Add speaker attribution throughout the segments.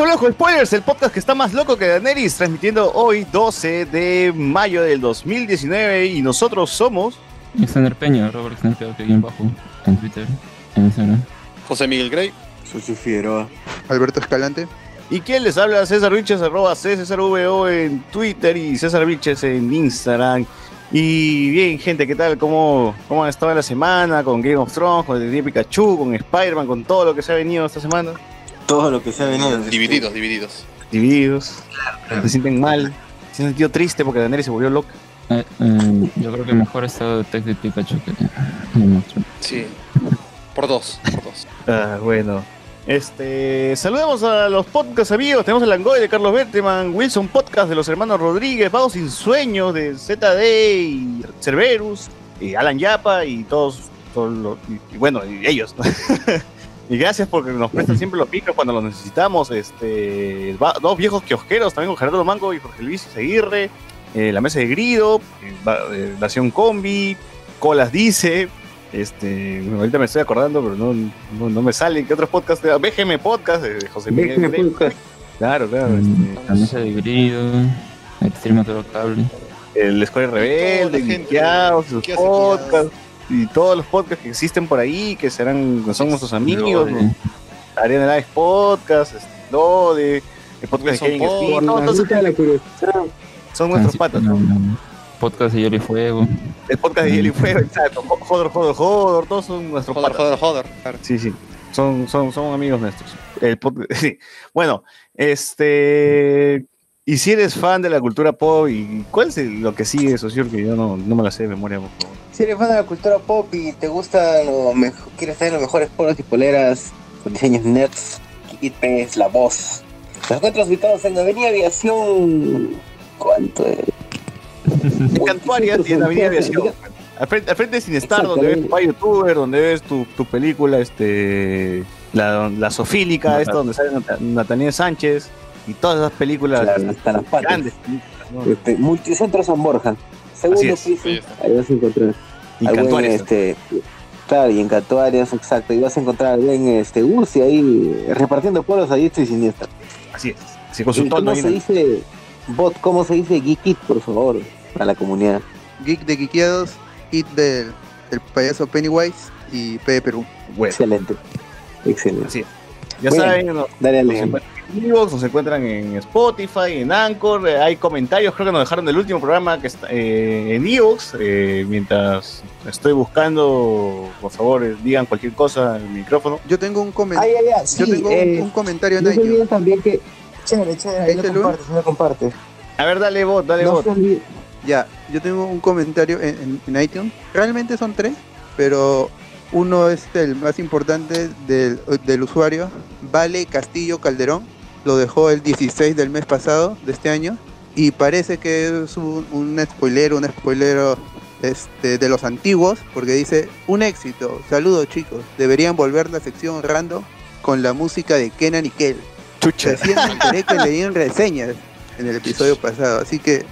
Speaker 1: Bienvenidos a Spoilers, el podcast que está más loco que Daenerys, transmitiendo hoy 12 de mayo del 2019 y nosotros somos...
Speaker 2: Alexander Peña, Robert Alexander aquí en bajo, en Twitter, en Instagram.
Speaker 3: José Miguel Grey.
Speaker 4: Susi Figueroa.
Speaker 5: Alberto Escalante.
Speaker 1: ¿Y quién les habla? César Vilches, arroba CésarVO en Twitter y César Vilches en Instagram. Y bien, gente, ¿qué tal? ¿Cómo, cómo han estado en la semana? Con Game of Thrones, con el Pikachu, con Spider-Man, con todo lo que se ha venido esta semana.
Speaker 4: Todo lo que se ha venido.
Speaker 3: Divididos, divididos.
Speaker 1: Divididos. Se sienten mal. Se han sentido triste porque Daenerys se volvió loca.
Speaker 2: Eh, eh, yo creo que mejor estado de Tech de Pikachu que monstruo.
Speaker 3: Sí. Por dos, por dos.
Speaker 1: Ah, bueno. Este, saludamos a los podcast amigos. Tenemos el Langoy de Carlos Berteman, Wilson Podcast de los hermanos Rodríguez, Vagos sin Sueños de ZD y Cerberus, y Alan Yapa y todos, todos los, y, y bueno, y ellos. ¿no? y gracias porque nos prestan siempre los picos cuando los necesitamos. Este, dos viejos kiosqueros también con Gerardo Mango y Jorge Luis Seguirre, eh, La Mesa de Grido, eh, eh, Nación Combi, Colas Dice, este, ahorita me estoy acordando, pero no, no, no me salen. ¿Qué otros podcasts? BGM Podcast de José Miguel.
Speaker 4: BGM. Podcast.
Speaker 1: Claro, claro.
Speaker 2: Mm,
Speaker 1: este,
Speaker 2: La mesa de grido, Extremo Cable.
Speaker 1: el Escuela Rebelde, Geekeados, sus podcasts y todos los podcasts que existen por ahí, que serán, que son nuestros amigos. ¿no? Arena Live Podcast, este, Lode, el podcast de Kevin
Speaker 4: de
Speaker 1: son nuestros
Speaker 2: Ah,
Speaker 1: patas.
Speaker 2: no, no. Podcast de Hielo y Fuego.
Speaker 1: El podcast de Hielo y Fuego, exacto. Joder, joder, joder, todos son nuestros
Speaker 3: Joder,
Speaker 1: patas.
Speaker 3: joder, joder. Claro.
Speaker 1: Sí, sí. Son, son, son amigos nuestros. El pod- sí. Bueno, este. Y si eres fan de la cultura pop, ¿y cuál es lo que sigue, socio? Que yo no, no me la sé de memoria, por favor.
Speaker 4: Si eres fan de la cultura pop y te gusta lo mejor, quieres tener los mejores polos y poleras con diseños nerds, Pérez, la voz. Los encuentros ubicados en Avenida Aviación. ¿Cuánto es?
Speaker 1: En Cantuarias y en Avenida Aviación. Al frente, al frente de Sinestar, donde ves tu youtuber, donde ves tu, tu película, este. La, la Sofílica, esta donde sale Nat- Nathaniel Sánchez, y todas esas películas.
Speaker 4: Claro, hasta las patas.
Speaker 1: grandes.
Speaker 4: Este, Multicentro San Borja. Segundo piso.
Speaker 3: Ahí
Speaker 4: vas a encontrar.
Speaker 1: Y
Speaker 4: al buen,
Speaker 1: Cantuarias.
Speaker 4: este, claro, y en Cantuarias, exacto. Y vas a encontrar buen este, Ursi ahí repartiendo polos a diestro y siniestra.
Speaker 1: Así es. Así con su
Speaker 4: ¿Y
Speaker 1: tono
Speaker 4: ¿Cómo se
Speaker 1: en-
Speaker 4: dice, bot, cómo se dice Geekit, por favor, a la comunidad?
Speaker 5: Geek de Geekeados, Hit del, del payaso Pennywise y P de Perú.
Speaker 1: Bueno,
Speaker 4: Excelente. Excelente.
Speaker 1: así es. Ya
Speaker 4: Bien.
Speaker 1: saben,
Speaker 4: Dale,
Speaker 1: nos
Speaker 4: Ale.
Speaker 1: encuentran en Evox, nos encuentran en Spotify, en Anchor, eh, hay comentarios, creo que nos dejaron del último programa que está eh, en Evox, eh, mientras estoy buscando, por favor, eh, digan cualquier cosa en el micrófono.
Speaker 5: Yo tengo un comentario. Yo tengo un-
Speaker 4: eh,
Speaker 5: un, comentario en
Speaker 4: no se olviden también que... Chévere, chévere, ahí lo compartes.
Speaker 1: A ver, dale bot, dale
Speaker 4: No olviden.
Speaker 5: Ya, yo tengo un comentario en, en- en iTunes. Realmente son tres, pero uno es el más importante del, del usuario. Vale Castillo Calderón. Lo dejó el 16 del mes pasado, de este año. Y parece que es un, un spoiler, un spoilero este, de los antiguos, porque dice, un éxito, saludos chicos, deberían volver la sección random con la música de Kenan y Kel.
Speaker 1: Chucha.
Speaker 5: Recién me enteré que leían reseñas en el episodio pasado, así que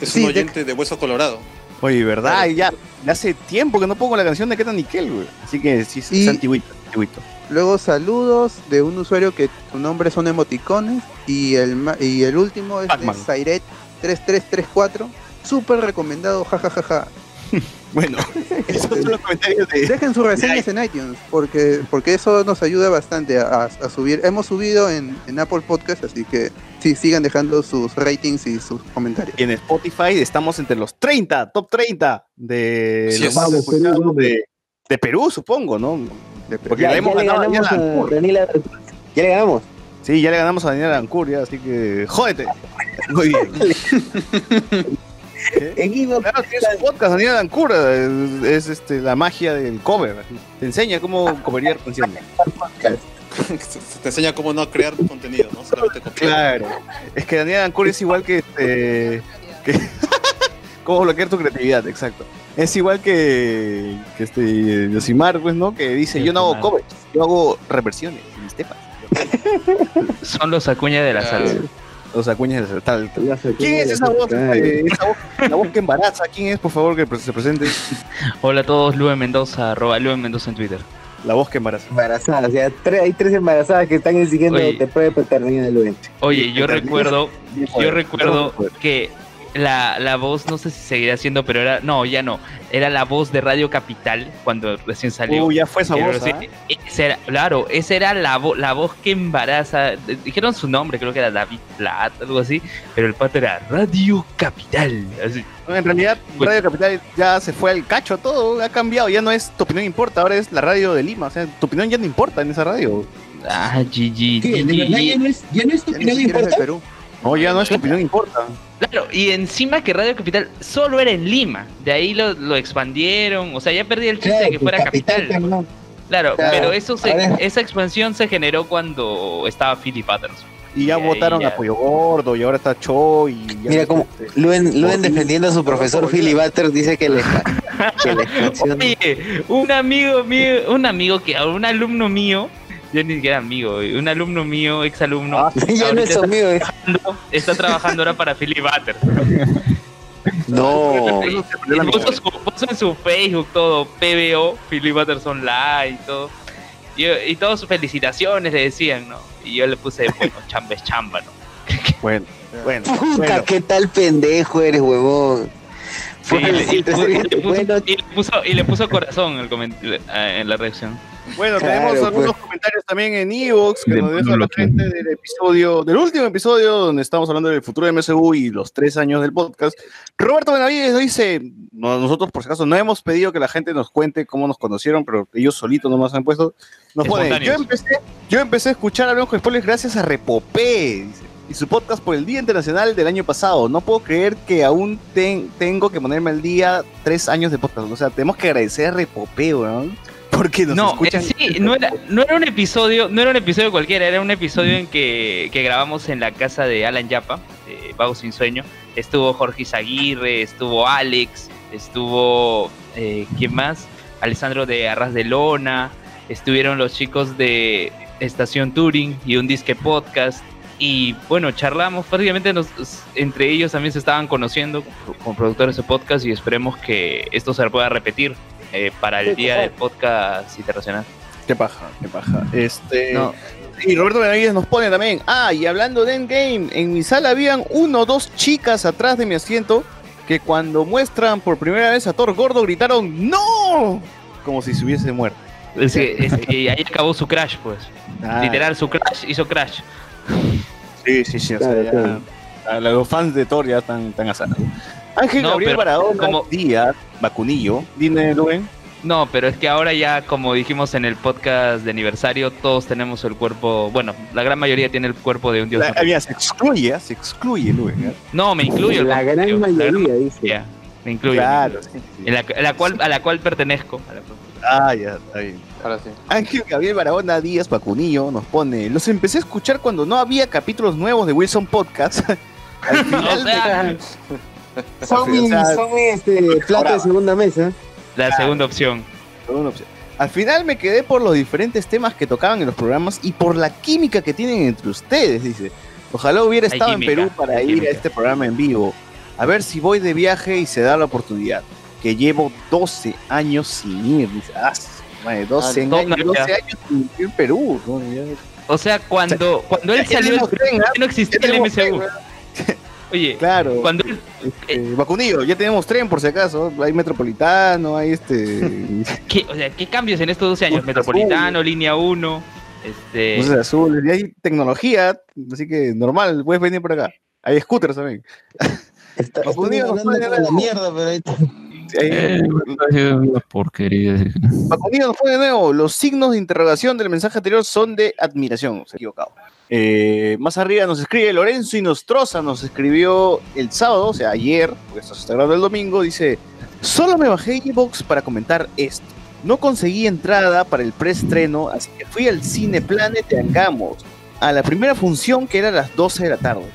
Speaker 3: Es
Speaker 5: Sí,
Speaker 3: un
Speaker 5: de-
Speaker 3: oyente de hueso colorado.
Speaker 1: Oye, ¿verdad? Y ya, ya hace tiempo que no pongo la canción de Ketan Nickel, güey. Así que sí, es
Speaker 5: Y-
Speaker 1: antiguito, antiguito.
Speaker 5: Luego saludos de un usuario que su nombre son emoticones y el y el último es de. Sairet 3334. Súper recomendado, jajajaja.
Speaker 1: Bueno, esos son los comentarios de...
Speaker 5: Dejen sus reseñas en iTunes porque porque eso nos ayuda bastante a, a subir. Hemos subido en, en Apple Podcast, así que sí, sigan dejando sus ratings y sus comentarios.
Speaker 1: Y en Spotify estamos entre los 30, top 30 de los
Speaker 3: es.
Speaker 1: de, de Perú, supongo, ¿no? Porque
Speaker 4: Ya,
Speaker 1: le
Speaker 4: ya
Speaker 1: hemos
Speaker 4: le
Speaker 1: a
Speaker 4: ganamos
Speaker 1: Daniela
Speaker 4: a
Speaker 1: Ancur.
Speaker 4: Daniela. Ya le ganamos.
Speaker 1: Sí, ya le ganamos a Daniela Ancur, ya, así que jódete. Muy bien.
Speaker 4: Evox,
Speaker 1: Claro, tiene su podcast, Daniela Ancur, es, es, este, la magia del cover. Te enseña cómo coverear canciones.
Speaker 3: Te enseña cómo no crear contenido, ¿no? Solamente copiar.
Speaker 1: Claro. Es que Daniela Ancur es igual que este. que- cómo bloquear tu creatividad, exacto. Es igual que, que este Yosimar, pues, ¿no? Que dice, yo no hago covers, yo hago reversiones, mis temas.
Speaker 6: Son los acuña de la salsa.
Speaker 1: Los acuñas del tal.
Speaker 4: Ya sé,
Speaker 1: ¿Quién es esa voz? Este, esa voz? La voz que embaraza. ¿Quién es, por favor, que se presente?
Speaker 6: Hola a todos, Luen Mendoza, arroba Luen Mendoza en Twitter.
Speaker 1: La voz que embaraza.
Speaker 4: Embarazadas, o sea, tres- hay tres embarazadas que están exigiendo
Speaker 6: Oye.
Speaker 4: de prueba de paternidad Luen.
Speaker 6: Oye, yo recuerdo, yo
Speaker 1: Joder,
Speaker 6: recuerdo que la, la voz, no sé si seguirá siendo, pero era, no, ya no, era la voz de Radio Capital cuando recién salió.
Speaker 1: Uh, ya fue esa
Speaker 6: Pero
Speaker 1: voz. ¿ah?
Speaker 6: esa era- claro, esa era la, vo- la voz que embaraza. Dijeron su nombre, creo que era David Platt, algo así, pero el pato era Radio Capital. Así.
Speaker 1: En realidad,
Speaker 6: Pues-
Speaker 1: Radio Capital ya se fue al cacho todo, ha cambiado, ya no es tu opinión importa, ahora es la radio de Lima, o sea, tu opinión ya no importa en esa radio.
Speaker 6: Ah, GG.
Speaker 4: ¿Qué? ¿De verdad ya no es, ya no es tu
Speaker 5: Ya
Speaker 4: opinión importa?
Speaker 5: Perú.
Speaker 1: No, ya no es tu opinión importa.
Speaker 6: Claro, y encima que Radio Capital solo era en Lima, de ahí lo, lo expandieron, o sea, ya perdí el chiste
Speaker 4: Claro,
Speaker 6: de que fuera
Speaker 4: capital.
Speaker 6: Claro,
Speaker 4: Claro.
Speaker 6: pero eso se- esa expansión se generó cuando estaba Philip Patterson.
Speaker 1: Y ya
Speaker 6: Y
Speaker 1: votaron
Speaker 6: ya.
Speaker 1: a Pollo Gordo y ahora está Cho y ya
Speaker 4: Mira cómo Luen, Luen defendiendo a su profesor. Philly Butter dice que le que la expansión
Speaker 6: Oye, un amigo mío, un amigo que, un alumno mío, yo ni siquiera amigo, un alumno mío, ex alumno,
Speaker 1: Ah,
Speaker 4: ya no es
Speaker 6: ahorita
Speaker 4: amigo. es-
Speaker 6: está trabajando ahora para Philip Butter.
Speaker 4: No.
Speaker 6: Y puso, su- puso en su Facebook todo, PBO, Philip Butterson Live y todo. Y, y todas sus felicitaciones le decían, ¿no? Y yo le puse, bueno, chamba es chamba, ¿no?
Speaker 1: Bueno, bueno,
Speaker 4: Puta,
Speaker 1: bueno.
Speaker 4: qué tal pendejo eres, huevón.
Speaker 6: Sí, y, le- y le puso- y le puso,
Speaker 4: Bueno,
Speaker 6: y le puso- y le puso corazón en, el coment- eh, en la reacción.
Speaker 1: Bueno,
Speaker 4: Claro,
Speaker 1: tenemos algunos
Speaker 4: pues.
Speaker 1: comentarios también en Evox que
Speaker 2: De
Speaker 1: nos deja la gente del episodio, del último episodio donde estamos hablando del futuro de MSU y los tres años del podcast. Roberto Benavides dice, no, nosotros por si acaso no hemos pedido que la gente nos cuente cómo nos conocieron, pero ellos solitos nomás han puesto. Nos pone, yo empecé, yo empecé a escuchar Hablamos con Spoilers gracias a Repopé, dice, y su podcast por el Día Internacional del año pasado. No puedo creer que aún ten- tengo que ponerme al día tres años de podcast. O sea, tenemos que agradecer a Repopé, weón. Porque nos
Speaker 6: no,
Speaker 1: escuchan.
Speaker 6: en sí, no era, no era un episodio, no era un episodio cualquiera, era un episodio en que, que grabamos en la casa de Alan Yapa, de Vago Sin Sueño. Estuvo Jorge Izaguirre, estuvo Alex, estuvo eh, ¿quién más? Alessandro de Arras de Lona, estuvieron los chicos de Estación Turing y un disque podcast. Y bueno, charlamos, prácticamente nos- entre ellos también se estaban conociendo como productores de podcast y esperemos que esto se pueda repetir eh, para el día del podcast internacional.
Speaker 1: Qué paja, qué paja. Este.
Speaker 6: No,
Speaker 1: Y Roberto Benavides nos pone también. Ah, y hablando de Endgame, en mi sala habían uno o dos chicas atrás de mi asiento que cuando muestran por primera vez a Thor gordo gritaron ¡No! Como si se hubiese muerto.
Speaker 6: es que, es que ahí acabó su crash, pues.
Speaker 1: Ah,
Speaker 6: Literal, su crash hizo crash.
Speaker 1: Sí, sí, sí. O sea,
Speaker 4: Claro,
Speaker 1: ya-
Speaker 4: claro.
Speaker 1: A los fans de Thor ya están, están asados. Ángel
Speaker 6: No,
Speaker 1: Gabriel
Speaker 6: como-
Speaker 1: Díaz, Vacunillo. Dime, Luen.
Speaker 6: No, pero es que ahora ya, como dijimos en el podcast de aniversario, todos tenemos el cuerpo, bueno, la gran mayoría tiene el cuerpo de un dios.
Speaker 1: La- ah, mira, se excluye, se excluye, Luen.
Speaker 6: No, me incluyo.
Speaker 4: La
Speaker 6: el
Speaker 4: gran
Speaker 6: cuerpo, la gran
Speaker 4: mayoría, dice.
Speaker 6: Me incluyo.
Speaker 1: Claro, sí, sí.
Speaker 6: En la, en la cual, a la cual pertenezco. a la cual-
Speaker 1: Ah, ya, está bien.
Speaker 3: Ahora sí.
Speaker 1: Ángel Gabriel Barahona Díaz Pacunillo nos pone, los empecé a escuchar cuando no había capítulos nuevos de Wilson Podcast. Al
Speaker 6: O
Speaker 1: final
Speaker 6: sea,
Speaker 4: Son
Speaker 1: Sí, o
Speaker 4: mi,
Speaker 1: sea,
Speaker 4: son mi este, plato de segunda mesa.
Speaker 6: la segunda opción.
Speaker 1: me- una opción. Al final me quedé por los diferentes temas que tocaban en los programas y por la química que tienen entre ustedes, dice. Ojalá hubiera estado
Speaker 6: química,
Speaker 1: en Perú para ir
Speaker 6: química.
Speaker 1: a este programa en vivo. A ver si voy de viaje y se da la oportunidad. Que llevo 12 años sin ir. Dice, ah, madre, 12,
Speaker 6: Ah,
Speaker 1: años,
Speaker 6: no,
Speaker 1: 12
Speaker 6: ya.
Speaker 1: años sin ir Perú. ¿no? Ya-
Speaker 6: O sea, cuando, cuando él salió,
Speaker 1: ¿ah?
Speaker 6: no existía el
Speaker 1: tenemos
Speaker 6: MCU.
Speaker 1: tren,
Speaker 6: Oye,
Speaker 1: Claro.
Speaker 6: cuando él,
Speaker 1: Este, Vacunillo, ya tenemos tren por si acaso. Hay metropolitano, hay este.
Speaker 6: ¿qué, o sea, ¿qué cambios en estos 12 años?
Speaker 1: Buses
Speaker 6: Metropolitano, línea 1, este...
Speaker 1: luces azules, y hay tecnología, así que normal, puedes venir por acá. Hay scooters también.
Speaker 4: Está,
Speaker 1: unidos
Speaker 4: hablando
Speaker 1: pueden
Speaker 4: la mierda, pero ahí
Speaker 1: Sí, hay-
Speaker 2: Eh, una porquería.
Speaker 1: Vacunillo nos pone de nuevo. Los signos de interrogación del mensaje anterior son de admiración. Se ha equivocado. Eh, más arriba nos escribe Lorenzo Inostroza, nos escribió el sábado, o sea, ayer, porque esto se está grabando el domingo, dice, solo me bajé Xbox para comentar esto. No conseguí entrada para el preestreno, así que fui al Cine Planet a la primera función que era a las 12 de la tarde.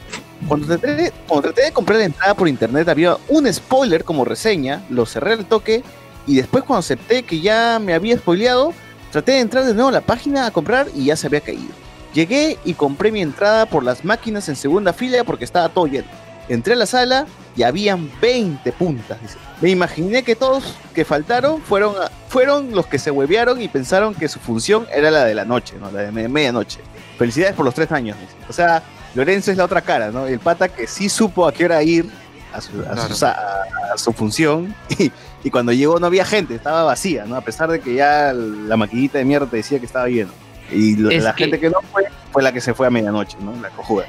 Speaker 1: Cuando traté, cuando traté de comprar la entrada por internet había un spoiler como reseña, lo cerré al toque y después cuando acepté que ya me había spoileado, traté de entrar de nuevo a la página a comprar y ya se había caído. Llegué y compré mi entrada por las máquinas en segunda fila porque estaba todo lleno. Entré a la sala y habían 20 puntas. dice. Me imaginé que todos que faltaron fueron, a- fueron los que se huevearon y pensaron que su función era la de la noche, ¿no? la de me- medianoche. Felicidades por los tres años. dice. O sea, Lorenzo es la otra cara, ¿no? El pata que sí supo a qué hora ir a su, a su- a- a su función y, y cuando llegó no había gente, estaba vacía, ¿no? A pesar de que ya la maquinita de mierda te decía que estaba lleno. Y lo- la
Speaker 6: que-
Speaker 1: gente que no fue fue la que se fue a medianoche, ¿no? La cojuda.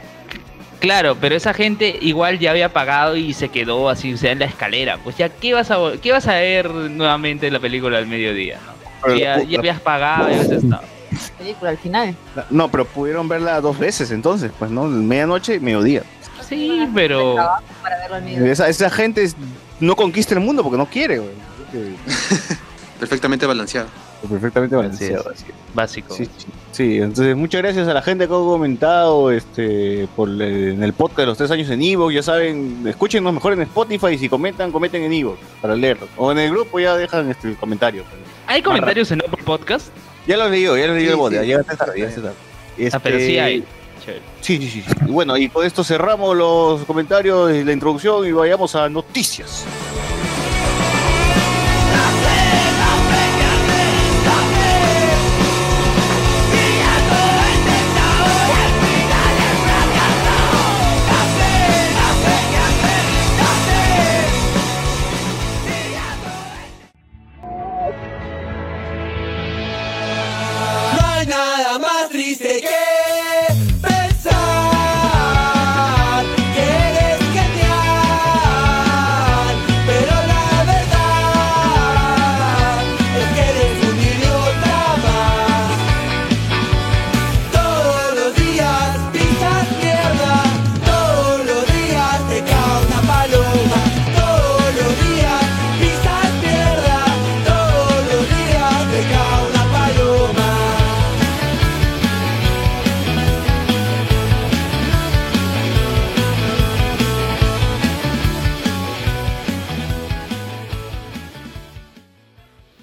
Speaker 6: Claro, pero esa gente igual ya había pagado y se quedó así, o sea, en la escalera. Pues ya, ¿qué vas a, qué vas a ver nuevamente en la película al mediodía? ya,
Speaker 1: la-
Speaker 6: ya habías pagado, ya habías estado.
Speaker 7: película al final.
Speaker 1: la- no, pero pudieron verla dos veces entonces, pues, ¿no? Medianoche y mediodía.
Speaker 6: Sí, pero...
Speaker 1: Esa, esa gente no conquista el mundo porque no quiere, güey.
Speaker 3: Perfectamente balanceado.
Speaker 1: Perfectamente
Speaker 6: Así
Speaker 1: balanceado.
Speaker 6: es.
Speaker 1: así es.
Speaker 6: Básico.
Speaker 1: Sí, entonces muchas gracias a la gente que ha comentado este, por en el podcast de los tres años en Evo. Ya saben, escúchenos mejor en Spotify y si comentan, comenten en Evo para leerlo. O en el grupo ya dejan este, el comentario.
Speaker 6: ¿Hay comentarios en Apple Podcast?
Speaker 1: Ya lo he leído, ya lo he leído
Speaker 5: Sí,
Speaker 1: el bot,
Speaker 5: sí.
Speaker 1: ya llegaste tarde, ya tarde.
Speaker 6: Ah, pero sí
Speaker 1: Este,
Speaker 6: hay.
Speaker 1: Sí, sí, sí, sí. Y Bueno, y con esto cerramos los comentarios y la introducción y vayamos a noticias.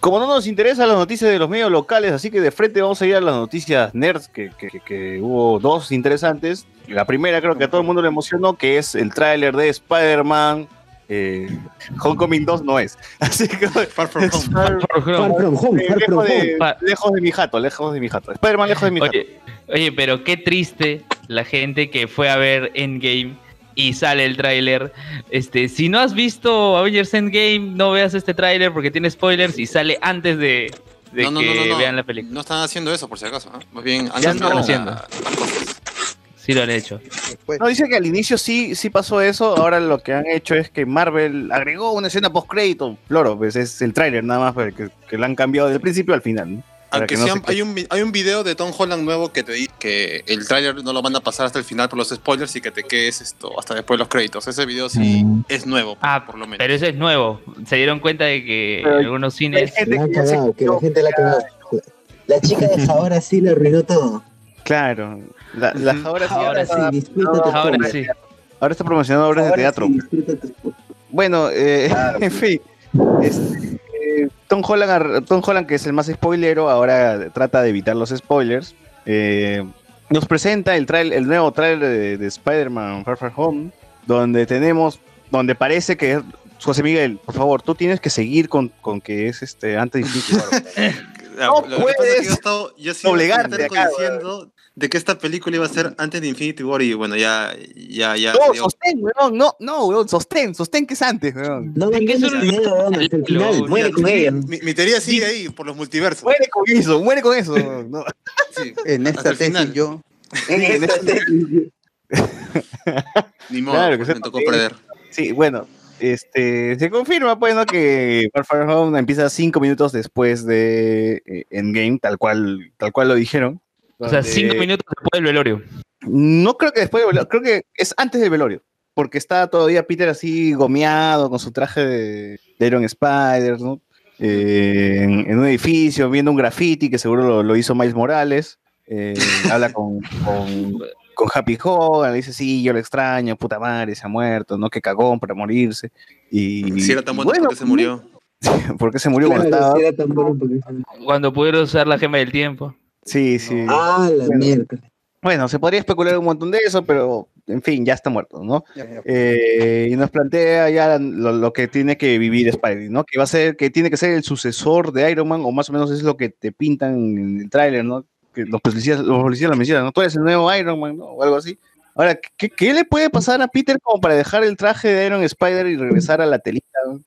Speaker 1: Como no nos interesan las noticias de los medios locales, así que de frente vamos a ir a las noticias nerds, que, que- que- que hubo dos interesantes. La primera creo que a todo el mundo le emocionó, que es el tráiler de Spider-Man. eh, Homecoming 2 no es. Así que
Speaker 3: Far from home.
Speaker 8: Far from home, far from
Speaker 1: lejos, de,
Speaker 6: home.
Speaker 1: lejos de mi jato, lejos de mi jato. Spider-Man lejos de mi jato.
Speaker 6: Oye, oye, pero qué triste la gente que fue a ver Endgame y sale el tráiler. Este, si no has visto Avengers Endgame, no veas este tráiler porque tiene spoilers y sale antes de, de
Speaker 3: No, no,
Speaker 6: que
Speaker 3: no, no, no.
Speaker 6: vean la película.
Speaker 3: No están haciendo eso, por si acaso. ¿eh? Más bien han
Speaker 6: Ya están
Speaker 3: la-
Speaker 6: haciendo. Sí lo han hecho.
Speaker 1: No, dice que al inicio sí, sí pasó eso. Ahora lo que han hecho es que Marvel agregó una escena post-crédito. Floro, pues es el tráiler nada más, pero que, que lo han cambiado del principio al final. ¿no?
Speaker 3: Aunque
Speaker 1: que no
Speaker 3: sí, hay, un, hay un video de Tom Holland nuevo que te dice que el tráiler no lo van a pasar hasta el final por los spoilers y que te quedes esto hasta después de los créditos. Ese video sí
Speaker 2: Mm.
Speaker 3: es nuevo,
Speaker 6: Ah,
Speaker 3: por lo menos.
Speaker 6: Pero eso es nuevo. Se dieron cuenta de que
Speaker 1: Pero
Speaker 6: algunos cines.
Speaker 1: gente
Speaker 8: La han
Speaker 1: que ya se
Speaker 8: cagado, que la
Speaker 1: quitó,
Speaker 8: gente la ha cagado. La chica de ahora sí le arruinó todo.
Speaker 1: Claro. La, la- ahora sí,
Speaker 6: Ahora
Speaker 1: ahora,
Speaker 8: sí, tu
Speaker 6: Ahora sí.
Speaker 1: ahora está promocionando obras de
Speaker 8: Ahora
Speaker 1: teatro.
Speaker 8: sí.
Speaker 1: Bueno, eh, en fin. este, eh, Tom, Holland, Tom Holland, que es el más spoilero, ahora trata de evitar los spoilers. Eh, nos presenta el, trail, el nuevo trailer de, de Spider-Man Far From Home, donde tenemos, donde parece que es José Miguel, por favor, tú tienes que seguir con, con que es este antes.
Speaker 3: Ah,
Speaker 1: no
Speaker 3: lo que pasa es que
Speaker 1: puedes
Speaker 3: yo he estado, yo he sido
Speaker 1: doblegarte
Speaker 3: terco
Speaker 1: acá,
Speaker 3: diciendo de que esta película iba a ser antes de Infinity War y bueno, ya, ya, ya.
Speaker 1: No,
Speaker 3: dio-
Speaker 1: sostén, weón, no, no, weón, sostén, sostén que es antes, weón.
Speaker 8: No con ella, weón, hasta el final.
Speaker 6: Lo-
Speaker 8: Muere con ella.
Speaker 3: mi, mi teoría sigue ahí, por los multiversos.
Speaker 1: Muere con eso, muere con eso. no.
Speaker 3: Sí,
Speaker 5: En esta tesis yo,
Speaker 8: En esta tesis.
Speaker 3: Ni modo,
Speaker 1: Claro, que
Speaker 3: me tocó perder.
Speaker 1: Sí, bueno, este, se confirma, pues, ¿no? Que Far From Home empieza cinco minutos después de eh, Endgame, tal cual, tal cual lo dijeron.
Speaker 6: O sea, cinco minutos después del velorio.
Speaker 1: No creo que después del velorio, creo que es antes del velorio, porque está todavía Peter así gomeado con su traje de, de Iron Spider, ¿no? Eh, en, en un edificio, viendo un graffiti que seguro lo, lo hizo Miles Morales. eh, habla con, con, con Happy Hogan, le dice, sí, yo lo extraño, puta madre, se ha muerto, ¿no? Que cagón para morirse. Y,
Speaker 3: Si era tan bueno, porque se murió.
Speaker 1: ¿Por qué se murió cuando
Speaker 8: Claro, si era tan bueno porque-
Speaker 6: Cuando pudieron usar la gema del tiempo.
Speaker 1: Sí, sí.
Speaker 8: Ah, la mierda.
Speaker 1: Bueno, se podría especular un montón de eso, pero en fin, ya está muerto, ¿no?
Speaker 5: Ya, ya.
Speaker 1: Eh, y nos plantea ya lo, lo que tiene que vivir Spidey, ¿no? Que va a ser, que tiene que ser el sucesor de Iron Man, o más o menos es lo que te pintan en el tráiler, ¿no? Que los policías, los policías lo mencionan, ¿no? Tú eres el nuevo Iron Man, ¿no? O algo así. Ahora, ¿qué, qué le puede pasar a Peter como para dejar el traje de Iron Spider y regresar a la telita? ¿no?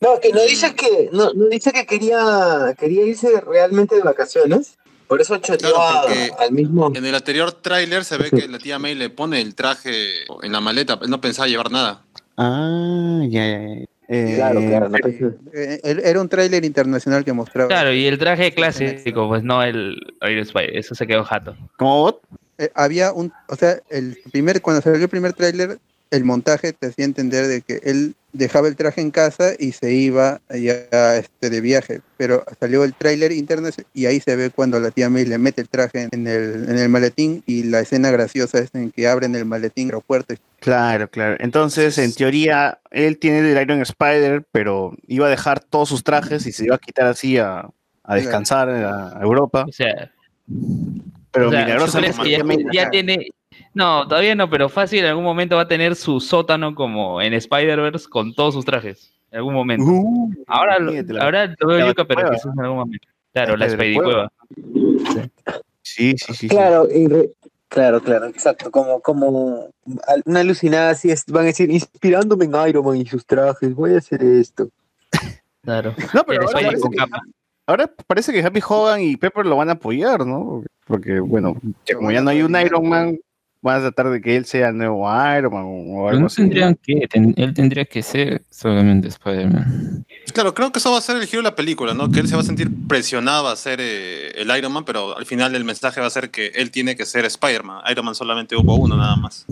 Speaker 8: No, que no dice que, no, no dice que quería, quería irse realmente de vacaciones. Por eso choteó
Speaker 3: Claro,
Speaker 8: al mismo.
Speaker 3: En el anterior tráiler se ve que la tía May le pone el traje en la maleta. Él no pensaba llevar nada.
Speaker 1: Ah, ya, ya, ya. Eh,
Speaker 8: Claro, claro, no pensé.
Speaker 5: Eh, el- era un tráiler internacional que mostraba.
Speaker 6: Claro, y el traje clásico, pues no el Iron Spider, eso se quedó jato.
Speaker 1: ¿Cómo bot?
Speaker 5: Eh, había un, o sea, el primer, cuando salió el primer tráiler, el montaje te hacía entender de que él dejaba el traje en casa y se iba ya este, de viaje, pero salió el tráiler interno y ahí se ve cuando la tía May le mete el traje en el, en el maletín y la escena graciosa es en que abren el maletín aeropuerto.
Speaker 1: Claro, claro. Entonces, en teoría, él tiene el Iron Spider, pero iba a dejar todos sus trajes y se iba a quitar así a, a descansar a, a Europa.
Speaker 6: O sea,
Speaker 1: Pero
Speaker 6: o sea, ¿tú
Speaker 1: milagrosamente
Speaker 6: crees que ya, ya tiene. No, todavía no, pero fácil en algún momento va a tener su sótano como en Spider-Verse con todos sus trajes. En algún momento.
Speaker 1: Uh,
Speaker 6: ahora, lo, ahora lo veo
Speaker 1: la
Speaker 6: yuca, pero quizás en algún momento. Claro,
Speaker 1: La
Speaker 6: la Spidey
Speaker 1: cueva. Sí, sí, sí. sí.
Speaker 8: Claro, y re- claro, claro, exacto. Como, como una alucinada así es, van a decir, inspirándome en Iron Man y sus trajes, voy a hacer esto.
Speaker 6: Claro.
Speaker 1: No, pero ahora parece,
Speaker 6: con
Speaker 1: que,
Speaker 6: capa.
Speaker 1: ahora parece que Happy Hogan y Pepper lo van a apoyar, ¿no? Porque, bueno, como ya no hay un Iron Man, van a tratar de que él sea el nuevo Iron Man o
Speaker 2: Pero
Speaker 1: algo
Speaker 2: no
Speaker 1: así.
Speaker 2: tendrían que, ten- él tendría que ser solamente Spider-Man.
Speaker 3: Claro, creo que eso va a ser el giro de la película, ¿no? Que él se va a sentir presionado a ser eh, el Iron Man, pero al final el mensaje va a ser que él tiene que ser Spider-Man. Iron Man solamente hubo uno nada más.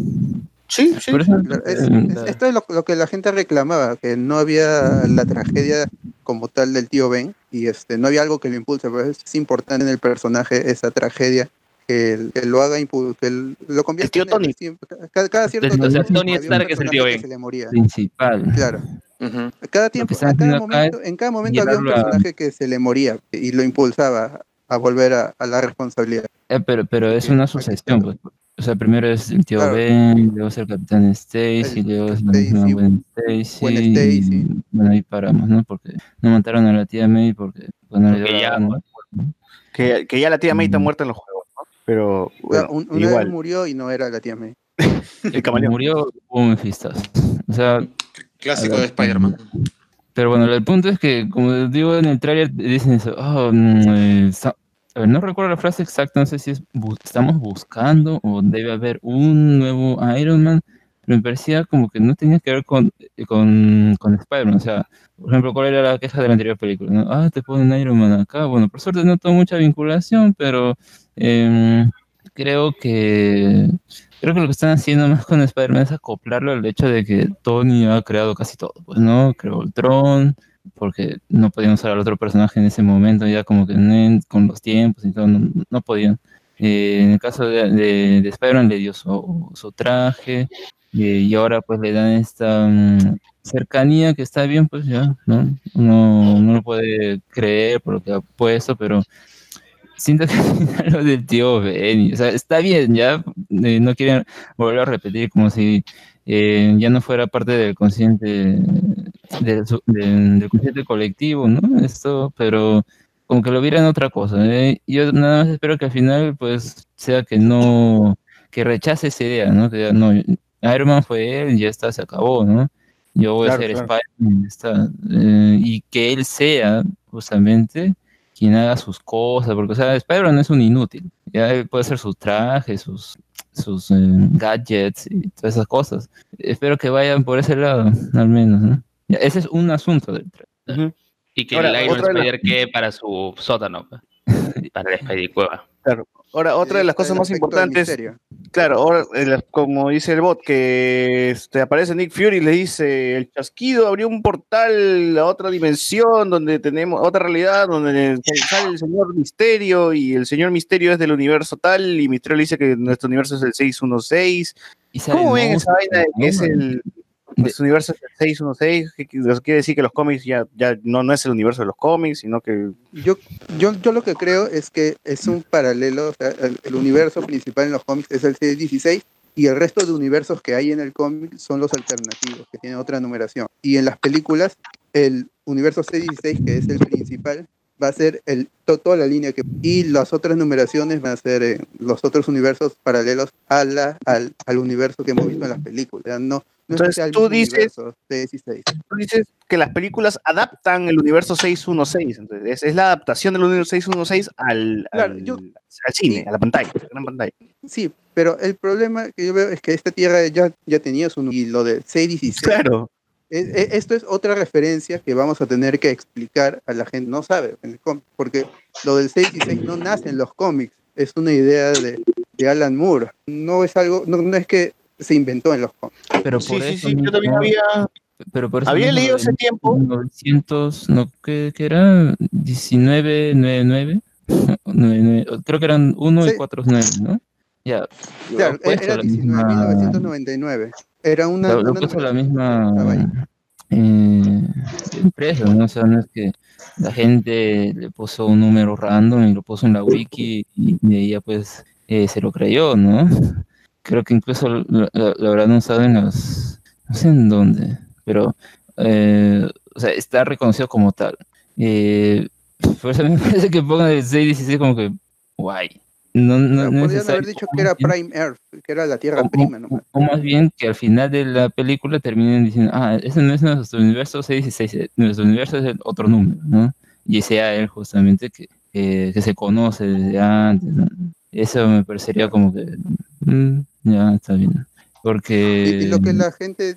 Speaker 1: Sí, sí.
Speaker 5: Es-
Speaker 2: eh,
Speaker 5: es- esto es lo, lo que la gente reclamaba, que no había la tragedia como tal del tío Ben y este no había algo que lo impulse, pero es importante en el personaje esa tragedia que, que lo haga que lo convierta
Speaker 1: tío
Speaker 5: en
Speaker 1: Tony.
Speaker 5: siempre- cada, cada cierto
Speaker 6: sea,
Speaker 5: tiempo
Speaker 6: Tony Stark es el tío Ben.
Speaker 5: se le moría.
Speaker 2: principal.
Speaker 5: Claro. Cada tiempo, a cada momento, en cada momento había un
Speaker 2: a-
Speaker 5: personaje que se le moría y lo impulsaba a volver a, a la responsabilidad.
Speaker 2: Eh, pero, pero es una sucesión, pues. O sea, primero es el tío
Speaker 5: Claro.
Speaker 2: Ben, luego es el Capitán Stacy,
Speaker 5: El
Speaker 2: luego es la
Speaker 5: Stacy,
Speaker 2: misma Gwen Stacy.
Speaker 5: Gwen Stacy.
Speaker 2: y, Bueno, ahí paramos, ¿no? Porque no mataron a la tía May porque, bueno, la.
Speaker 1: Que, que ya la tía May está
Speaker 2: Mm.
Speaker 1: muerta en los juegos. Pero,
Speaker 5: sea,
Speaker 1: bueno,
Speaker 5: un- una vez murió y no era la tía May.
Speaker 1: El camaleón.
Speaker 2: Murió un Mephistas. O sea,
Speaker 3: Clásico de Spider-Man.
Speaker 2: Pero bueno, el punto es que, como digo en el tráiler, dicen eso. "Ah, eh, está- a ver, no recuerdo la frase exacta, no sé si es bu- estamos buscando o debe haber un nuevo Iron Man, me como que no tenía que ver con, eh, con, con Spider-Man. O sea, por ejemplo, ¿cuál era la queja de la anterior película? Ah, te ponen Iron Man acá. Bueno, por suerte no tuvo mucha vinculación, pero em, creo que creo que lo que están haciendo más con Spider-Man es acoplarlo al hecho de que Tony ha creado casi todo. Pues no, creó Ultron, porque no podían usar al otro personaje en ese momento, ya como que con los tiempos y todo, no, no podían. Eh, en el caso de, de, de Spider-Man le dio su, traje y ahora pues le dan esta mm, cercanía que está bien, pues ya, ¿no? Uno no lo puede creer por lo que ha puesto, pero siento que lo del tío Benny, o sea, está bien, ya eh, no quieren volver a repetir como si eh, ya no fuera parte del consciente del, consciente colectivo, ¿no? Esto, pero como que lo vieran otra cosa. ¿eh? Yo nada más espero que al final pues sea que no, que rechace esa idea, ¿no? Que no, Iron Man fue él, ya está, se acabó, ¿no? Yo voy
Speaker 1: Claro,
Speaker 2: a ser
Speaker 1: claro.
Speaker 2: Spider-Man, está. Eh, y que él sea justamente quien haga sus cosas, porque o sea, Spider-Man es un inútil, ya él puede hacer sus trajes, sus, sus eh, gadgets y todas esas cosas. Espero que vayan por ese lado, al menos, ¿no? Ya, ese es un asunto del tra-
Speaker 1: Ujú.
Speaker 6: Y que
Speaker 1: Ahora,
Speaker 6: el Iron Spider quede para su sótano, pues, para la Spidey cueva.
Speaker 1: Ahora, otra de las cosas
Speaker 5: El
Speaker 1: más importantes,
Speaker 5: misterio.
Speaker 1: claro, ahora, eh, como dice el bot, que este, aparece Nick Fury y le dice, el chasquido abrió un portal a otra dimensión, donde tenemos otra realidad, donde sale el señor Misterio, y el señor Misterio es del universo tal, y Misterio le dice que nuestro universo es el 616.
Speaker 2: Y
Speaker 1: ¿Cómo ven esa vaina de que es
Speaker 2: ¿no?
Speaker 1: El... Nuestro universo es el 616, que quiere decir que los cómics ya, ya no, no es el universo de los cómics, sino que
Speaker 5: Yo, yo, yo lo que creo es que es un paralelo, o sea, el, el universo principal en los cómics es el 616 y el resto de universos que hay en el cómic son los alternativos, que tienen otra numeración. Y en las películas, el universo 616, que es el principal, va a ser el, to- toda la línea que... Y las otras numeraciones van a ser eh, los otros universos paralelos a la, al, al universo que hemos visto en las películas. No, no
Speaker 1: Entonces, tú dices-
Speaker 5: universo 616.
Speaker 1: Tú dices que las películas adaptan el universo 616. Entonces, es, es la adaptación del universo 616 al,
Speaker 5: Claro,
Speaker 1: al,
Speaker 5: yo-
Speaker 1: al cine, a la pantalla, a la gran pantalla.
Speaker 5: Sí, pero el problema que yo veo es que esta tierra ya, ya tenía su... Y lo de 616...
Speaker 1: Claro.
Speaker 5: Es- es- Esto es otra referencia que vamos a tener que explicar a la gente. No sabe, en el cómic, porque lo del 616 no nace en los cómics, es una idea de, de Alan Moore. No es algo, no, no es que se inventó en los cómics.
Speaker 2: Pero
Speaker 1: Sí,
Speaker 2: por
Speaker 1: sí,
Speaker 2: eso
Speaker 1: sí, yo también había,
Speaker 2: Pero por eso
Speaker 1: había
Speaker 2: mismo
Speaker 1: leído hace tiempo.
Speaker 2: 900, no, ¿qué, qué era? 1999. 99, creo que eran 1
Speaker 5: Sí.
Speaker 2: y 4 9, ¿no? Ya.
Speaker 5: Claro, era
Speaker 2: la misma-
Speaker 5: 19.999. Era una,
Speaker 2: lo- lo puesto la misma eh, empresa, ¿no? O sea, no es que la gente le puso un número random y lo puso en la wiki y ya pues eh, se lo creyó, ¿no? Creo que incluso lo, lo- lo habrán usado en los, no sé en dónde, pero, eh, o sea, está reconocido como tal. Eh, por eso me parece que pongan el 616 como que, guay. No, no, no
Speaker 5: podrían haber dicho que era Prime Earth, que era la Tierra
Speaker 2: o-
Speaker 5: prima
Speaker 2: o-
Speaker 5: nomás.
Speaker 2: o más bien que al final de la película terminen diciendo, ah, ese no es nuestro universo 616, eh, nuestro universo es el otro número, ¿no? Y sea él justamente que, eh, que se conoce desde antes, ¿no? Eso me parecería como que, mm, ya está bien. Porque...
Speaker 5: Y, y lo que la gente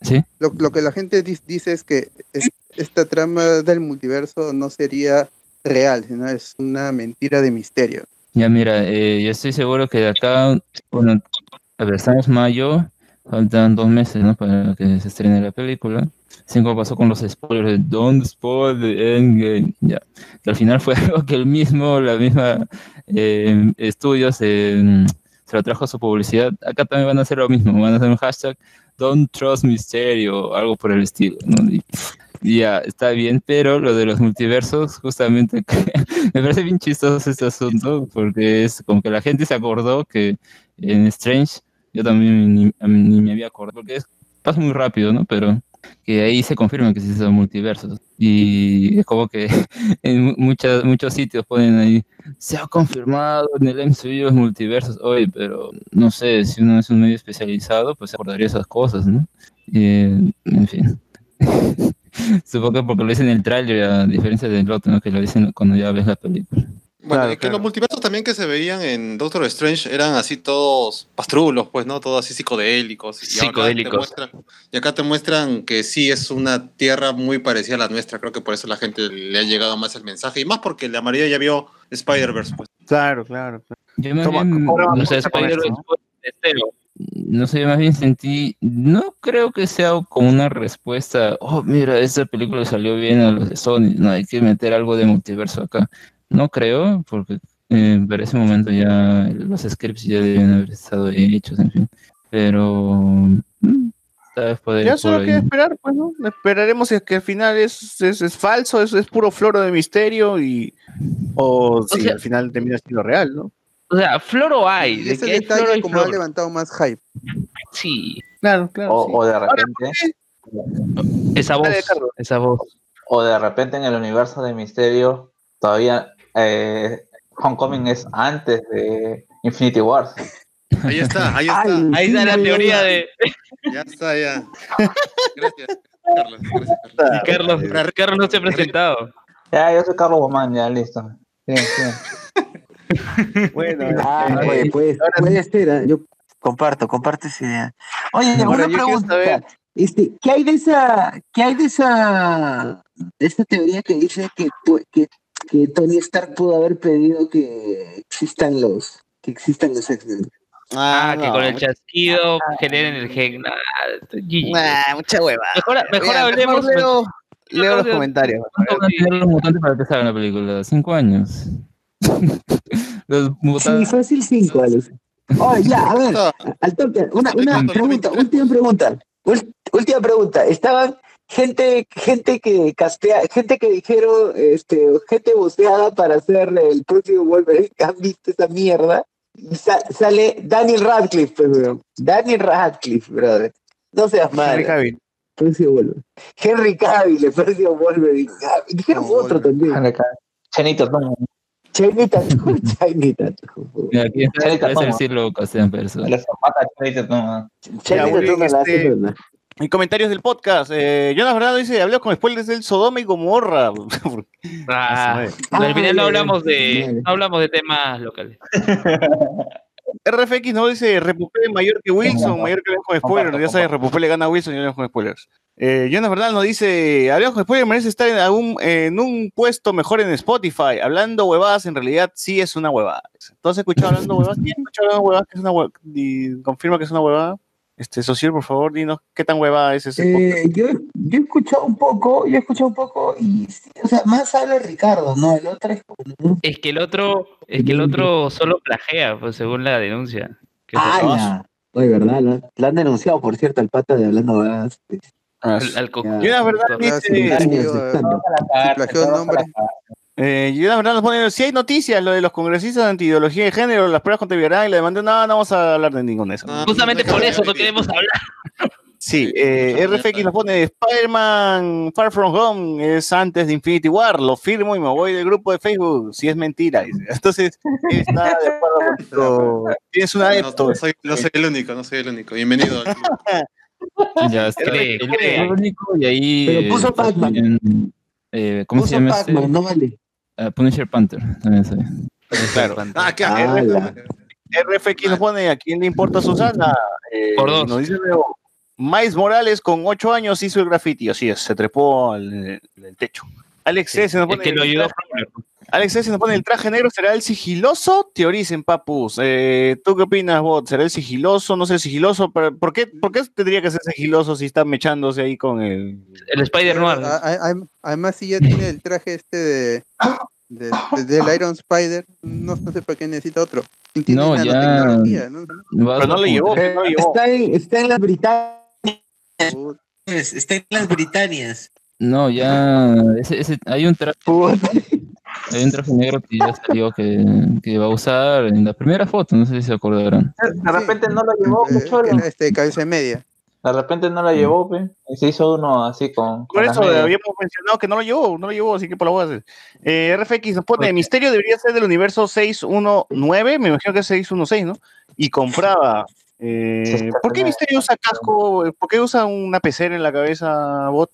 Speaker 2: ¿Sí?
Speaker 5: lo, lo que la gente dice es que es- esta trama del multiverso no sería real, sino es una mentira de misterio.
Speaker 2: Ya mira, eh, yo estoy seguro que de acá, bueno, estamos mayo, faltan dos meses, ¿no? Para que se estrene la película. Cinco pasó con los spoilers de Don't Spoil the Endgame, ya. Al final fue algo que el mismo, la misma eh, se, se lo trajo a su publicidad. Acá también van a hacer lo mismo, van a hacer un hashtag Don't Trust Mysterio, algo por el estilo, ¿no? Ya, está bien, pero lo de los multiversos, justamente, me parece bien chistoso este asunto, porque es como que la gente se acordó que en Strange, yo también ni, ni me había acordado, porque es, pasa muy rápido, ¿no? Pero que ahí se confirma que sí son multiversos. Y es como que en mu- muchas, muchos sitios ponen ahí, se ha confirmado en el MCU los multiversos. Oye, pero no sé, si uno es un medio especializado, pues se acordaría esas cosas, ¿no? Eh, en fin. Supongo que porque lo dicen en el tráiler, a diferencia del otro, ¿no? Que lo dicen cuando ya ves la película.
Speaker 3: Bueno,
Speaker 1: Claro,
Speaker 3: y que
Speaker 1: claro.
Speaker 3: los multiversos también que se veían en Doctor Strange eran así todos pastrulos, pues, ¿no? Todos así psicodélicos. Y acá
Speaker 6: Psicodélicos.
Speaker 3: muestran- y acá te muestran que sí es una tierra muy parecida a la nuestra. Creo que por eso la gente le ha llegado más el mensaje. Y más porque la mayoría ya vio Spider-Verse, pues.
Speaker 1: Claro, claro. claro.
Speaker 2: Yo más
Speaker 1: Toma,
Speaker 2: bien,
Speaker 1: ahora
Speaker 2: no
Speaker 1: vamos
Speaker 2: sé,
Speaker 1: a con
Speaker 2: Spider-
Speaker 1: esto, ¿no?
Speaker 2: No sé, más bien sentí, no creo que sea como una respuesta, oh, mira, esta película salió bien a los de Sony, no hay que meter algo de multiverso acá. No creo, porque eh, para ese momento ya los scripts ya deben haber estado hechos, en fin. Pero mm, vez poder
Speaker 1: Ya solo queda esperar, pues, ¿no? Esperaremos si es que al final es, es, es falso, es, es puro floro de misterio y. O si
Speaker 6: sea-
Speaker 1: al final termina siendo real, ¿no?
Speaker 6: O sea, floro hay.
Speaker 5: Y
Speaker 6: De
Speaker 5: ese
Speaker 6: que hay floro
Speaker 5: detalle
Speaker 6: hay
Speaker 5: como ha levantado más hype.
Speaker 6: Sí.
Speaker 1: Claro, claro.
Speaker 9: O,
Speaker 1: sí.
Speaker 9: o de
Speaker 1: Ahora,
Speaker 9: repente,
Speaker 6: Esa voz. Esa voz.
Speaker 9: o de repente en el universo de Misterio, todavía eh, Homecoming es antes de Infinity Wars.
Speaker 3: Ahí está, ahí está.
Speaker 8: Ay,
Speaker 6: Ahí
Speaker 8: sí,
Speaker 6: está la teoría de
Speaker 3: Ya está, ya. Gracias, Carlos. Gracias, Carlos.
Speaker 6: y Carlos. Carlos no se ha presentado.
Speaker 9: Ya, yo soy Carlos Guamán, ya listo. Bien, bien.
Speaker 1: Bueno,
Speaker 8: Ah, oye, pues, puede ser, ¿ah? yo comparto, comparto esa idea. Oye,
Speaker 1: Ahora,
Speaker 8: una pregunta,
Speaker 1: saber-
Speaker 8: este, ¿qué hay de esa, qué hay de esa, de esta teoría que dice que, que, que Tony Stark pudo haber pedido que existan los, que existan los X-Men?
Speaker 6: Ah, que
Speaker 1: no,
Speaker 6: con el chasquido generen el gen. Ah.
Speaker 1: Nah, mucha hueva.
Speaker 6: Mejor, mejor
Speaker 1: Ya,
Speaker 6: hablemos.
Speaker 1: leo, leo los comentarios.
Speaker 2: ¿Cuánto van a tener los mutantes para que salgan la película? ¿Cinco años? los
Speaker 8: Sí, fácil cinco, Alex. Oye, ya, a ver, al toque, una, una pregunta, última pregunta, última pregunta. Estaban gente, gente que castea, gente que dijeron, este, gente buceada para hacer el próximo Wolverine. ¿Han visto esa mierda? Y sa- sale Daniel Radcliffe, pues, weón. Daniel Radcliffe, brother. No seas
Speaker 1: Henry
Speaker 8: mal.
Speaker 1: Cavill.
Speaker 8: Percy Wolverine. Henry Cavill, el Percy Wolverine. Ah, Dijeron
Speaker 5: No,
Speaker 8: otro también.
Speaker 9: Chenito, toma.
Speaker 2: Aquí está.
Speaker 9: La zapata,
Speaker 8: la hace,
Speaker 1: este-
Speaker 8: ¿verdad?
Speaker 1: En comentarios del podcast, eh, Jonas Bernardo dice, habló con spoilers del Sodoma y Gomorra.
Speaker 6: Ah, al final no hablamos de, no hablamos de temas locales.
Speaker 1: RFX no dice Repupé mayor que Wilson, mayor que León con spoilers. Ya sabes, Repupé le gana a Wilson y León con spoilers. Eh, Jonas Bernal nos dice, Hablamos con spoilers merece estar en, algún- en un puesto mejor en Spotify. Hablando huevadas, en realidad sí es una huevada. Entonces, escuchado hablando huevadas? ¿Quién escuchó hablando huevadas que es una huevada? Y confirma que es una huevada. Este, Socio, por favor, dinos qué tan huevada es ese.
Speaker 8: Eh, yo, yo he escuchado un poco, yo he escuchado un poco y, sí, o sea, más habla Ricardo, ¿no? El otro es como...
Speaker 6: Es que el otro, es que el otro solo plagea, pues según la denuncia. Que
Speaker 8: ¡Hala! Oye, ¿verdad? La, la han denunciado, por cierto, al pata de hablando huevadas. pues.
Speaker 6: al, al
Speaker 5: Ah,
Speaker 1: dice,
Speaker 5: sí, eh, sí, plagió el nombre.
Speaker 1: Eh, y una verdad nos pone, si hay noticias, lo de los congresistas de antiideología de género, las pruebas contra Villarán y la demanda, no, no vamos a hablar de ninguno de eso.
Speaker 3: No,
Speaker 6: Justamente
Speaker 3: no,
Speaker 6: por eso
Speaker 3: no,
Speaker 6: queremos hablar.
Speaker 1: Sí, eh, RFX nos pone Spider-Man Far From Home es antes de Infinity War, lo firmo y me voy del grupo de Facebook, si es mentira. dice. Entonces, está de acuerdo contigo. Tienes un
Speaker 3: No,
Speaker 1: adepto.
Speaker 3: no soy, no soy el único, no soy el único. Bienvenido.
Speaker 2: Ya está.
Speaker 6: Cree,
Speaker 2: el- único y ahí.
Speaker 8: Pero puso Pac-Man.
Speaker 2: eh, ¿Cómo se
Speaker 8: Puso
Speaker 2: llama este?
Speaker 8: Pac-Man, no vale.
Speaker 2: Ah, Punisher Panther. También sabe.
Speaker 1: Claro.
Speaker 3: Ah,
Speaker 1: nos pone, ¿a quién le importa Susana? Eh,
Speaker 6: Por dos.
Speaker 1: Nos dice luego, Mais Morales con ocho años hizo el graffiti, así es, se trepó al, al techo. Alex S. nos
Speaker 6: Es
Speaker 1: pone,
Speaker 6: que lo ayudó.
Speaker 1: Alex S. nos pone, ¿el traje negro será el sigiloso? Teoricen, papus. Eh, ¿Tú qué opinas, Bot? ¿Será el sigiloso? No sé, sigiloso. pero ¿Por qué, ¿Por qué tendría que ser sigiloso si está mechándose ahí con el...
Speaker 6: El Spider Noir.
Speaker 5: A- a- a- Además, si ya tiene el traje este de, de- de- del Iron Spider, no, no sé para qué necesita otro. Tiene
Speaker 2: No, ya-
Speaker 5: ¿no?
Speaker 1: Pero no le llevó, no.
Speaker 8: Está en, está en las Británicas.
Speaker 5: Puta,
Speaker 8: Está en las Británicas.
Speaker 2: No, ya. Ese, ese- hay, un traje, hay un traje negro que ya salió que, que va a usar en la primera foto. No sé si se acordarán.
Speaker 9: De repente no lo llevó,
Speaker 5: este cabeza media.
Speaker 9: De repente no la llevó, pe. Y se hizo uno así con.
Speaker 1: Por
Speaker 9: con
Speaker 1: eso habíamos mencionado que no lo llevó, no lo llevó, así que por la voy a hacer. Eh, RFX nos pone, Misterio debería ser del universo 619, me imagino que es 616, ¿no? Y compraba. eh, ¿Por qué Misterio usa casco? ¿Por qué usa una pecera en la cabeza, bot?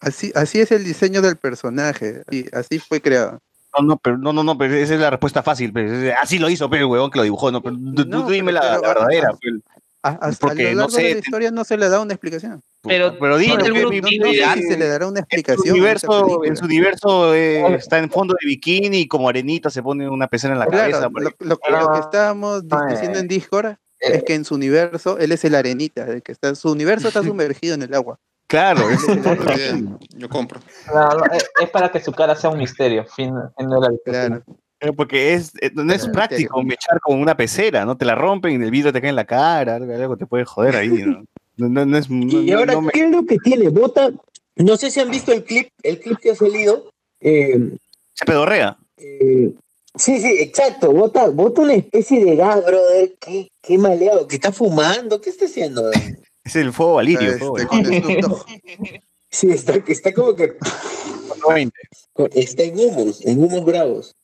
Speaker 5: Así, así es el diseño del personaje. Y así fue creado.
Speaker 1: No, no, pero no, no, no, pero esa es la respuesta fácil. pero es- así lo hizo, pero el huevón que lo dibujó, no, pero
Speaker 5: No,
Speaker 1: tú dime
Speaker 5: pero-
Speaker 1: la,
Speaker 5: pero-
Speaker 1: la verdadera. pues.
Speaker 5: A, a- a
Speaker 1: Porque,
Speaker 5: lo
Speaker 1: no
Speaker 5: largo
Speaker 1: sé,
Speaker 5: de la historia no se le da una explicación.
Speaker 6: Pero
Speaker 1: pero dime
Speaker 5: No, no sé si se le dará una
Speaker 1: En su
Speaker 5: explicación. a esa
Speaker 1: universo, en su universo eh, está en fondo de bikini y como arenita se pone una pecera en la
Speaker 5: Claro,
Speaker 1: cabeza.
Speaker 5: lo, lo que- lo que estábamos di- diciendo en Discord es que en su universo él es el arenita, el que está, su universo está sumergido en el agua.
Speaker 1: Claro, es-
Speaker 3: Yo compro.
Speaker 9: No, no, es, para que su cara sea un misterio. Fin, fin de la.
Speaker 5: Claro.
Speaker 1: Eh, Porque es, eh, no es práctico mechar con una pecera, ¿no? Te la rompen y el vidrio te cae en la cara, algo, te puede joder ahí, ¿no? No, no- no es,
Speaker 8: Y
Speaker 1: no-
Speaker 8: ahora,
Speaker 1: no me-
Speaker 8: ¿qué es lo que tiene? Bota. No sé si han visto el clip, el clip que ha salido. Eh,
Speaker 1: se pedorrea.
Speaker 8: eh, sí, sí, exacto. Bota, bota una especie de gas, brother. Qué, qué maleado. ¿Que está fumando? ¿Qué está haciendo?
Speaker 1: Es el fuego valirio.
Speaker 5: Este.
Speaker 8: Sí, está, está como que.
Speaker 1: 420.
Speaker 8: Está en humos, en humos bravos.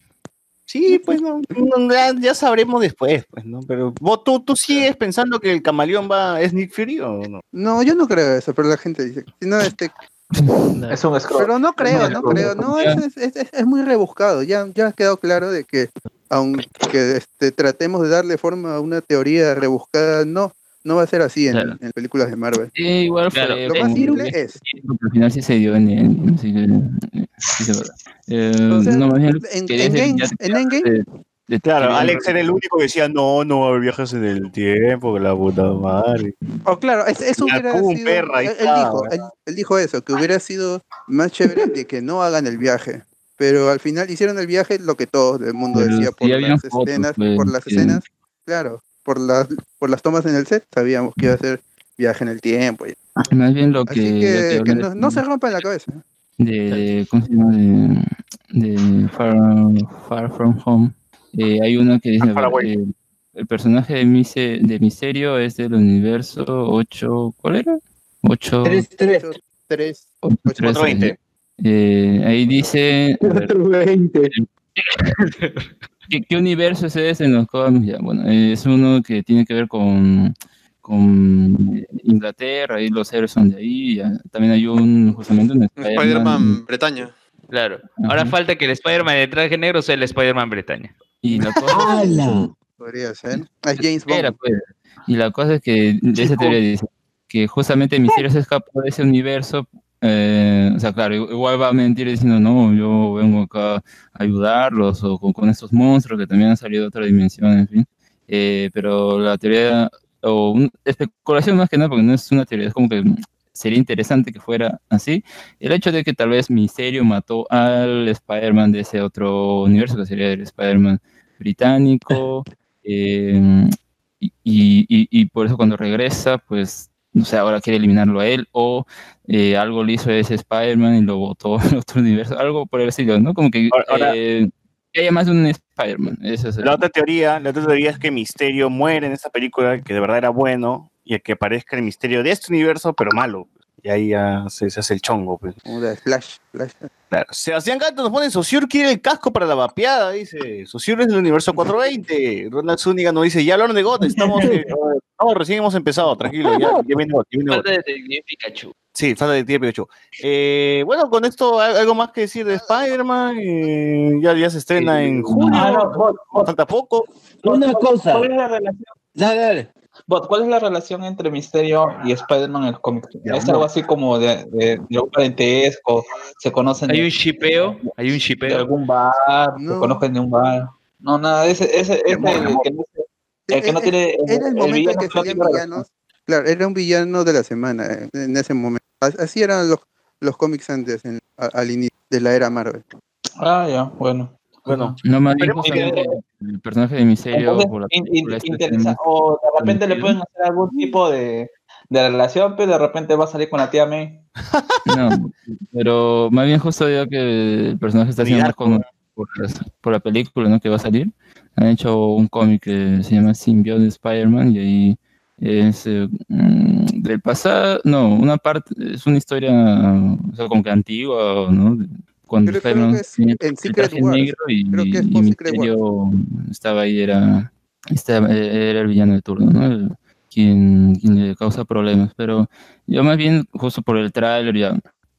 Speaker 1: Sí, pues no, no, ya, ya sabremos después, pues, ¿no? Pero vos, tú, tú sigues pensando que el camaleón va, es Nick Fury o no?
Speaker 5: No, yo no creo eso, pero la gente dice. Si no, este,
Speaker 9: Es un scroll.
Speaker 5: pero no creo,
Speaker 9: No,
Speaker 5: no creo. No, es, es, es- es muy rebuscado. Ya, ya ha quedado claro de que, aunque este, tratemos de darle forma a una teoría rebuscada, no, no va a ser así en,
Speaker 6: Claro.
Speaker 5: en películas de Marvel.
Speaker 2: Sí, igual fue.
Speaker 6: Claro,
Speaker 5: Lo más simple es.
Speaker 2: porque al final sí se dio en eh. Eh,
Speaker 5: en, en en Endgame
Speaker 2: de-
Speaker 1: Claro, Alex era el único que decía, no, no va a haber viajes en el tiempo, que la puta madre.
Speaker 5: Oh, claro, es- eso
Speaker 1: La
Speaker 5: hubiera sido.
Speaker 1: perra,
Speaker 5: él,
Speaker 1: está,
Speaker 5: dijo, él, él dijo eso, que hubiera sido más chévere de que no hagan el viaje. Pero al final hicieron el viaje lo que todo el mundo decía
Speaker 2: sí
Speaker 5: por las
Speaker 2: fotos,
Speaker 5: escenas,
Speaker 2: pues,
Speaker 5: por las escenas, claro, por las por las tomas en el set, sabíamos que iba a ser viaje en el tiempo. y-
Speaker 2: Más bien lo
Speaker 5: Así
Speaker 2: que. lo
Speaker 5: que, no, se rompa en la cabeza.
Speaker 2: de, ¿cómo se llama? De, de Far, Far From Home. Eh, hay una que dice, eh, el personaje de, Mise- de Misterio es del universo 8, ¿cuál era? 8,
Speaker 8: Tres, tres.
Speaker 5: Tres.
Speaker 1: 420.
Speaker 2: Eh, ahí dice, a ver,
Speaker 8: 420.
Speaker 2: ¿qué, qué universo es ese en los cómics? Ya, bueno, es uno que tiene que ver con, con Inglaterra, y los héroes son de ahí, ya. también hay un, justamente un Spider-Man.
Speaker 3: Spider-Man Bretaña.
Speaker 6: Claro. Ahora
Speaker 2: Ajá.
Speaker 6: falta que el Spider-Man de traje negro sea el Spider-Man Bretaña.
Speaker 2: Y la cosa,
Speaker 8: ¡Hala!
Speaker 5: Podría ser. Ah, Es James Bond.
Speaker 2: pues. Y la cosa es que de esa teoría dice que justamente Misterio se escapó de ese universo. Eh, o sea, claro, igual va a mentir diciendo, no, yo vengo acá a ayudarlos o con, con estos monstruos que también han salido de otra dimensión, en fin. Eh, pero la teoría, o un- especulación más que nada, porque no es una teoría, es como que sería interesante que fuera así. El hecho de que tal vez Misterio mató al Spider-Man de ese otro universo, que sería el Spider-Man británico. eh, y, y- y- y por eso cuando regresa, pues, no sé, ahora quiere eliminarlo a él, o eh, algo le hizo ese Spider-Man y lo botó en otro universo, algo por el estilo, ¿no? Como que
Speaker 1: Ahora-
Speaker 2: eh, haya más de un Spider-Man. Es
Speaker 1: La otra teoría, la otra teoría es que Misterio muere en esta película, que de verdad era bueno, y que aparezca el misterio de este universo, pero malo. Y ahí ya se, se hace el chongo. Pues.
Speaker 5: Como de Flash. Flash.
Speaker 1: Claro. Sebastián Gato nos pone, Sociur quiere el casco para la vapeada, dice. Sociur es del universo 420. Ronald Zúñiga nos dice, ya hablaron de God, estamos... eh, no, recién hemos empezado, tranquilo, ya, ya viene ya.
Speaker 6: Falta de Detective Pikachu.
Speaker 1: Sí, falta de tiempo, Pikachu. Eh, bueno, con esto, ¿al- ¿algo más que decir de Spider-Man? Eh, ya, ya se estrena en junio,
Speaker 9: Ah, no,
Speaker 1: falta poco.
Speaker 8: Una cosa.
Speaker 9: ¿Cuál es la relación?
Speaker 8: Dale, dale.
Speaker 9: Bot, ¿cuál es la relación entre Misterio y Spider-Man en el cómic? Es algo así como de, de, de un parentesco, se conocen
Speaker 6: Hay
Speaker 9: de,
Speaker 6: un shipeo, hay un
Speaker 9: de
Speaker 6: shipeo.
Speaker 9: algún bar, se
Speaker 5: No.
Speaker 9: conocen de un bar. No, nada, ese, ese, ese el, que no, el que no
Speaker 5: Eh,
Speaker 9: tiene.
Speaker 5: Era el momento en
Speaker 9: villano
Speaker 5: que
Speaker 9: que no
Speaker 5: salían
Speaker 9: tiene
Speaker 5: villanos. Claro, era un villano de la semana eh, en ese momento. As- Así eran los, los cómics antes, en- al inicio de la era Marvel.
Speaker 9: Ah, ya, bueno.
Speaker 1: Bueno,
Speaker 2: No, más bien
Speaker 1: Esperemos que-
Speaker 2: justamente el personaje de Misterio
Speaker 9: Entonces,
Speaker 2: la
Speaker 9: in-
Speaker 2: tiene-
Speaker 9: o de repente le pueden hacer algún tipo de, de relación, pero de repente va a salir con la tía May.
Speaker 2: No, pero más bien justo ya que el personaje está siendo más
Speaker 1: Cuidado.
Speaker 2: conocido por, por la película ¿no? que va a salir. Han hecho un cómic que se llama Symbiote Spider-Man y ahí es eh, mm, del pasado, no, una parte, es una historia o sea, como que antigua, ¿no? Cuando
Speaker 5: Creo- creo que es en Secret
Speaker 2: traje
Speaker 5: Wars.
Speaker 2: negro y,
Speaker 5: Creo que es
Speaker 2: y Misterio estaba ahí, era, estaba- era el villano de turno, ¿no? El- quien, quien le causa problemas, pero yo más bien, justo por el tráiler, ya,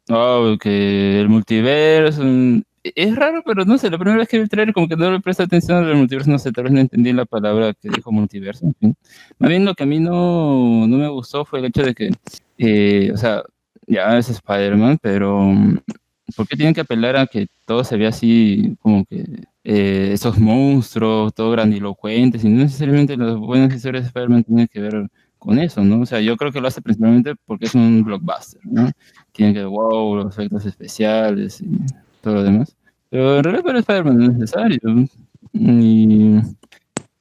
Speaker 2: oh, que el multiverso, mm, es raro, pero no sé, la primera vez que vi el tráiler como que no le presté atención al multiverso, no sé, tal vez no entendí la palabra que dijo multiverso, en fin. Más bien lo que a mí no, no me gustó fue el hecho de que, eh, o sea, ya es Spider-Man, pero ¿por qué tienen que apelar a que todo se vea así como que eh, esos monstruos, todo grandilocuentes, y no necesariamente las buenas historias de Spider-Man tienen que ver con eso, ¿no? O sea, yo creo que lo hace principalmente porque es un blockbuster, ¿no? Tiene que, wow, los efectos especiales y todo lo demás. Pero en realidad para Spider-Man no es necesario. Y,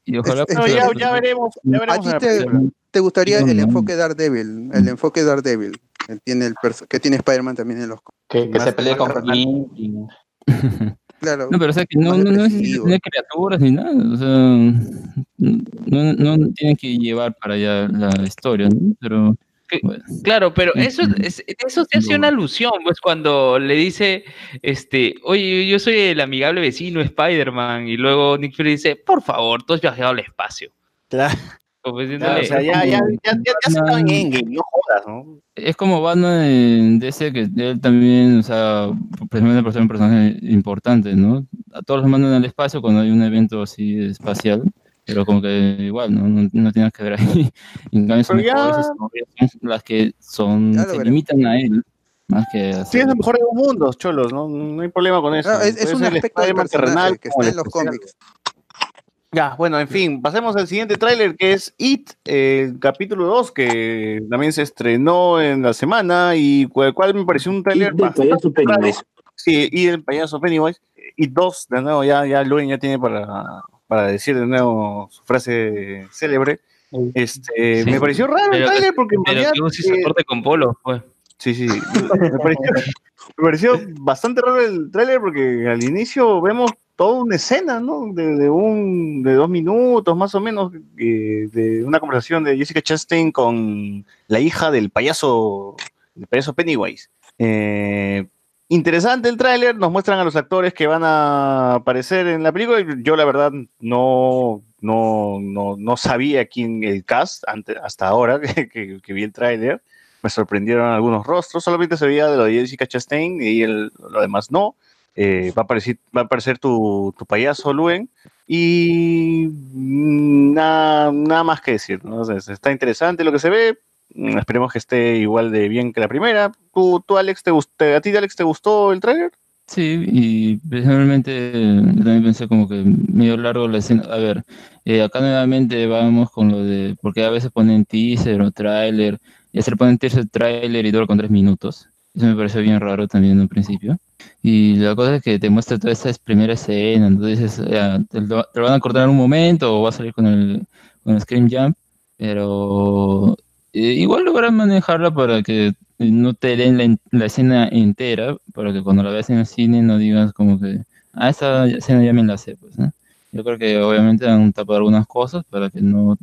Speaker 2: y ojalá...
Speaker 5: Es- es
Speaker 1: ya, ya veremos, ya
Speaker 5: ¿A
Speaker 1: veremos
Speaker 5: ti
Speaker 1: en la
Speaker 5: te, te gustaría
Speaker 2: No,
Speaker 5: el
Speaker 2: no.
Speaker 5: enfoque Daredevil? El enfoque Daredevil que tiene, el que tiene Spider-Man también en los.
Speaker 9: Que, se pelee con y-
Speaker 5: Claro,
Speaker 2: No, pero o sea que no, no, no tener criaturas ni nada. O sea, no, no tienen que llevar para allá la historia, ¿no? Pero
Speaker 6: Que-
Speaker 2: bueno.
Speaker 6: Claro, pero eso, es, eso se hace una alusión, pues cuando le dice, este, oye, yo soy el amigable vecino Spider-Man, y luego Nick Fury dice, por favor, tú has viajado al espacio.
Speaker 1: Claro,
Speaker 6: Como
Speaker 1: claro,
Speaker 6: diciéndole,
Speaker 1: o sea, ya, ya, ya, ya, ya se está en Endgame, no jodas, ¿no?
Speaker 2: Es como Batman en DC, que él también, o sea, precisamente por ser un personaje importante, ¿no? A todos los mandan al espacio cuando hay un evento así espacial, pero como que igual, ¿no? No, no tiene que ver ahí. En cambio,
Speaker 1: Pero ya-
Speaker 2: son las que son,
Speaker 5: lo
Speaker 2: se limitan a él, más que
Speaker 1: Sí, es el mejor de los mundos, cholos, no, no hay problema con eso.
Speaker 5: Claro, es, es un aspecto del personaje
Speaker 1: terrenal
Speaker 5: que está en los
Speaker 1: especial.
Speaker 5: cómics.
Speaker 1: Ya, bueno, en fin, pasemos al siguiente tráiler que es It, el capítulo 2, que también se estrenó en la semana y el cual me pareció un
Speaker 8: Y
Speaker 1: tráiler bastante
Speaker 8: payaso Pennywise.
Speaker 1: Sí, y el payaso Pennywise. Y dos, de nuevo, ya, ya Luen ya tiene para, para decir de nuevo su frase célebre. Este,
Speaker 6: Sí.
Speaker 1: Me pareció raro el tráiler porque en
Speaker 6: pero
Speaker 1: realidad,
Speaker 6: que se corte con Polo, pues.
Speaker 1: Sí, sí. Me pareció, me pareció bastante raro el tráiler porque al inicio vemos toda una escena, ¿no? De, de un, de dos minutos más o menos, eh, de una conversación de Jessica Chastain con la hija del payaso, del payaso Pennywise. Eh, interesante el tráiler, nos muestran a los actores que van a aparecer en la película. Yo la verdad no, no, no, no sabía quién el cast ante- hasta ahora que vi el tráiler. Me sorprendieron algunos rostros, solamente se veía de lo de Jessica Chastain y el, lo demás no. Eh, va, a aparecer, va a aparecer tu, tu payaso, Luen. Y nada, nada más que decir. ¿no? Está interesante lo que se ve. Mm, Esperemos que esté igual de bien que la primera. ¿Tú, tú Alex, te gust- ¿a ti, Alex, te gustó el tráiler?
Speaker 2: Sí, y personalmente también pensé como que medio largo la escena. A ver, eh, acá nuevamente vamos con lo de, porque a veces ponen teaser o tráiler, y hacer ponen teaser, tráiler y dura con tres minutos. Eso me pareció bien raro también en un principio. Y la cosa es que te muestra toda esa primera escena, entonces ya, te, lo, te lo van a cortar en un momento o va a salir con el, con el Scream Jump, pero eh, igual logran manejarla para que no te den la, la escena entera, para que cuando la veas en el cine no digas como que, ah, esa escena ya me la sé, pues, ¿no? Yo creo que obviamente han tapado algunas cosas para que no,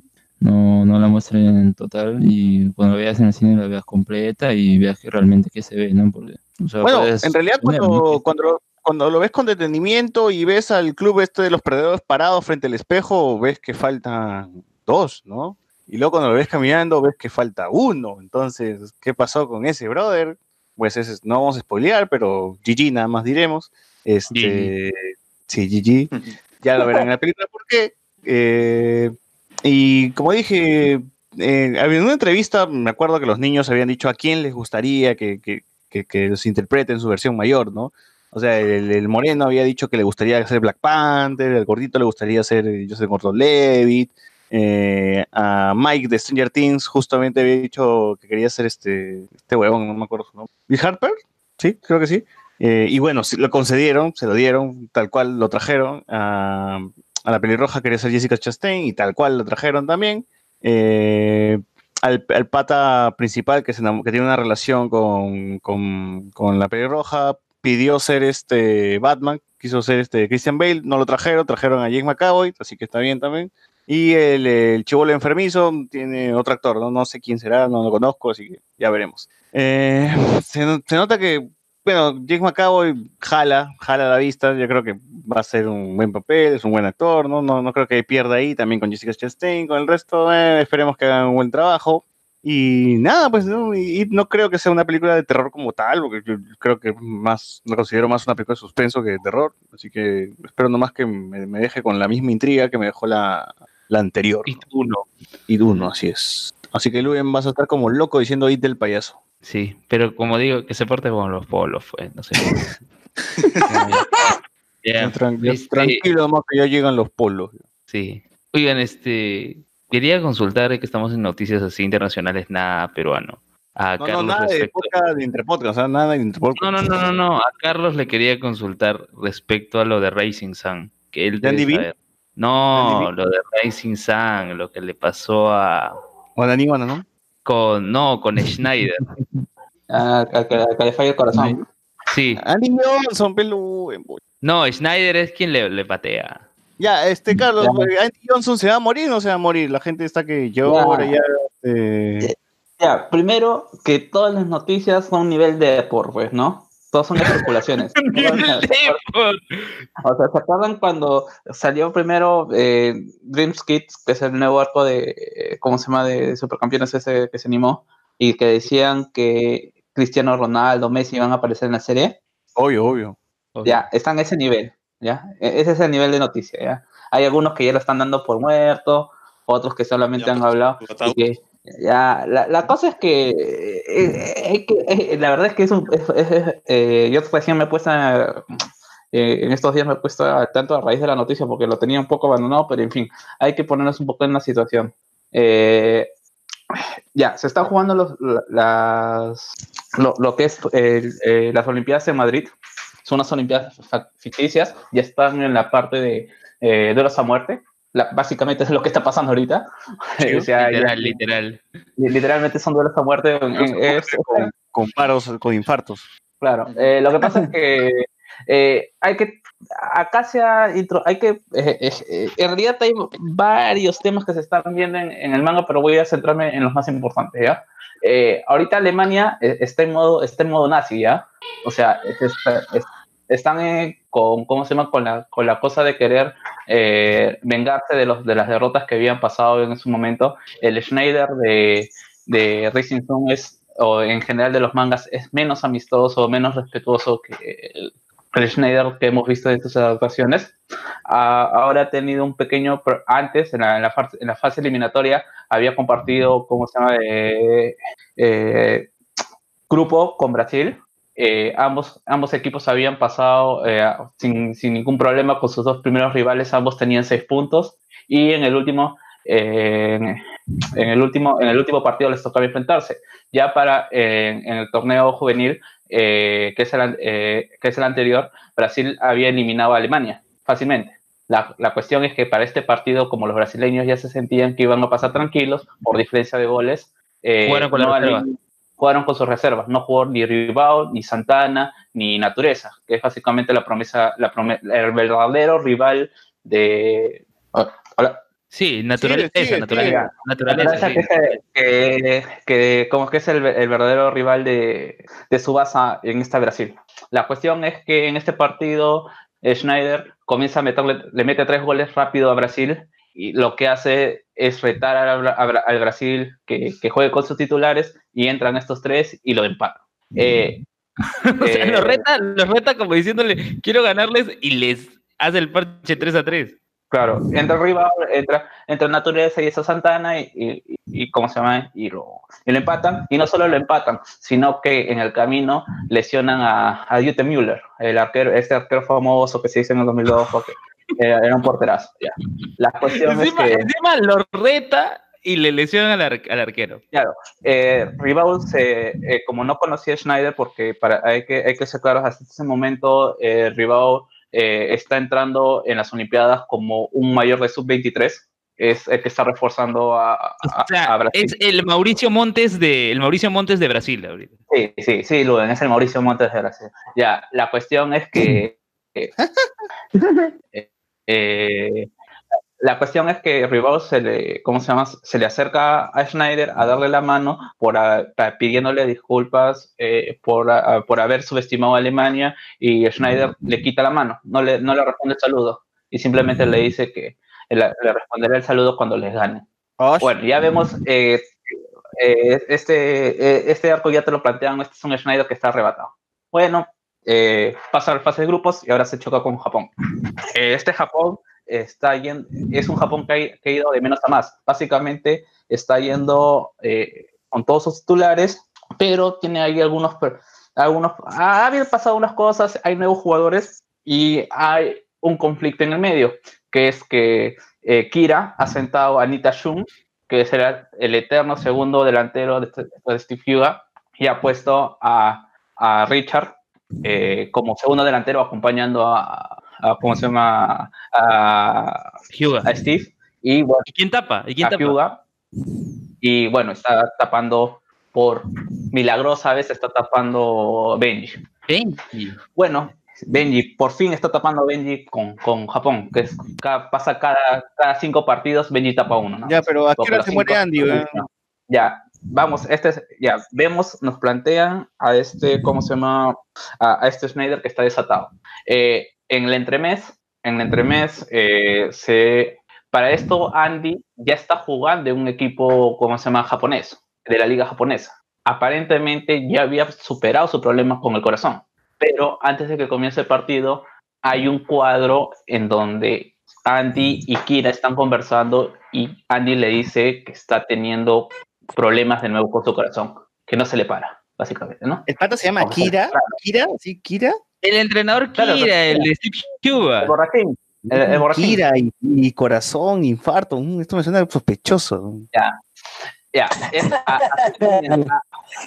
Speaker 2: no, no la muestren en total y cuando la veas en el cine la veas completa y veas que realmente qué se ve, ¿no? Porque, o sea,
Speaker 1: Bueno,
Speaker 2: puedes
Speaker 1: en realidad cuando, cuando, lo- cuando lo ves con detenimiento y ves al club este de los perdedores parados frente al espejo, ves que faltan dos, ¿no? Y luego cuando lo ves caminando, ves que falta uno. Entonces, ¿qué pasó con ese brother? Pues ese, no vamos a spoilear, pero GG nada más diremos. Este, sí, GG. Ya lo verán en la película. ¿Por qué? Eh, y como dije, eh, había una entrevista, me acuerdo que los niños habían dicho a quién les gustaría que, que, que, los interpreten su versión mayor, ¿no? O sea, el, moreno había dicho que le gustaría hacer Black Panther, el gordito le gustaría hacer Joseph Gordon-Levitt, eh, a Mike de Stranger Things justamente había dicho que quería hacer este, este huevón, no me acuerdo su nombre. ¿Bill Harper? Sí, creo que sí. Eh, y bueno, lo concedieron, se lo dieron, tal cual lo trajeron. A, a la pelirroja quería ser Jessica Chastain y tal cual lo trajeron también. Eh, al, pata principal que, se que tiene una relación con, con, la pelirroja pidió ser este Batman, quiso ser este Christian Bale, no lo trajeron, trajeron a Jake McAvoy, así que está bien también. Y el, el chivolo enfermizo tiene otro actor, ¿no? no sé quién será, no lo conozco, así que ya veremos. Eh, se nota que, bueno, Jake McAvoy jala, jala la vista, yo creo que va a ser un buen papel, es un buen actor, ¿no? No, no creo que pierda ahí, también con Jessica Chastain, con el resto, eh, esperemos que hagan un buen trabajo. Y nada, pues no, y, no creo que sea una película de terror como tal, porque yo creo que más, lo considero más una película de suspenso que de terror, así que espero nomás que me, me deje con la misma intriga que me dejó la, la anterior.
Speaker 6: Y tú no.
Speaker 1: Y uno, así es. Así que Luen vas a estar como loco diciendo It del payaso.
Speaker 6: Sí, pero como digo, que se porte con los polos, pues, no sé. Ya,
Speaker 1: Tran- ya,
Speaker 6: este,
Speaker 1: Tranquilo, nomás que ya llegan los polos.
Speaker 6: Sí. Oigan, este, quería consultar eh, que estamos en noticias así internacionales, nada peruano. A
Speaker 1: No, no, nada de
Speaker 6: respecto-
Speaker 1: podcast, de interpodcast, o sea, nada de interpodcast.
Speaker 6: No, no, no, no, no. A Carlos le quería consultar respecto a lo de Racing Sun. Que él
Speaker 1: ¿De
Speaker 6: debe. No,
Speaker 1: ¿De
Speaker 6: lo de Racing Sun, lo que le pasó a.
Speaker 1: O Níbana, ¿no?
Speaker 6: Con, no, con Schneider.
Speaker 9: Ah, que, le el corazón.
Speaker 6: Sí.
Speaker 1: Andy Johnson, pelu.
Speaker 6: No, Schneider es quien le, le patea.
Speaker 1: Ya, este, Carlos,
Speaker 9: Ya.
Speaker 1: Andy Johnson se va a morir o no se va a morir. La gente está que llora, ya. este,
Speaker 9: Ya, primero que todas las noticias son un nivel de por, pues, ¿no? Todas son especulaciones. O sea, ¿se acuerdan cuando salió primero eh, Dreams Kids, que es el nuevo arco de, eh, ¿cómo se llama?, de Supercampeones ese que se animó, y que decían que Cristiano Ronaldo, Messi iban a aparecer en la serie?
Speaker 1: Obvio, obvio.
Speaker 9: Ya, están a ese nivel, ¿ya? E- Ese es el nivel de noticia, ¿ya? Hay algunos que ya lo están dando por muerto, otros que solamente
Speaker 3: Ya,
Speaker 9: han
Speaker 3: pues,
Speaker 9: hablado. y que- ya, la, la cosa es que, eh, eh, la verdad es que es un, eh, yo recién me he puesto, en estos días me he puesto tanto a raíz de la noticia porque lo tenía un poco abandonado, pero en fin, hay que ponernos un poco en la situación. Ya, se están jugando los, la- las, lo, lo que es las Olimpiadas en Madrid. Son unas Olimpiadas ficticias, ya están en la parte de duelos a muerte. La- básicamente es lo que está pasando ahorita. O sea, ya-
Speaker 6: literal, literal.
Speaker 9: literalmente son duelos a muerte. en- en- es-
Speaker 1: Con, con paros, con infartos.
Speaker 9: claro, eh, lo que pasa es que Eh, hay que, acá se ha intro- hay que, eh, eh, eh, en realidad hay varios temas que se están viendo en, en el manga, pero voy a centrarme en los más importantes, ¿ya? Eh, ahorita Alemania está en modo, está en modo nazi, ¿ya? O sea, es- está- es- están eh, con, ¿cómo se llama? Con la, con la cosa de querer eh, vengarse de, los, de las derrotas que habían pasado en su momento. El Schneider de, de Racing Sun es, o en general de los mangas, es menos amistoso, menos respetuoso que el, Schneider que hemos visto en sus adaptaciones. Ah, ahora ha tenido un pequeño, antes, en la, en la fase, en la fase eliminatoria, había compartido, ¿cómo se llama? Eh, eh, grupo con Brasil. Eh, ambos, ambos equipos habían pasado eh, sin, sin ningún problema con sus dos primeros rivales, ambos tenían seis puntos y en el último, eh, en, en el último, en el último partido les tocaba enfrentarse. Ya para en el torneo juvenil, eh, que, es el, eh, que es el anterior, Brasil había eliminado a Alemania fácilmente. La, la cuestión es que para este partido, como los brasileños ya se sentían que iban a pasar tranquilos por diferencia de goles, eh, no. Jugaron con sus reservas. No jugó ni Ribao, ni Santana, ni Natureza, que es básicamente la promesa, la prome- el verdadero rival de. Hola.
Speaker 6: Sí, naturaleza,
Speaker 1: Sigue, sigue,
Speaker 6: naturaleza, naturaleza,
Speaker 9: Natureza,
Speaker 6: sí.
Speaker 9: que, es que, que como que es el, el verdadero rival de, de Subasa en esta Brasil. La cuestión es que en este partido eh, Schneider comienza a meterle, le mete tres goles rápido a Brasil y lo que hace es retar a Bra- a Bra- al Brasil que, que juegue con sus titulares y entran estos tres y lo empatan. Eh,
Speaker 6: O sea,
Speaker 9: eh,
Speaker 6: los reta, los reta como diciéndole, quiero ganarles y les hace el parche 3 a 3.
Speaker 9: Claro, entra arriba, entra, entra Naturaleza y esa Santana y, y, y- ¿cómo se llama? Y lo, y lo empatan. Y no solo lo empatan, sino que en el camino lesionan a, a Jute Müller, el arquero, este arquero famoso que se hizo en el 2002 porque era, un porterazo. Ya. La cuestión es
Speaker 6: Encima,
Speaker 9: que,
Speaker 6: encima lo reta y le lesionan al, ar- al arquero.
Speaker 9: claro, eh, Ribaud, se, eh, como no conocía a Schneider, porque para, hay, que, hay que ser claros, hasta ese momento eh, eh, está entrando en las Olimpiadas como un mayor de sub-23, es el que está reforzando a, a-
Speaker 6: O sea,
Speaker 9: a Brasil.
Speaker 6: es el Mauricio Montes de el Mauricio Montes de Brasil ahorita.
Speaker 9: Sí, sí, sí, Luden, es el Mauricio Montes de Brasil. Ya, la cuestión es que. eh, eh, la cuestión es que Ribao se le, ¿cómo se llama? Se le acerca a Schneider a darle la mano por a- pidiéndole disculpas eh, por, a- por haber subestimado a Alemania y Schneider le quita la mano, no le, no le responde el saludo y simplemente le dice que le, le responderá el saludo cuando les gane. Bueno, ya vemos, eh, eh, este, eh, este arco ya te lo plantean, este es un Schneider que está arrebatado. Bueno, eh, pasa la fase de grupos y ahora se choca con Japón. Eh, este Japón está yendo, es un Japón que ha, que ha ido de menos a más. Básicamente está yendo eh, con todos sus titulares, pero tiene ahí algunos, algunos, ha habido pasado unas cosas, hay nuevos jugadores y hay un conflicto en el medio, que es que eh, Kira ha sentado a Anita Shun, que será el eterno segundo delantero de, este- de Steve Hyuga, y ha puesto a, a Richard eh, como segundo delantero acompañando a, a- ¿cómo se llama? A, a Steve. Y, bueno,
Speaker 6: quién tapa? ¿Y quién
Speaker 9: a
Speaker 6: tapa?
Speaker 9: Y bueno, está tapando por milagrosa vez está tapando Benji.
Speaker 6: Benji.
Speaker 9: Bueno, Benji, por fin está tapando Benji con, con Japón, que es, cada- pasa cada, cada cinco partidos, Benji tapa uno. ¿no?
Speaker 1: Ya, pero ¿a qué hora se muere Andy?
Speaker 9: Ya, vamos, este es- ya, vemos, nos plantean a este, ¿cómo se llama? A, este Schneider que está desatado. Eh, en el entremés, en el entremés, eh, se, para esto Andy ya está jugando en un equipo, ¿cómo se llama? Japonés, de la liga japonesa. Aparentemente ya había superado su problema con el corazón, pero antes de que comience el partido, hay un cuadro en donde Andy y Kira están conversando y Andy le dice que está teniendo problemas de nuevo con su corazón, que no se le para, básicamente, ¿no?
Speaker 1: ¿El pata se llama Kira? ¿Kira? ¿Sí, Kira?
Speaker 6: El entrenador
Speaker 9: Claro,
Speaker 6: Kira, el de Steve Cuba.
Speaker 9: El borrachín. El, el borrachín.
Speaker 1: Kira y, y corazón, infarto. mm, Esto me suena sospechoso.
Speaker 9: Ya. Ya. es- a- a-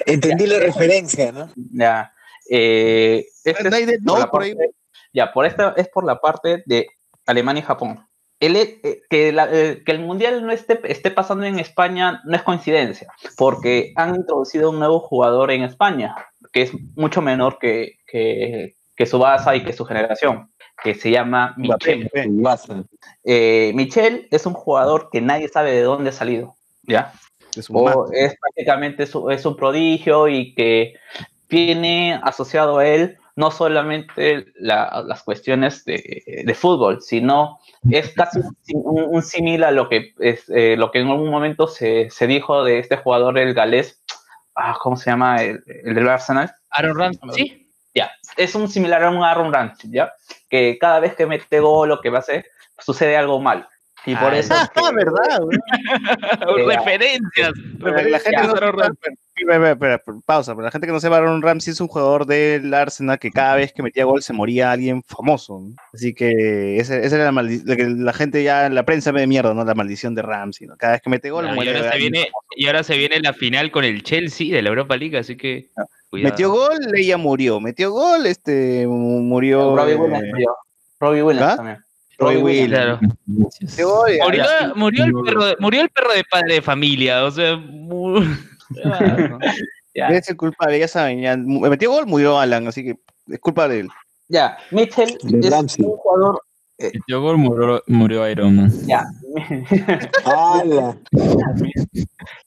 Speaker 4: Entendí la referencia, ¿no?
Speaker 9: Ya. Eh, este
Speaker 1: No hay
Speaker 9: es
Speaker 1: de-
Speaker 9: por
Speaker 1: no,
Speaker 9: la
Speaker 1: por ahí.
Speaker 9: parte- ya, por esta es por la parte de Alemania y Japón. El, eh, que, la- eh, que el mundial no esté, esté pasando en España no es coincidencia, porque han introducido un nuevo jugador en España, que es mucho menor que, que, que Subasa y que su generación, que se llama Michel. Eh, Michel es un jugador que nadie sabe de dónde ha salido, ¿ya?
Speaker 1: Es un
Speaker 9: O es prácticamente su- es un prodigio y que tiene asociado a él no solamente la- las cuestiones de, de fútbol, sino es casi un, un símil a lo que, es, eh, lo que en algún momento se, se dijo de este jugador, el galés, ah, ¿cómo se llama? El, el del Arsenal.
Speaker 6: Aaron Ramsey, sí.
Speaker 9: Ya, es un similar a un Aaron Ramsey, ¿ya? Que cada vez que mete gol o que va a hacer, sucede algo mal. Y por
Speaker 6: Ah,
Speaker 9: eso...
Speaker 1: Ah, verdad, güey.
Speaker 6: Referencias.
Speaker 1: La gente que no pausa. Para la gente que no sepa, Aaron Ramsey es un jugador del Arsenal que cada vez que metía gol se moría alguien famoso. ¿no? Así que esa, esa era la maldición. que la gente ya, la prensa me de mierda, ¿no? La maldición de Ramsey. ¿no? Cada vez que mete gol,
Speaker 6: y,
Speaker 1: muere
Speaker 6: ahora se
Speaker 1: alguien
Speaker 6: viene, y ahora se viene la final con el Chelsea de la Europa League, así que cuidado.
Speaker 1: Metió gol, ella murió. Metió gol, este mu- murió.
Speaker 9: Robbie
Speaker 1: eh,
Speaker 9: Williams, murió. Robbie Williams
Speaker 1: ¿Ah?
Speaker 9: también.
Speaker 1: Robbie
Speaker 9: Robbie
Speaker 1: Williams.
Speaker 6: Claro.
Speaker 1: Metió gol, y-
Speaker 6: Murió, el perro de, murió el perro de padre de familia, o sea, mu-
Speaker 9: Ya,
Speaker 1: Es el culpable, ya saben. Ya, mu- metió gol, murió Alan, así que es culpa de él.
Speaker 9: ya. Mitchell
Speaker 8: De
Speaker 9: es
Speaker 8: Ramsey.
Speaker 9: un jugador.
Speaker 2: Metió gol, murió, murió Iron Man.
Speaker 9: Ya,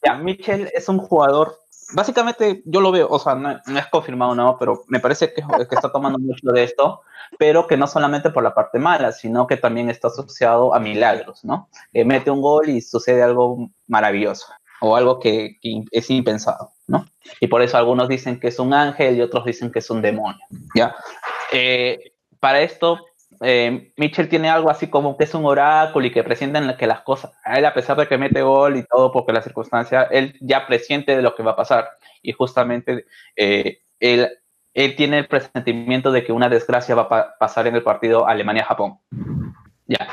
Speaker 9: ya, Mitchell es un jugador. Básicamente, yo lo veo, o sea, no, no es confirmado, no, pero me parece que, está tomando mucho de esto, pero que no solamente por la parte mala, sino que también está asociado a milagros, ¿no? Que mete un gol y sucede algo maravilloso, o algo que, que es impensado, ¿no? Y por eso algunos dicen que es un ángel y otros dicen que es un demonio, ¿ya? Eh, para esto, eh, Mitchell tiene algo así como que es un oráculo y que presienten que las cosas, a él a pesar de que mete gol y todo, porque la circunstancia, él ya presiente de lo que va a pasar. Y justamente eh, él, él tiene el presentimiento de que una desgracia va a pa- pasar en el partido Alemania-Japón. Ya.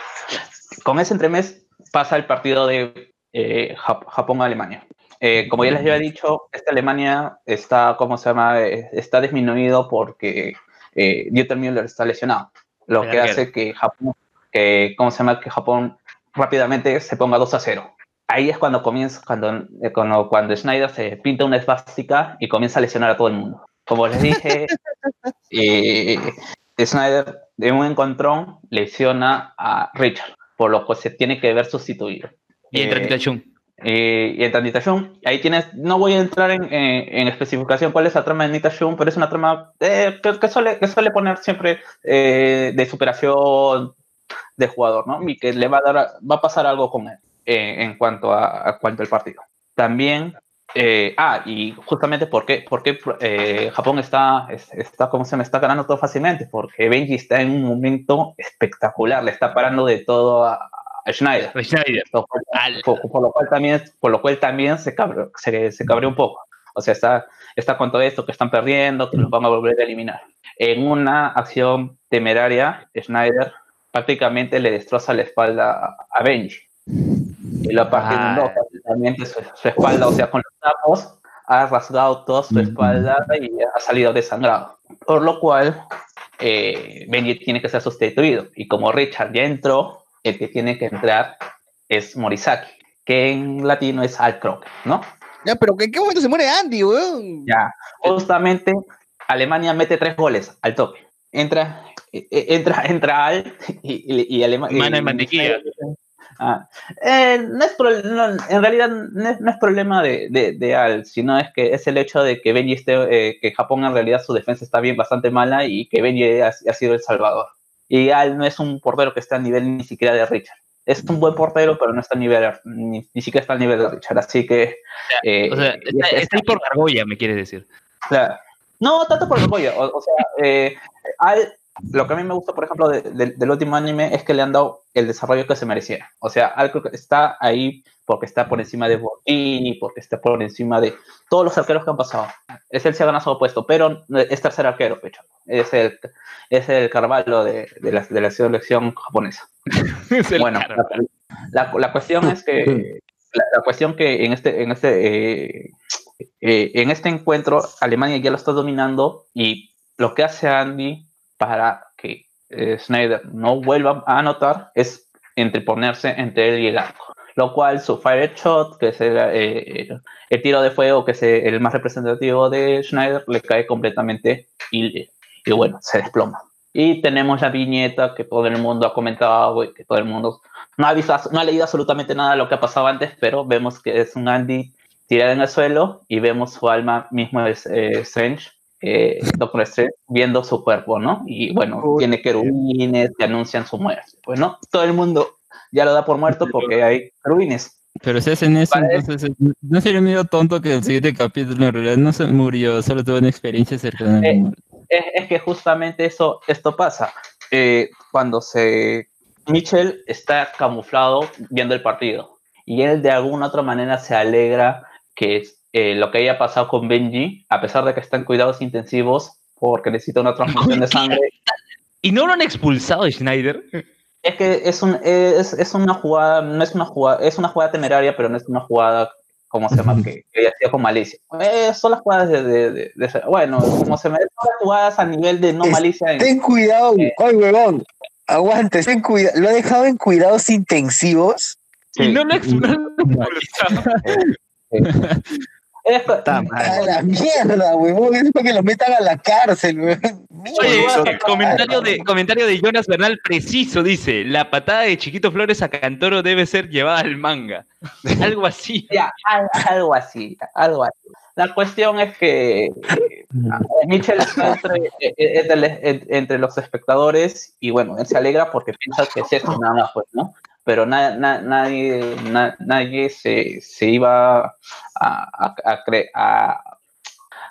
Speaker 9: Con ese entremés pasa el partido de eh, Jap- Japón-Alemania. Eh, como ya les había dicho, esta Alemania está, ¿cómo se llama? Eh, está disminuido porque Dieter Müller está lesionado lo que hace que Japón, que, ¿cómo se llama? Que Japón rápidamente se ponga 2 a 0. Ahí es cuando comienza, cuando, eh, cuando, cuando Schneider se pinta una esvástica y comienza a lesionar a todo el mundo. Como les dije, eh, Schneider de un encontrón lesiona a Richard, por lo cual se tiene que ver sustituido.
Speaker 6: y entra
Speaker 9: Eh,
Speaker 6: Chun.
Speaker 9: eh, y en Nita Shun, ahí tienes, no voy a entrar en, eh, en especificación cuál es la trama de Nita Shun, pero es una trama eh, que, que suele, que suele poner siempre eh, de superación de jugador, ¿no? Y que le va a dar, va a pasar algo con él eh, en cuanto a, a cuanto al partido. También, eh, ah, y justamente por qué, por qué eh, Japón está, es- está, ¿cómo se me está ganando todo fácilmente? Porque Benji está en un momento espectacular, le está parando de todo a Schneider.
Speaker 6: Schneider. Al-
Speaker 9: por, por lo cual también, por lo cual también se cabreó, se, se cabreó un poco. O sea, está, está con todo esto que están perdiendo, que los van a volver a eliminar. En una acción temeraria, Schneider prácticamente le destroza la espalda a- Benji. Y lo en dos, prácticamente su, su espalda, o sea, con los tapos, ha rasgado toda su espalda y ha salido desangrado. Por lo cual, eh, Benji tiene que ser sustituido. Y como Richard ya entró, el que tiene que entrar es Morisaki, que en latino es Al Crocker, ¿no?
Speaker 1: Ya, pero ¿en qué momento se muere Andy, weón?
Speaker 9: Ya, justamente Alemania mete tres goles al toque. Entra, eh, eh, entra, entra Al y, y, y Alemania.
Speaker 6: Mano de mantequilla.
Speaker 9: Ah, eh, no es pro- no, en realidad no es, no es problema de, de, de Al, sino es que es el hecho de que Benji esté, eh, que Japón en realidad su defensa está bien bastante mala y que Benji ha, ha sido el salvador. Y Al no es un portero que está a nivel ni siquiera de Richard. Es un buen portero, pero no está a nivel, ni, ni siquiera está al nivel de Richard. Así que. eh,
Speaker 6: O sea, está,
Speaker 9: es-
Speaker 6: está ahí por Gargoya, me quieres decir.
Speaker 9: Claro. No, tanto por rollo. O, o sea, eh, al- lo que a mí me gusta, por ejemplo, de- de- del último anime es que le han dado el desarrollo que se merecía. O sea, algo que está ahí porque está por encima de Borghini, porque está por encima de todos los arqueros que han pasado. Es él se ha ganado su puesto, pero es tercer arquero, pecho. Es el, es el Carvalho de, de la, de la selección japonesa.
Speaker 6: Es el
Speaker 9: Bueno, la, la- la cuestión es que la, la cuestión que en este en este eh, eh, en este encuentro Alemania ya lo está dominando y lo que hace Andy para que eh, Schneider no vuelva a anotar es entreponerse entre él y el arco. Lo cual su fire shot, que es el, eh, el tiro de fuego, que es el más representativo de Schneider, le cae completamente y, y bueno, se desploma. Y tenemos la viñeta que todo el mundo ha comentado que todo el mundo no ha, visto, no ha leído absolutamente nada de lo que ha pasado antes, pero vemos que es un Andy tirado en el suelo y vemos su alma mismo es eh, Strange, eh, Doctor Strange, viendo su cuerpo, ¿no? Y bueno, tiene querubines que anuncian su muerte. Pues no, todo el mundo ya lo da por muerto porque hay querubines.
Speaker 2: Pero si hacen eso, entonces eh, no sería medio tonto que el siguiente capítulo en realidad no se murió, solo tuvo una experiencia cercana
Speaker 9: Eh, es, es que justamente eso, esto pasa. Eh, cuando se. Mitchell está camuflado viendo el partido. Y él de alguna otra manera se alegra que eh, lo que haya pasado con Benji, a pesar de que está en cuidados intensivos porque necesita una transfusión de sangre.
Speaker 6: ¿Y no lo han expulsado de Schneider?
Speaker 9: Es que es, un, es, es una jugada, no es una jugada, es una jugada temeraria, pero no es una jugada, ¿cómo se llama? que, que sido con malicia. Eh, son las jugadas de, de, de- de- bueno, como se me son las jugadas a nivel de no malicia. en-
Speaker 8: Ten cuidado,
Speaker 9: Eh.
Speaker 8: ay huevón. Aguante, ten cuidado. Lo ha dejado en cuidados intensivos.
Speaker 6: Y no lo ex-
Speaker 1: Está mal.
Speaker 8: A la mierda, huevón. Es para que lo metan a la cárcel, huevón.
Speaker 6: Oye, comentario de, comentario de Jonas Bernal preciso, dice, la patada de Chiquito Flores a Cantoro debe ser llevada al manga. Algo así.
Speaker 9: Ya, al- algo así, algo así. La cuestión es que Mitchell está entre, entre, en- entre los espectadores y bueno, él se alegra porque piensa que es esto nada más, pues, ¿no? Pero na- na- nadie, na- nadie se, se iba a, a, a-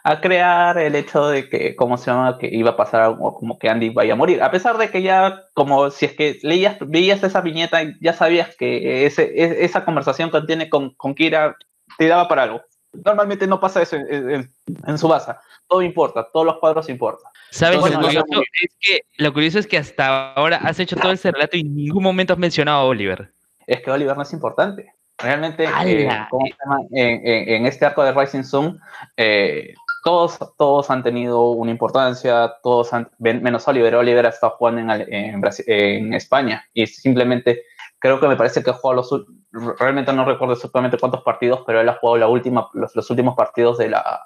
Speaker 9: a crear el hecho de que, ¿cómo se llama? Que iba a pasar algo como que Andy vaya a morir. A pesar de que ya, como si es que leías, veías esa viñeta, ya sabías que ese, e- esa conversación que tiene con, con Kira te daba para algo. Normalmente no pasa eso en, en, en su base. Todo importa, todos los cuadros importan.
Speaker 6: ¿Sabes? Lo, curioso
Speaker 9: no,
Speaker 6: es que, lo curioso es que hasta ahora has hecho todo ese relato y en ningún momento has mencionado a Oliver.
Speaker 9: Es que Oliver no es importante. Realmente, eh, ¿cómo se llama? En, en- en este arco de Rising Sun, eh, todos, todos han tenido una importancia, todos han, menos Oliver. Oliver ha estado jugando en, en, España y simplemente creo que me parece que ha jugado los realmente no recuerdo exactamente cuántos partidos, pero él ha jugado la última, los, los últimos partidos de la,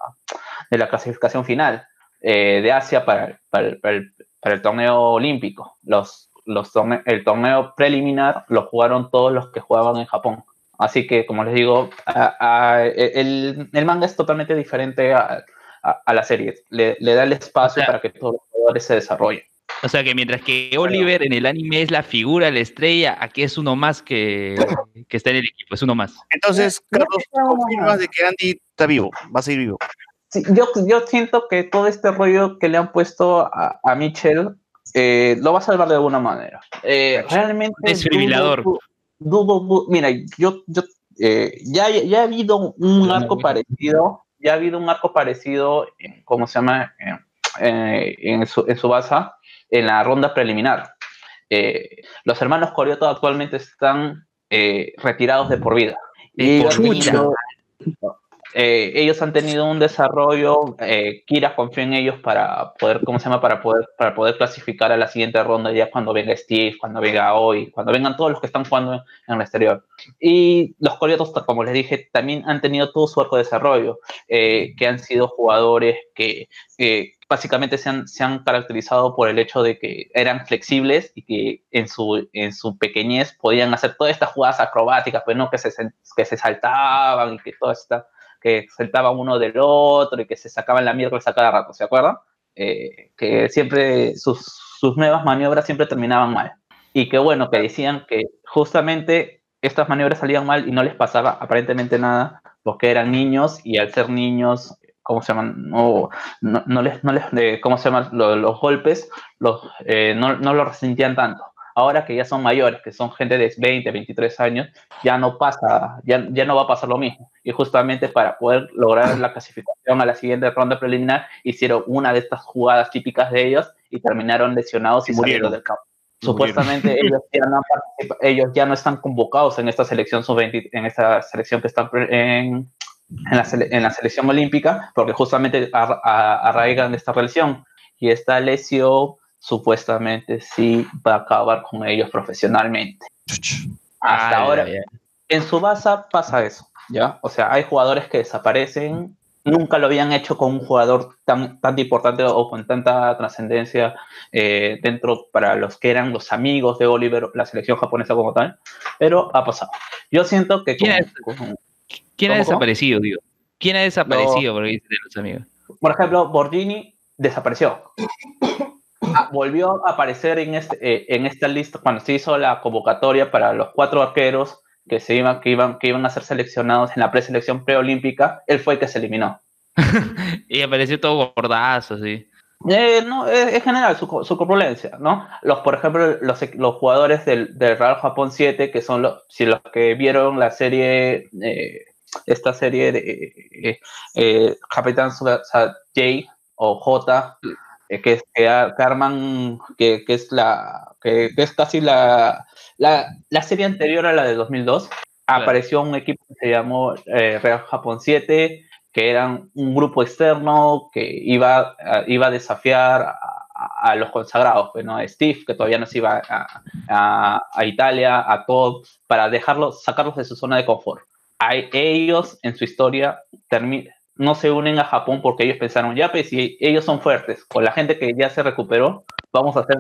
Speaker 9: de la clasificación final eh, de Asia para, para, el- para el, para el torneo olímpico. Los, los torne- el torneo preliminar lo jugaron todos los que jugaban en Japón. Así que, como les digo, a- a- el, el manga es totalmente diferente a, a- a la serie. Le, le da el espacio
Speaker 6: O sea-
Speaker 9: para que todos los jugadores se desarrollen.
Speaker 6: O sea que mientras que Oliver en el anime es la figura, la estrella, aquí es uno más que, que está en el equipo, es uno más.
Speaker 1: Entonces, Carlos, confirmas de que Andy está vivo, va a seguir vivo.
Speaker 9: Sí, yo, yo siento que todo este rollo que le han puesto a, a Mitchell eh, lo va a salvar de alguna manera. Eh, realmente.
Speaker 6: Desfibrilador.
Speaker 9: dudo- dudo- dudo- mira, yo, yo eh, ya, ya ha habido un arco parecido, ya ha habido un arco parecido, en, ¿cómo se llama? En, eh, en su, en su base, en la ronda preliminar. Eh, los hermanos Corioto actualmente están eh, retirados de por vida. Ellos
Speaker 6: por
Speaker 9: tenido- eh, ellos han tenido un desarrollo, eh, Kira confió en ellos para poder, ¿cómo se llama? Para poder, para poder clasificar a la siguiente ronda ya cuando venga Steve, cuando venga hoy, cuando vengan todos los que están jugando en el exterior. Y los coreanos, como les dije, también han tenido todo su arco de desarrollo, eh, que han sido jugadores que eh, básicamente se han, se han caracterizado por el hecho de que eran flexibles y que en su, en su pequeñez podían hacer todas estas jugadas acrobáticas, pues no que se, que se saltaban y que todo esta que saltaban uno del otro y que se sacaban la miércoles a cada rato, ¿se acuerdan? Eh, que siempre sus, sus nuevas maniobras siempre terminaban mal. Y que bueno, que decían que justamente estas maniobras salían mal y no les pasaba aparentemente nada porque eran niños y al ser niños, ¿cómo se llaman? No, no, no les, no les eh, ¿cómo se llaman? Lo- Los, golpes los, eh, no, no lo resentían tanto. Ahora que ya son mayores, que son gente de 20, 23 años, ya no pasa, ya, ya no va a pasar lo mismo. Y justamente para poder lograr la clasificación a la siguiente ronda preliminar, hicieron una de estas jugadas típicas de ellos y terminaron lesionados y,
Speaker 1: Y murieron.
Speaker 9: salieron del campo. Supuestamente ellos ya, no participa- ellos ya no están convocados en esta selección sub-20, en esta selección que están en, en, la, sele- en la selección olímpica, porque justamente ar- arraigan de esta relación. Y esta lesión supuestamente sí va a acabar con ellos profesionalmente. Hasta
Speaker 6: Ay,
Speaker 9: ahora,
Speaker 6: ay.
Speaker 9: en su base pasa eso, ¿ya? O sea, hay jugadores que desaparecen, nunca lo habían hecho con un jugador tan, tan importante o con tanta trascendencia eh, dentro para los que eran los amigos de Oliver, la selección japonesa como tal, pero ha pasado. Yo siento que
Speaker 6: ¿Quién
Speaker 9: con- con-
Speaker 6: ¿Quién ha desaparecido, digo? ¿Quién ha desaparecido? Porque dicen los amigos.
Speaker 9: por ejemplo, Borgini desapareció. Ah, Volvió a aparecer en, este, eh, en esta lista cuando se hizo la convocatoria para los cuatro arqueros que, se iban, que, iban, que iban a ser seleccionados en la preselección preolímpica. Él fue el que se eliminó.
Speaker 6: Y apareció todo gordazo, sí.
Speaker 9: Eh, no, es, es general su, su corpulencia, ¿no? Los, por ejemplo, los, los jugadores del, del Real Japón 7, que son los, si los que vieron la serie, eh, esta serie de eh, eh, Capitán Suga- Sa- J o J, eh, que, es, que, arman, que, que es la, que, que es casi la, la, la serie anterior a la de 2002, apareció un equipo que se llamó eh, Real Japón 7, que eran un grupo externo que iba, a- iba a desafiar a, los consagrados, pues, ¿no? A Steve, que todavía no se iba a, a- a Italia, a Todd, para dejarlos, sacarlos de su zona de confort. Hay, ellos en su historia no se unen a Japón porque ellos pensaron, ya, pues si ellos son fuertes, con la gente que ya se recuperó, vamos a hacer,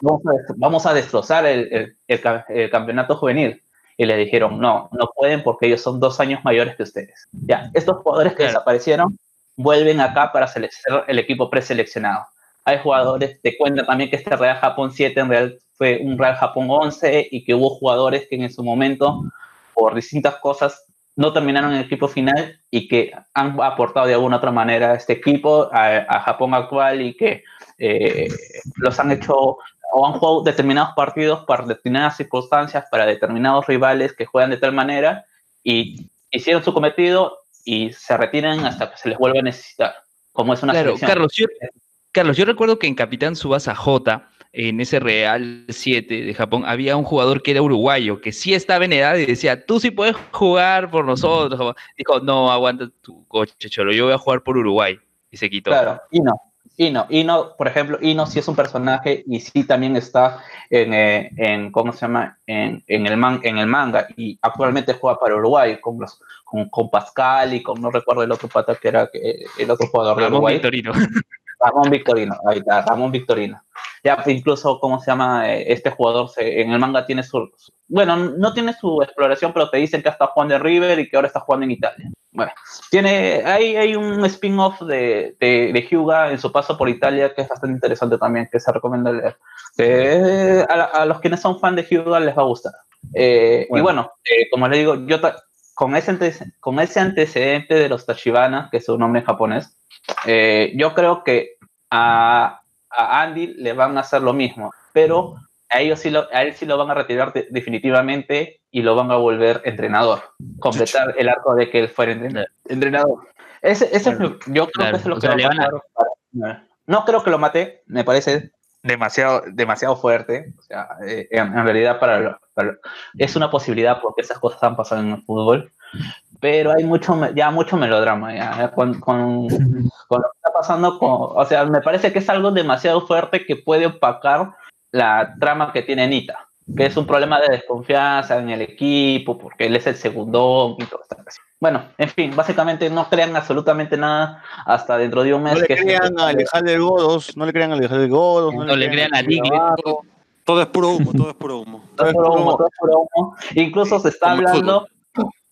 Speaker 9: vamos a, des- vamos a destrozar el, el- el ca- el campeonato juvenil. Y le dijeron, no, no pueden porque ellos son dos años mayores que ustedes. Ya, estos jugadores que desaparecieron vuelven acá para sele- ser el equipo preseleccionado. Hay jugadores, te cuenta también que este Real Japón 7 en real fue un Real Japón 11 y que hubo jugadores que en su momento, por distintas cosas, no terminaron en el equipo final y que han aportado de alguna otra manera a este equipo, a, a Japón actual y que eh, los han hecho o han jugado determinados partidos para determinadas circunstancias, para determinados rivales que juegan de tal manera y hicieron su cometido y se retiran hasta que se les vuelva a necesitar, como es una
Speaker 6: Claro,
Speaker 9: selección.
Speaker 6: Carlos yo, Carlos, yo recuerdo que en Capitán Subasa J, en ese Real 7 de Japón, había un jugador que era uruguayo, que sí estaba en edad y decía, tú sí puedes jugar por nosotros. Dijo, no, aguanta tu coche, cholo, yo voy a jugar por Uruguay. Y se quitó.
Speaker 9: Claro, Ino. Ino, Ino, por ejemplo, Ino sí es un personaje y sí también está en, eh, en ¿cómo se llama? En, en el man, en el manga y actualmente juega para Uruguay con, los, con, con Pascal y con, no recuerdo el otro pata que era que, el otro jugador de
Speaker 6: Ramón
Speaker 9: Uruguay.
Speaker 6: Victorino.
Speaker 9: Ramón Victorino, ahí está, Ramón Victorino. Ya incluso, ¿cómo se llama? Eh, Este jugador se- en el manga tiene su, su- bueno, no tiene su exploración, pero te dicen que está jugando en River y que ahora está jugando en Italia. Bueno, tiene, hay, hay un spin-off de, de, de Hyuga en su paso por Italia que es bastante interesante también, que se recomienda leer. Que, a, a los quienes son fan de Hyuga les va a gustar. Eh, Y bueno, eh, como les digo, yo con ese, con ese antecedente de los Tachibana, que es su nombre en japonés, eh, yo creo que a, a Andy le van a hacer lo mismo, pero a, ellos sí lo, a él sí lo van a retirar de- definitivamente y lo van a volver entrenador. Completar el arco de que él fuera entren- entrenador. Ese, ese es lo- yo creo
Speaker 6: Claro,
Speaker 9: que eso es lo que va a
Speaker 6: le van a-
Speaker 9: pasar para- No creo que lo mate, me parece demasiado, demasiado fuerte. O sea, eh, en, en realidad para, para es una posibilidad porque esas cosas han pasado en el fútbol pero hay mucho, ya mucho melodrama ya, con, con, con lo que está pasando, con, o sea, me parece que es algo demasiado fuerte que puede opacar la trama que tiene Nita, que es un problema de desconfianza en el equipo, porque él es el segundo y todo esta. Bueno, en fin, básicamente no crean absolutamente nada hasta dentro de un mes.
Speaker 1: No le
Speaker 9: que
Speaker 1: crean a Alejandro Godos, no le crean a Alejandro Godos,
Speaker 6: No le crean a Digli.
Speaker 1: Navarro.
Speaker 3: Todo es puro humo, todo es puro humo.
Speaker 9: todo es puro humo, todo es puro humo. Incluso se está hablando.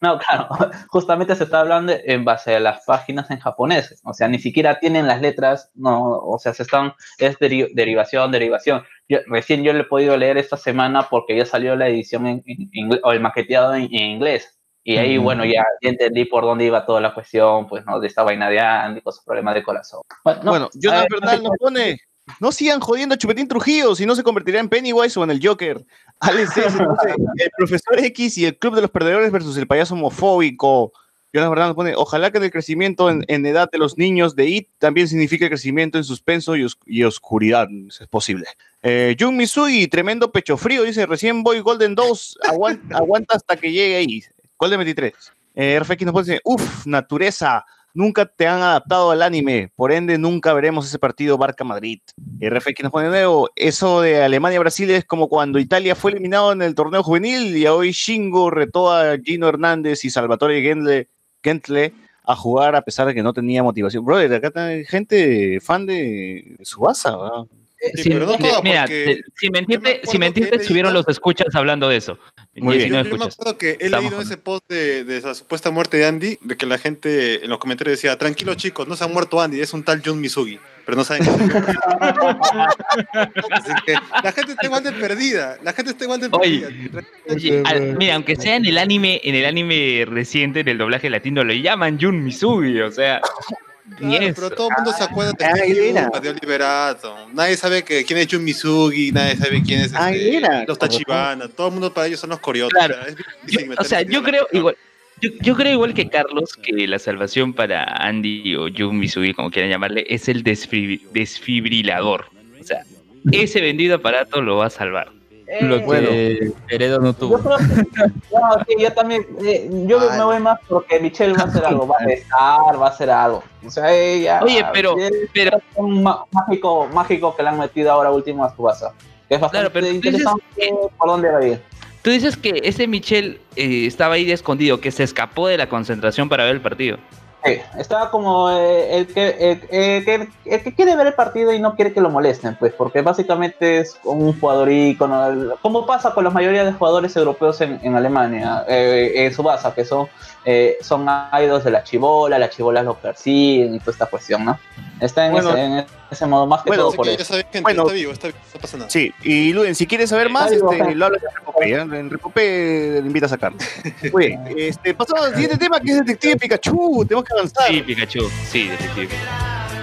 Speaker 9: No, claro, justamente se está hablando en base a las páginas en japonés. O sea, ni siquiera tienen las letras, no, o sea, se están, es deri- derivación, derivación. Yo- recién yo le he podido leer esta semana porque ya salió la edición en, en ingle- o el maqueteado en, en inglés. Y ahí,
Speaker 2: Ujú.
Speaker 9: bueno, ya, ya entendí por dónde iba toda la cuestión, pues, ¿no? De esta vaina de Andy con sus problemas de corazón. Bueno, no,
Speaker 1: Bueno, Jonathan Bernal nos pone. No sigan jodiendo Chupetín Trujillo, si no se convertirá en Pennywise o en el Joker. Alex S. el profesor X y el club de los perdedores versus el payaso homofóbico. Jonathan Bernal nos pone, ojalá que el crecimiento en, en edad de los niños de IT también signifique crecimiento en suspenso y, y oscuridad, es posible. Eh, Jun Misui, tremendo pecho frío, dice, recién voy Golden 2, aguanta, aguanta hasta que llegue ahí. Golden 23. Eh, RFX nos pone, uff, natureza, nunca te han adaptado al anime, por ende nunca veremos ese partido Barca-Madrid. Y RFX nos pone de nuevo, eso de Alemania-Brasil es como cuando Italia fue eliminado en el torneo juvenil y hoy Shingo retó a Gino Hernández y Salvatore Gentle, Gentle a jugar a pesar de que no tenía motivación. Brother, acá hay gente fan de Subasa, ¿verdad?
Speaker 6: Sí,
Speaker 3: pero no
Speaker 6: le-
Speaker 3: toda,
Speaker 6: mira,
Speaker 3: porque
Speaker 6: te- sin mentirte,
Speaker 3: acuerdo
Speaker 6: sin mentirte,
Speaker 3: que he
Speaker 6: subieron
Speaker 3: leído-
Speaker 6: los escuchas hablando de eso.
Speaker 1: Muy bien.
Speaker 3: Yo,
Speaker 6: 19
Speaker 3: yo me acuerdo que he
Speaker 6: Estamos
Speaker 3: leído ese post de, de esa supuesta muerte de Andy, de que la gente en los comentarios decía, tranquilo chicos, no se ha muerto Andy, es un tal Jun Misugi, pero no saben Así que la gente está igual de perdida, la gente está igual de perdida.
Speaker 6: Oye, al- mira, aunque sea en el anime, en el anime reciente, en el doblaje latino, le llaman Jun Misugi, o sea,
Speaker 3: Claro, pero todo el mundo se acuerda de
Speaker 1: Ah.
Speaker 3: Hyuga, de Oliverato. Nadie sabe que, quién es Jun Misugi, nadie sabe quién es
Speaker 1: Ahí
Speaker 3: este, los Tachibana. Todo el mundo para ellos son los coreotas.
Speaker 6: Claro. Yo- o sea, yo creo igual. Yo, yo creo igual que Carlos que la salvación para Andy o Jun Misugi, como quieran llamarle, es el desfibri- desfibrilador. O sea, ese vendido aparato lo va a salvar.
Speaker 2: Lo que
Speaker 1: Bueno.
Speaker 2: Heredo no
Speaker 9: Yo
Speaker 2: tuvo.
Speaker 9: creo que, no, sí, yo también, eh, yo me voy más porque Michelle va a hacer algo, va a besar, va a hacer algo. O sea, ella.
Speaker 6: Oye, pero-
Speaker 9: es
Speaker 6: pero-
Speaker 9: un mágico, mágico que le han metido ahora último a su base. Que es bastante
Speaker 6: Claro, pero tú dices
Speaker 9: interesante
Speaker 6: que-
Speaker 9: por dónde va a ir.
Speaker 6: Tú dices que ese Michel eh, estaba ahí de escondido, que se escapó de la concentración para ver el partido.
Speaker 9: Sí, estaba como eh, el, que, el, que, el que quiere ver el partido y no quiere que lo molesten, pues, porque básicamente es un jugador ícono, como pasa con la mayoría de jugadores europeos en, en Alemania, eh, en Subasa, que son, eh, son idols de la chibola, las chibolas lo persiguen y toda esta cuestión, ¿no? Está en,
Speaker 1: Bueno.
Speaker 9: ese, en ese modo, más que
Speaker 1: Bueno,
Speaker 9: todo
Speaker 3: Así
Speaker 9: por eso.
Speaker 3: saben, gente,
Speaker 1: Bueno.
Speaker 3: está vivo, está vivo, no pasa nada.
Speaker 1: Sí, y Luden, si quieres saber más,
Speaker 9: va,
Speaker 1: este, lo hablas en Repopé, ¿ya? En Repopé le invitas a Carlos. Muy bien, este, pasamos al siguiente tema que es Detective Pikachu, tenemos que avanzar.
Speaker 6: Sí, Pikachu, sí, definitivamente.
Speaker 10: Pikachu,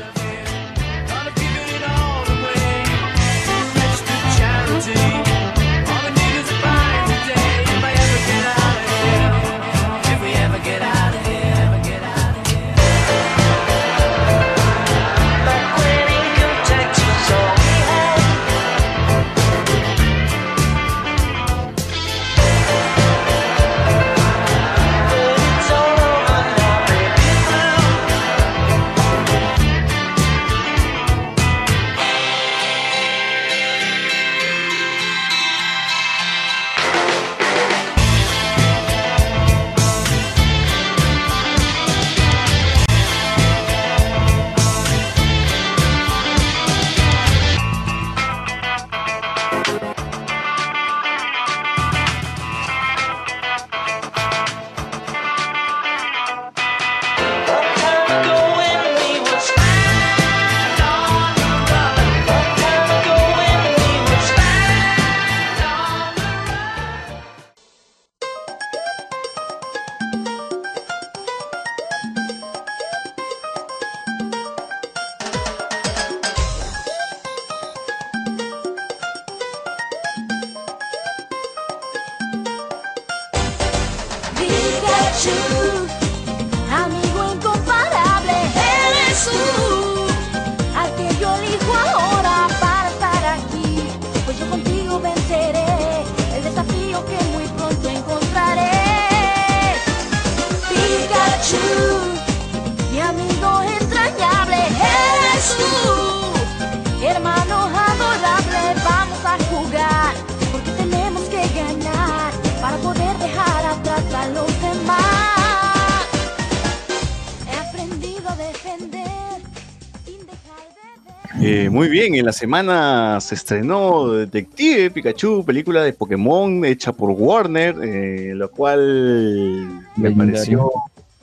Speaker 1: bien, en la semana se estrenó Detective Pikachu, película de Pokémon hecha por Warner, eh, lo cual me
Speaker 2: Legendario.
Speaker 1: pareció.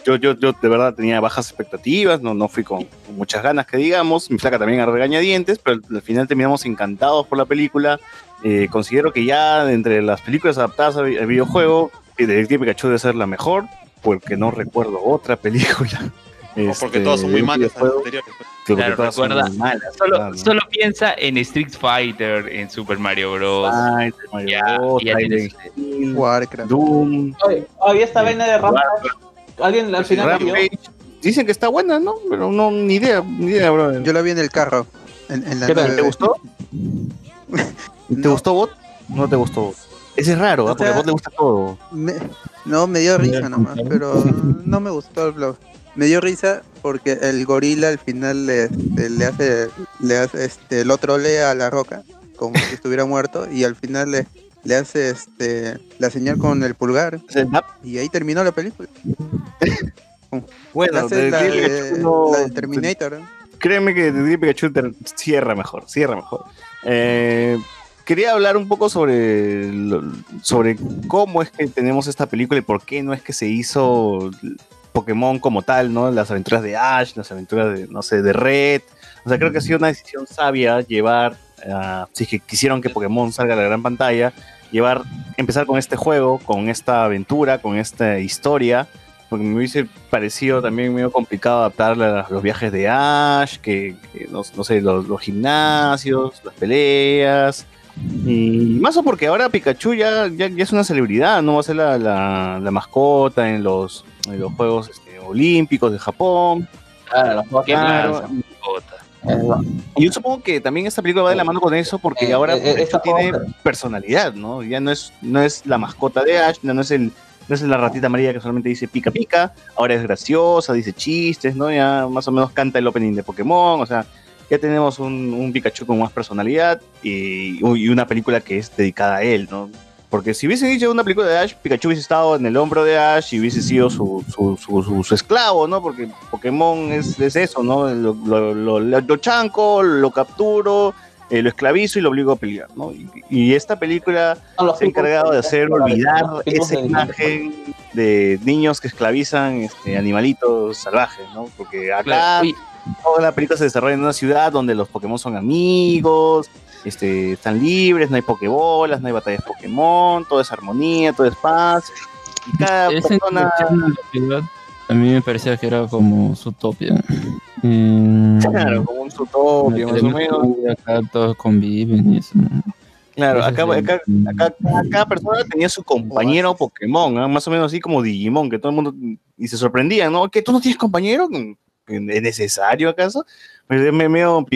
Speaker 1: Yo, yo, yo de verdad tenía bajas expectativas, no, no fui con, con muchas ganas que digamos, mi flaca también a regañadientes, pero al final terminamos encantados por la película. Eh, considero que ya entre las películas adaptadas al vi- al videojuego, Detective Pikachu debe ser la mejor, porque no recuerdo otra película.
Speaker 3: O porque
Speaker 1: Este,
Speaker 3: todas son muy
Speaker 1: de
Speaker 3: malas anteriores.
Speaker 1: que porque
Speaker 6: Claro, recuerda,
Speaker 1: malas,
Speaker 6: Solo, solo piensa en Street Fighter, en Super Mario Bros.
Speaker 1: Ay, Mario
Speaker 6: Ya,
Speaker 1: Bros,
Speaker 6: ya tienes-
Speaker 5: Warcraft.
Speaker 1: Doom,
Speaker 9: Oye, oye, esta vaina de Rampage, alguien al final la vio?
Speaker 1: Rampage. Dicen que está buena, ¿no? Pero no, ni idea, ni idea, bro.
Speaker 5: Yo la vi en el carro. En, en la
Speaker 1: ¿Qué tal? ¿Te gustó? ¿Te
Speaker 5: No.
Speaker 1: gustó Bot? No te gustó Bot. Ese es raro, ¿ah?
Speaker 5: O
Speaker 1: porque a Bot le gusta todo.
Speaker 5: Me- no, me dio risa nomás, pero no me gustó el blog. Me dio risa porque el gorila al final le, este, le hace, le hace este, lo trolea a la roca, como si estuviera muerto, y al final le, le hace este la señal con el pulgar, y ahí terminó la película.
Speaker 1: Bueno, de
Speaker 5: es la, de-
Speaker 1: no-
Speaker 5: la del Terminator.
Speaker 1: Créeme que Detective Pikachu cierra mejor, cierra mejor. Eh, quería hablar un poco sobre, sobre cómo es que tenemos esta película y por qué no es que se hizo Pokémon como tal, ¿no? Las aventuras de Ash, las aventuras de, no sé, de Red. O sea, creo que ha sido una decisión sabia llevar, ah, si es que quisieron que Pokémon salga a la gran pantalla, llevar, empezar con este juego, con esta aventura, con esta historia, porque me hubiese parecido también medio complicado adaptarle a los viajes de Ash, que, que no, no sé, los, los gimnasios, las peleas. Y más o porque ahora Pikachu ya, ya, ya es una celebridad, no va a ser la, la- la mascota en los, en los Juegos este, Olímpicos de Japón.
Speaker 9: Claro, los juegos
Speaker 1: Claro.
Speaker 9: que
Speaker 1: Y yo supongo que también esta película va de la mano con eso porque
Speaker 9: Eh,
Speaker 1: ahora
Speaker 9: eh, eh, esta
Speaker 1: tiene
Speaker 9: cosa-
Speaker 1: personalidad, ¿no? Ya no es, no es la mascota de Ash, no, no es el no es la ratita amarilla que solamente dice pica pica, ahora es graciosa, dice chistes, ¿no? Ya más o menos canta el opening de Pokémon, o sea, ya tenemos un, un Pikachu con más personalidad y, y una película que es dedicada a él, ¿no? Porque si hubiesen dicho una película de Ash, Pikachu hubiese estado en el hombro de Ash y hubiese sido su, su, su, su- su esclavo, ¿no? Porque Pokémon es, es eso, ¿no? Lo, lo, lo, lo- lo chanco, lo capturo, eh, lo esclavizo y lo obligo a pelear, ¿no? Y, y esta película se ha encargado de hacer olvidar esa imagen de niños que esclavizan este, animalitos salvajes, ¿no? Porque acá
Speaker 6: Claro,
Speaker 1: toda la película se desarrolla en una ciudad donde los Pokémon son amigos, este, están libres, no hay Pokébolas, no hay batallas Pokémon, todo es armonía, todo es paz. Y cada
Speaker 2: Esa
Speaker 1: persona...
Speaker 2: a la ciudad a mí me parecía que era como Zootopia. Mm,
Speaker 1: Claro, como un Zootopia, más o menos.
Speaker 2: Acá todos conviven y eso. ¿no?
Speaker 1: Claro, acá, acá, acá- cada, persona tenía su compañero Pokémon, ¿ah? más o menos así como Digimon, que todo el mundo y se sorprendía, ¿no? ¿Que tú no tienes compañero? ¿Es necesario acaso? Medio,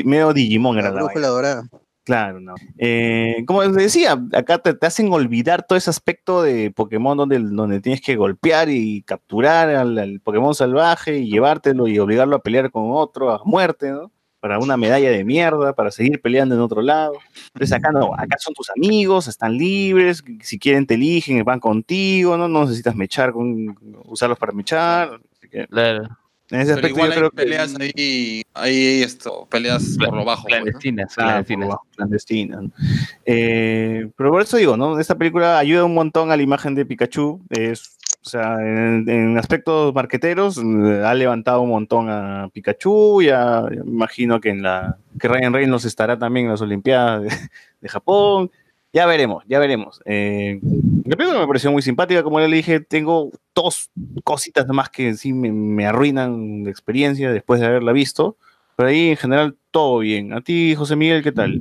Speaker 1: medio Digimon era
Speaker 5: La
Speaker 1: la
Speaker 5: brújula dorada.
Speaker 1: Claro, no. Eh, como les decía, acá te, hacen olvidar todo ese aspecto de Pokémon donde, donde tienes que golpear y capturar al, al Pokémon salvaje y llevártelo y obligarlo a pelear con otro a muerte, ¿no? Para una medalla de mierda, para seguir peleando en otro lado. Entonces acá no, acá son tus amigos, están libres, si quieren te eligen, van contigo, ¿no? No necesitas mechar, con, usarlos para mechar.
Speaker 6: Claro.
Speaker 1: En ese aspecto
Speaker 3: igual
Speaker 1: yo
Speaker 3: hay
Speaker 1: creo que...
Speaker 3: peleas ahí, hay esto, peleas por lo bajo. pues, ¿no?
Speaker 6: Clandestinas,
Speaker 1: Ah,
Speaker 6: clandestinas.
Speaker 1: ¿no? Eh, pero por eso digo, ¿no? Esta película ayuda un montón a la imagen de Pikachu. Es, o sea, en, en aspectos marqueteros ha levantado un montón a Pikachu. Ya imagino que en la que Ryan Reynolds estará también en las Olimpiadas de, de Japón. Ya veremos, ya veremos. Eh, la me pareció muy simpática, como le dije, tengo dos cositas más que sí me, arruinan la experiencia después de haberla visto. Pero ahí en general todo bien. A ti, José Miguel, ¿qué tal?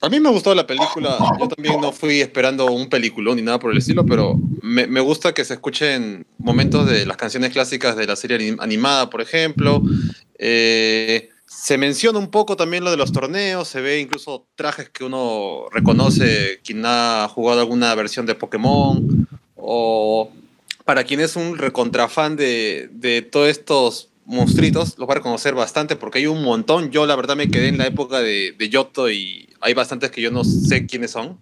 Speaker 3: A mí me gustó la película. Yo también no fui esperando un peliculón ni nada por el estilo, pero me, me gusta que se escuchen momentos de las canciones clásicas de la serie anim- animada, por ejemplo. Eh, se menciona un poco también lo de los torneos, se ve incluso trajes que uno reconoce quien ha jugado alguna versión de Pokémon o para quien es un recontrafan de, de todos estos monstruitos, los va a reconocer bastante porque hay un montón. Yo la verdad me quedé en la época de, de Yoto y hay bastantes que yo no sé quiénes son.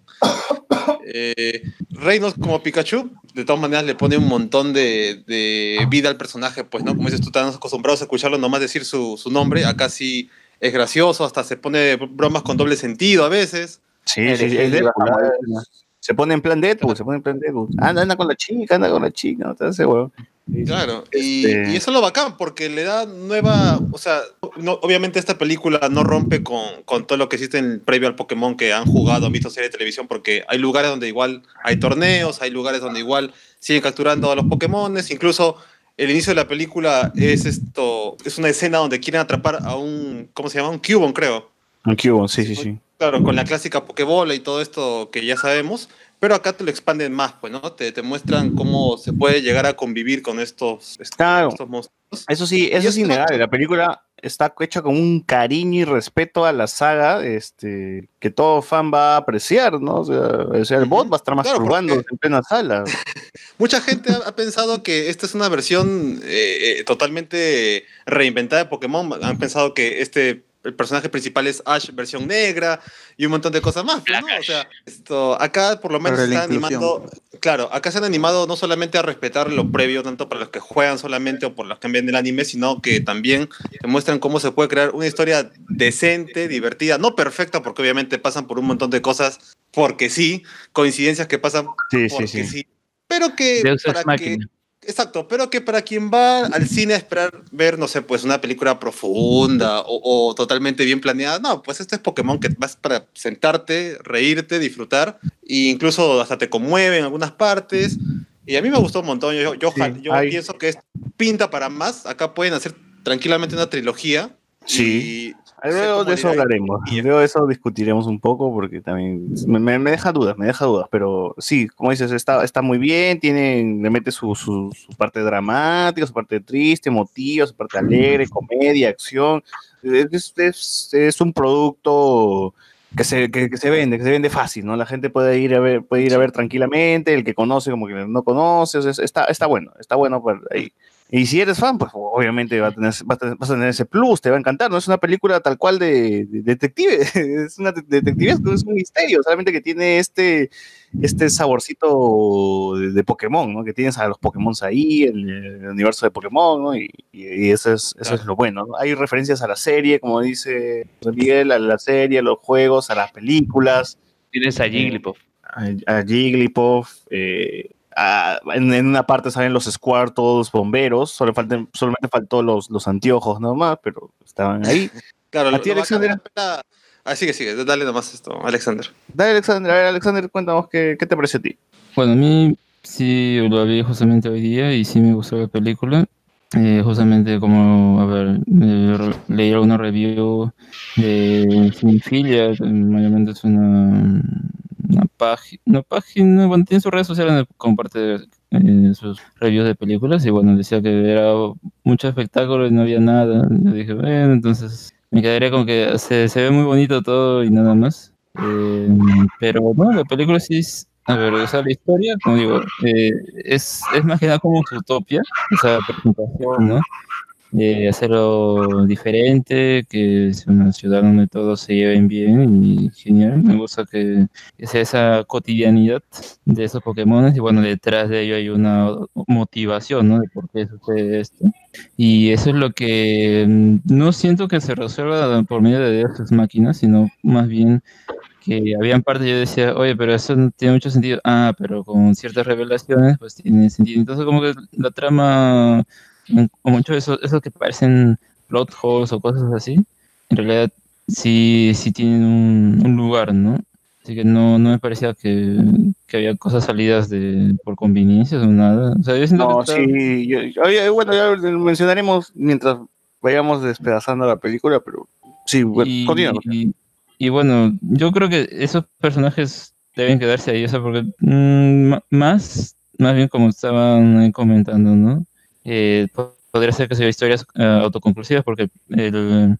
Speaker 3: Eh, Reynolds como Pikachu, de todas maneras le pone un montón de, de vida al personaje, pues no, como dices tú, están acostumbrados a escucharlo nomás decir su, su nombre, acá sí es gracioso, hasta se pone bromas con doble sentido a veces.
Speaker 1: Sí, sí, sí, es Deadpool, ¿ah? Se pone en plan Deadpool, se pone en plan Deadpool. Anda, anda con la chica, anda con la chica, no te hace huevo.
Speaker 3: Claro, y,
Speaker 1: Este-
Speaker 3: y eso es lo bacán, porque le da nueva, o sea, no- obviamente esta película no rompe con, con todo lo que existe en, previo al Pokémon que han jugado, han visto serie de televisión, porque hay lugares donde igual hay torneos, hay lugares donde igual siguen capturando a los Pokémones, incluso el inicio de la película es esto, es una escena donde quieren atrapar a un, ¿cómo se llama? Un Cubone, creo.
Speaker 1: Un Cubone, sí, sí, sí.
Speaker 3: Claro, con la clásica Pokébola y todo esto que ya sabemos, pero acá te lo expanden más, pues, ¿no? Te, te muestran cómo se puede llegar a convivir con estos, estos,
Speaker 1: Claro.
Speaker 3: estos monstruos.
Speaker 1: Eso sí, eso es innegable. La película está hecha con un cariño y respeto a la saga, este, que todo fan va a apreciar, ¿no? O sea, o sea, el bot va a estar masturbando en plena sala.
Speaker 3: Mucha gente ha, ha pensado que esta es una versión eh, eh, totalmente reinventada de Pokémon. Han pensado que este el personaje principal es Ash versión negra y un montón de cosas más. ¿no? O sea, esto, acá por lo menos
Speaker 5: Para
Speaker 3: se
Speaker 5: la
Speaker 3: está animando, claro, acá se han animado no solamente a respetar lo previo, tanto para los que juegan solamente o por los que ven el anime, sino que también te muestran cómo se puede crear una historia decente, divertida, no perfecta, porque obviamente pasan por un montón de cosas, porque sí, coincidencias que pasan
Speaker 1: Sí,
Speaker 3: porque
Speaker 1: sí.
Speaker 3: sí. Pero que para que. Exacto, pero que para quien va al cine a esperar ver, no sé, pues una película profunda o, o totalmente bien planeada, no, pues este es Pokémon que vas para sentarte, reírte, disfrutar, e incluso hasta te conmueve en algunas partes. Y a mí me gustó un montón, yo, yo,
Speaker 1: Sí,
Speaker 3: yo pienso que es pinta para más, acá pueden hacer tranquilamente una trilogía.
Speaker 1: Sí. Luego de eso hablaremos. Y luego de eso discutiremos un poco porque también me, deja dudas, me deja dudas. Pero sí, como dices, está, está muy bien, tiene, le mete su, su, su parte dramática, su parte triste, emotiva, su parte alegre, comedia, acción. Es, es, es un producto que se, que, que se vende, que se vende fácil, ¿no? La gente puede ir a ver, puede ir a ver tranquilamente, el que conoce como que no conoce, o sea, está, está bueno, está bueno para ahí. Y si eres fan, pues obviamente va a tener, va a tener- vas a tener ese plus, te va a encantar. No es una película tal cual de, de detective, es una de- detectivesco, es un misterio, solamente que tiene este, este saborcito de, de Pokémon, ¿no? Que tienes a los Pokémon ahí, el, el universo de Pokémon, ¿no? Y, y- y eso, es, eso es lo bueno, ¿no? Hay referencias a la serie, como dice Miguel, a la serie, a los juegos, a las películas,
Speaker 6: Tienes a Jigglypuff.
Speaker 1: a, a Jigglypuff, eh, a- en, en una parte salen los Squirtles bomberos, solo faltan, solamente faltó los, los anteojos nomás, pero estaban ahí.
Speaker 3: Claro,
Speaker 1: ¿A ti, Alexander?
Speaker 3: Ah, sigue, sigue, dale nomás esto, Alexander.
Speaker 1: Dale, Alexander, a ver, Alexander, cuéntanos qué, qué te parece a ti.
Speaker 2: Bueno, a mí sí lo vi justamente hoy día y sí me gustó la película. Eh, justamente como, a ver, eh, leí alguna review de Cinefilia, mayormente es una, una página, una página, bueno, tiene sus redes sociales donde comparte eh, sus reviews de películas y bueno, decía que era mucho espectáculo y no había nada. Yo dije, bueno, entonces me quedaría con que se, se ve muy bonito todo y nada más. Eh, pero bueno, la película sí es, a ver, o la historia, como digo, eh, es, es más que nada como utopia, esa presentación, ¿no? De hacerlo diferente, que es una ciudad donde todos se lleven bien y genial. Me gusta que, que sea esa cotidianidad de esos Pokémon y bueno, detrás de ello hay una motivación, ¿no? De por qué sucede esto. Y eso es lo que mm, no siento que se resuelva por medio de Ex Machina, sino más bien que habían partes yo decía, oye, pero eso no tiene mucho sentido. Ah, pero con ciertas revelaciones, pues tiene sentido. Entonces, como que la trama, o mucho de eso, esos que parecen plot holes o cosas así, en realidad sí, sí tienen un, un lugar, ¿no? Así que no, no me parecía que, que había cosas salidas de, por conveniencias o nada. O sea, yo siento
Speaker 1: No,
Speaker 2: que está-
Speaker 1: sí, yo- yo- oye, bueno, ya lo mencionaremos mientras vayamos despedazando la película, pero sí, bueno,
Speaker 2: y,
Speaker 1: continúa.
Speaker 2: y- y bueno, yo creo que esos personajes deben quedarse ahí, o sea, porque mm, ma- más, más bien como estaban comentando, ¿no? Eh, po- podría ser que sea historias eh, autoconclusivas porque el,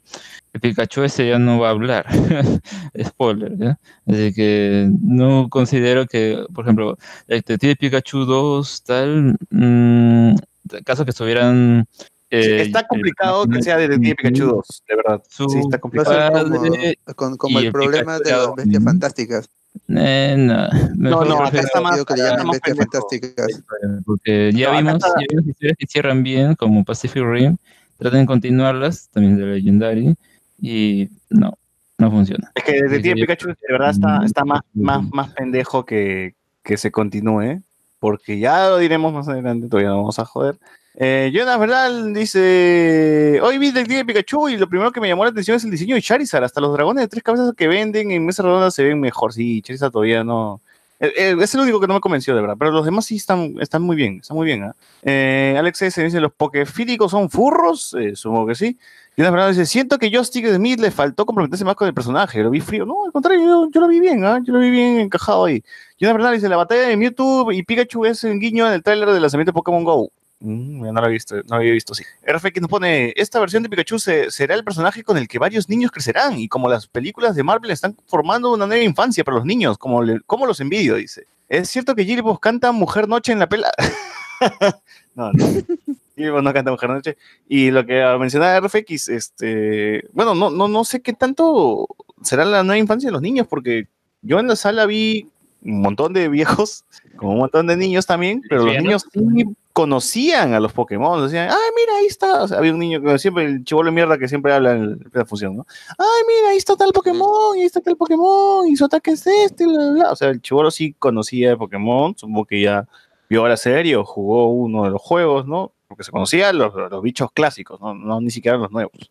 Speaker 2: el Pikachu ese ya no va a hablar. Spoiler, ¿ya? Así que no considero que, por ejemplo, el Detective Pikachu 2, tal, mm, caso que estuvieran...
Speaker 1: Sí,
Speaker 2: eh,
Speaker 1: está complicado que sea Detective Pikachu 2, de verdad. Sí, está complicado.
Speaker 5: ser
Speaker 2: padre
Speaker 5: como, con- como el
Speaker 2: el
Speaker 5: problema
Speaker 2: Pikachu
Speaker 5: de las bestias fantásticas.
Speaker 2: Eh, no, mejor
Speaker 1: no, acá está más-
Speaker 5: que le bestias fantásticas.
Speaker 2: Porque ya
Speaker 1: No,
Speaker 2: vimos,
Speaker 1: está-
Speaker 2: ya vimos historias que cierran bien, como Pacific Rim, traten de continuarlas, también de Legendary, y no, no funciona.
Speaker 1: Es que Detective Pikachu de verdad está, está más, más, más pendejo que, que se continúe, porque ya lo diremos más adelante, todavía no vamos a joder. Eh, Jonas Verdal dice, hoy vi Detective Pikachu y lo primero que me llamó la atención es el diseño de Charizard, hasta los dragones de tres cabezas que venden en mesa redonda se ven mejor, sí, Charizard todavía no... eh, eh, es el único que no me convenció, de verdad, pero los demás sí están, muy bien, están muy bien. ¿ah? Eh, Alex S. dice, ¿los pokefílicos son furros? Eh, supongo que sí. Y una verdad dice, siento que Joystick Smith le faltó comprometerse más con el personaje, lo vi frío. No, al contrario, yo, lo vi bien, ¿ah? yo lo vi bien encajado ahí. Y una verdad dice, la batalla de Mewtwo y Pikachu es un guiño en el tráiler del lanzamiento de Pokémon GO. Mm, no lo he visto, no lo había visto, sí. RF que nos pone, esta versión de Pikachu se- será el personaje con el que varios niños crecerán, y como las películas de Marvel están formando una nueva infancia para los niños, como, le- como los envidio, dice. ¿Es cierto que Jigglypuff canta Mujer Noche en la pela? no, no. Kilbo no canta Mujer Noche. Y lo que mencionaba RFX, este, bueno, no, no, no sé qué tanto será la nueva infancia de los niños, porque yo en la sala vi un montón de viejos, como un montón de niños también, pero los niños sí conocían a los Pokémon, decían, ay, mira, ahí está, o sea, había un niño, que siempre, el chivolo de mierda que siempre habla en la función, ¿no? Ay, mira, ahí está tal Pokémon, y ahí está tal Pokémon, y su ataque es este, bla, bla, bla. O sea, el chivolo sí conocía de Pokémon, supongo que ya vio la serie o jugó uno de los juegos, ¿no? Porque se conocían los, los bichos clásicos, ¿no? no ni siquiera los nuevos.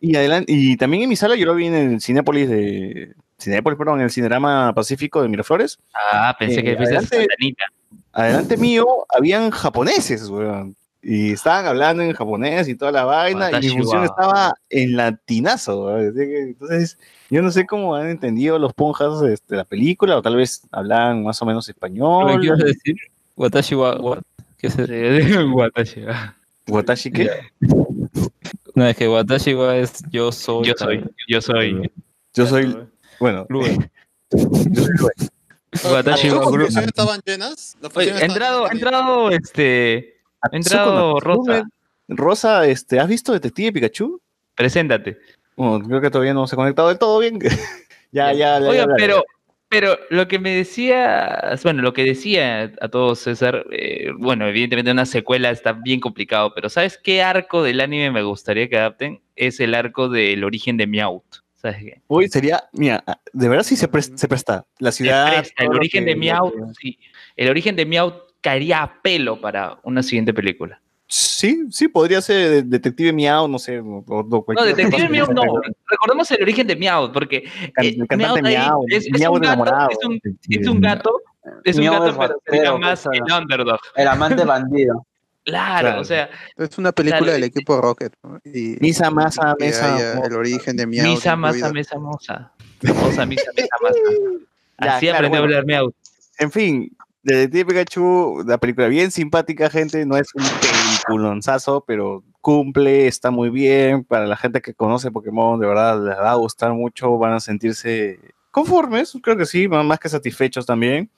Speaker 1: Y, adelante, y también en mi sala yo lo vi en el Cinépolis de... Cinépolis, perdón, en el Cinerama Pacífico de Miraflores.
Speaker 6: Ah, pensé
Speaker 1: Eh,
Speaker 6: que fuiste
Speaker 1: adelante-
Speaker 6: Santanita.
Speaker 1: Adelante mío habían japoneses, weón. Y estaban hablando en japonés y toda la vaina, y mi función
Speaker 6: wa-
Speaker 1: estaba en latinazo, weón. Entonces, yo no sé cómo han entendido los ponjas este, la película, o tal vez hablaban más o menos español.
Speaker 2: ¿Qué ibas a decir? Watashi wa, wa- ¿Qué es eso?
Speaker 6: Watashi wa.
Speaker 1: ¿Watashi qué?
Speaker 2: No, es que Watashi wa es yo soy.
Speaker 6: Yo soy, yo soy.
Speaker 1: Yo soy, bueno,
Speaker 6: Watashi
Speaker 3: ¿Las
Speaker 6: wa
Speaker 3: funciones estaban llenas? ¿Las
Speaker 6: Oye, entrado, ha entrado, este, entrado Rosa.
Speaker 1: Rosa, este, ¿has visto Detective Pikachu?
Speaker 6: Preséntate.
Speaker 1: Bueno, creo que todavía no se ha conectado del todo bien. ya, ya, ya.
Speaker 6: Oiga,
Speaker 1: ya, ya.
Speaker 6: pero, pero lo que me decía, bueno, lo que decía a todos César, eh, bueno, evidentemente una secuela está bien complicado, pero ¿sabes qué arco del anime me gustaría que adapten? Es el arco del origen de Meowth. ¿Sabes qué?
Speaker 1: Uy, sería, mira, de verdad sí se, pres- se presta. La
Speaker 6: Se
Speaker 1: ciudad.
Speaker 6: presta, el origen
Speaker 1: que-
Speaker 6: de Meowth, sí, el origen de Meowth caería a pelo para una siguiente película.
Speaker 1: Sí, sí, podría ser de- Detective Miau, no sé. O, o
Speaker 6: No, Detective. Meowth no. Recordemos el origen de Meowth, porque eh,
Speaker 1: el cantante
Speaker 6: Meowth ahí
Speaker 1: Miau,
Speaker 6: es, es
Speaker 1: Miau
Speaker 6: un gato,
Speaker 1: enamorado.
Speaker 6: es un, es un gato, es un
Speaker 9: Miau
Speaker 6: gato,
Speaker 9: es
Speaker 6: pero
Speaker 9: ratero,
Speaker 6: sería más el underdog.
Speaker 9: El amante bandido.
Speaker 6: Claro,
Speaker 1: Claro.
Speaker 6: o sea,
Speaker 5: Es una película
Speaker 6: Claro,
Speaker 5: del equipo Rocket. ¿no? Y,
Speaker 1: Misa, masa,
Speaker 5: que
Speaker 1: mesa.
Speaker 5: el origen de Meowth
Speaker 6: misa, masa, mesa, moza. Moza, misa, mesa, masa.
Speaker 1: Ya,
Speaker 6: Así
Speaker 1: claro,
Speaker 6: aprendió a
Speaker 1: bueno.
Speaker 6: hablar Meowth.
Speaker 1: En fin, Detective Pikachu, la película bien simpática, gente. No es un peliculonzazo, pero cumple, está muy bien. Para la gente que conoce Pokémon, de verdad les va a gustar mucho. Van a sentirse conformes, creo que sí, más que satisfechos también.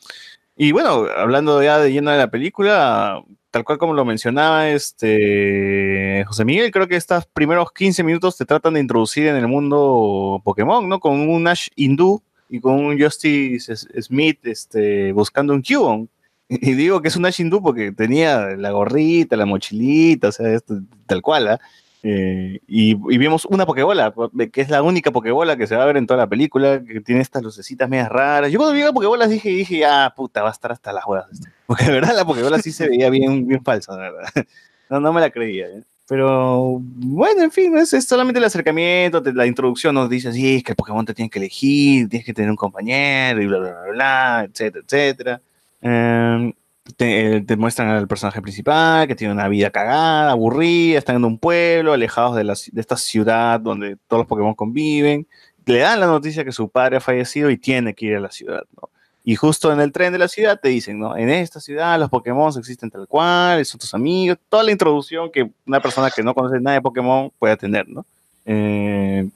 Speaker 1: Y bueno, hablando ya de lleno de la película, tal cual como lo mencionaba este José Miguel, creo que estos primeros 15 minutos te tratan de introducir en el mundo Pokémon, ¿no? Con un Ash hindú y con un Justice Smith este, buscando un Cubone. Y digo que es un Ash hindú porque tenía la gorrita, la mochilita, o sea, esto, tal cual, ¿ah? Eh, y, y vimos una Pokébola, que es la única Pokébola que se va a ver en toda la película, que tiene estas lucecitas medias raras. Yo cuando vi la Pokébola dije, dije, ah, puta, va a estar hasta las huevas. esto". Porque de verdad la Pokébola sí se veía bien, bien falsa, de verdad. No, no me la creía. ¿eh? Pero bueno, en fin, es, es solamente el acercamiento, te- la introducción nos dice, sí, es que el Pokémon te tiene que elegir, tienes que tener un compañero, y bla, bla, bla, bla, etcétera, etcétera. Em, te, te muestran al personaje principal que tiene una vida cagada, aburrida, están en un pueblo, alejados de, la de esta ciudad donde todos los Pokémon conviven. Le dan la noticia que su padre ha fallecido y tiene que ir a la ciudad, ¿no? Y justo en el tren de la ciudad te dicen, ¿no? En esta ciudad los Pokémon existen tal cual, son tus amigos, toda la introducción que una persona que no conoce nada de Pokémon puede tener, ¿no? Eh,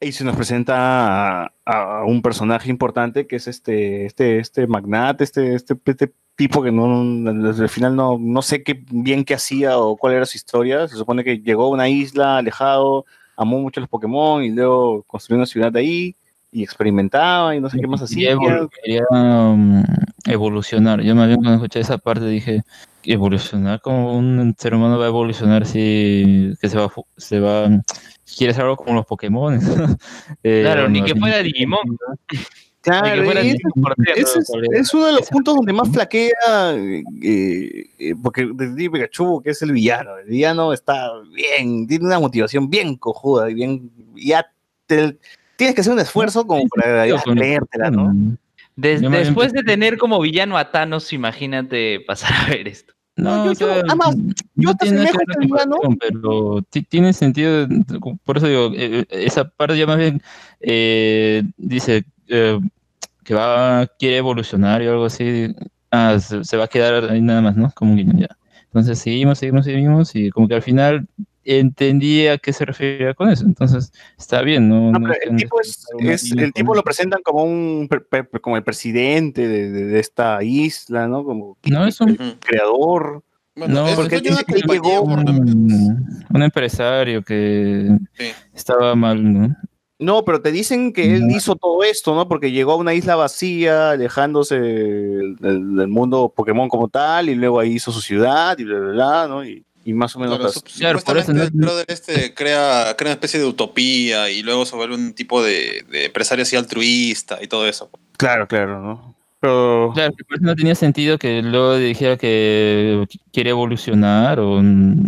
Speaker 1: y se nos presenta a, a un personaje importante que es este, este, este magnate, este, este, este tipo que no, desde el final no, no sé qué bien qué hacía o cuál era su historia. Se supone que llegó a una isla alejado, amó mucho los Pokémon y luego construyó una ciudad ahí y experimentaba y no sé qué más
Speaker 2: Quería,
Speaker 1: hacía.
Speaker 2: evolu- quería, um, evolucionar. Yo más bien cuando escuché esa parte dije, evolucionar como un ser humano va a evolucionar si que se va, se va, quiere ser algo como los Pokémon. Eh,
Speaker 6: Claro, ni
Speaker 2: no,
Speaker 6: que fuera Digimon.
Speaker 1: Claro,
Speaker 6: fuera
Speaker 1: y
Speaker 6: Digimon
Speaker 1: ese es, es uno de los puntos donde más flaquea, eh, eh, porque desde Pikachu, que es el villano, el villano está bien, tiene una motivación bien cojuda y bien, ya te- tienes que hacer un esfuerzo como para ya creértela, ¿no?
Speaker 6: Des- después de tener como villano a Thanos, imagínate pasar a ver esto.
Speaker 2: No,
Speaker 1: yo-
Speaker 2: o sea,
Speaker 1: además,
Speaker 2: no
Speaker 1: hasta
Speaker 2: tiene
Speaker 1: asemejo
Speaker 2: que con pero ti- tiene sentido, por eso digo, eh, esa parte ya más bien eh, dice eh, que va, quiere evolucionar y algo así, ah, se, se va a quedar ahí nada más, ¿no? Como un guiño ya. Entonces seguimos, seguimos, seguimos y como que al final entendía a qué se refería con eso, entonces está bien, ¿no?
Speaker 1: No,
Speaker 2: No
Speaker 1: pero
Speaker 2: que
Speaker 1: el tipo, es,
Speaker 2: una
Speaker 1: es-
Speaker 2: línea
Speaker 1: el tipo
Speaker 2: con-
Speaker 1: lo presentan como un como el presidente de, de- de esta isla, ¿no? Como
Speaker 2: No, es un
Speaker 1: creador.
Speaker 2: no,
Speaker 3: es-
Speaker 2: porque
Speaker 3: es
Speaker 2: llegó un, un empresario que
Speaker 3: Sí.
Speaker 2: estaba mal, ¿no?
Speaker 1: No, pero te dicen que él hizo todo esto, ¿no? Porque llegó a una isla vacía, alejándose del mundo Pokémon como tal, y luego ahí hizo su ciudad y bla, bla, bla, ¿no? Y, y más o menos.
Speaker 3: Claro,
Speaker 2: por eso no-
Speaker 3: el brother este crea, crea una especie de utopía y luego se vuelve un tipo de, de empresario así altruista y todo eso.
Speaker 1: Claro, claro, ¿no? Pero.
Speaker 2: Claro, por eso no tenía sentido que luego dijera que quiere evolucionar o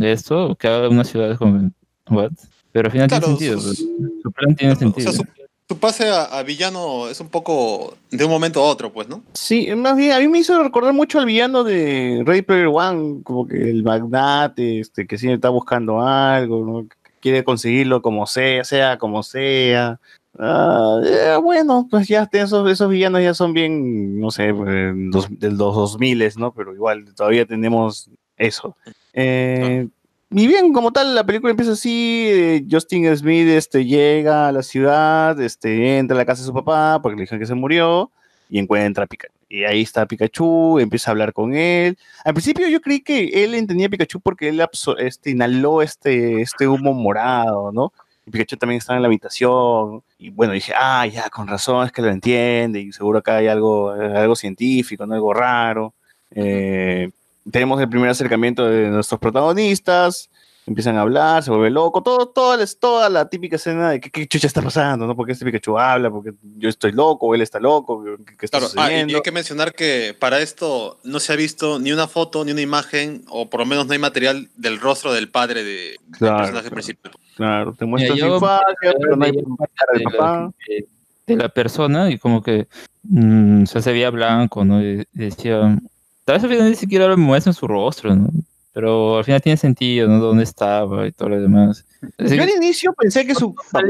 Speaker 2: esto, que haga una ciudad como... ¿What? Pero al final
Speaker 3: Claro,
Speaker 2: tiene sentido.
Speaker 3: sus-
Speaker 2: pues. Su plan tiene
Speaker 3: O
Speaker 2: sentido.
Speaker 3: sea, su, su pase a, villano es un poco de un momento a otro, pues, ¿no?
Speaker 1: Sí, más bien, a mí me hizo recordar mucho al villano de Ready Player One, como que el magnate, este, que siempre está buscando algo, ¿no? Quiere conseguirlo como sea, sea como sea. Ah, eh, bueno, pues ya esos, esos villanos ya son bien, no sé, eh, dos, de los 2000, ¿no? Pero igual todavía tenemos eso. Eh, y bien, como tal, la película empieza así, eh, Justin Smith este, llega a la ciudad, este, entra a la casa de su papá porque le dijeron que se murió y encuentra a Pikachu. Y ahí está Pikachu, empieza a hablar con él. Al principio yo creí que él entendía Pikachu porque él este, inhaló este, este humo morado, ¿no? Y Pikachu también estaba en la habitación. Y bueno, dije, ah, ya, con razón, es que lo entiende. Y seguro acá hay algo, algo científico, ¿no? Algo raro. Eh, tenemos el primer acercamiento de nuestros protagonistas. Empiezan a hablar, se vuelve loco, todo, toda, la, toda la típica escena de qué, qué chucha está pasando, ¿no? Porque este Pikachu habla, porque yo estoy loco, él está loco, ¿qué, qué está
Speaker 3: Claro, ah, y-
Speaker 1: sucediendo?
Speaker 3: hay que mencionar que para esto no se ha visto ni una foto, ni una imagen, o por lo menos no hay material del rostro del padre de, del
Speaker 1: Claro,
Speaker 3: personaje
Speaker 1: claro.
Speaker 3: principal.
Speaker 1: Claro, te muestran su infancia, pero no hay del
Speaker 2: de,
Speaker 1: papá.
Speaker 2: la, de- de la persona y como que mm, o sea, se veía blanco, ¿no? Y decía, tal vez al final ni siquiera lo muestran su rostro, ¿no? Pero al final tiene sentido, ¿no? Dónde estaba y todo lo demás. Así
Speaker 1: Yo
Speaker 2: que-
Speaker 1: al inicio pensé que su
Speaker 2: que
Speaker 1: papá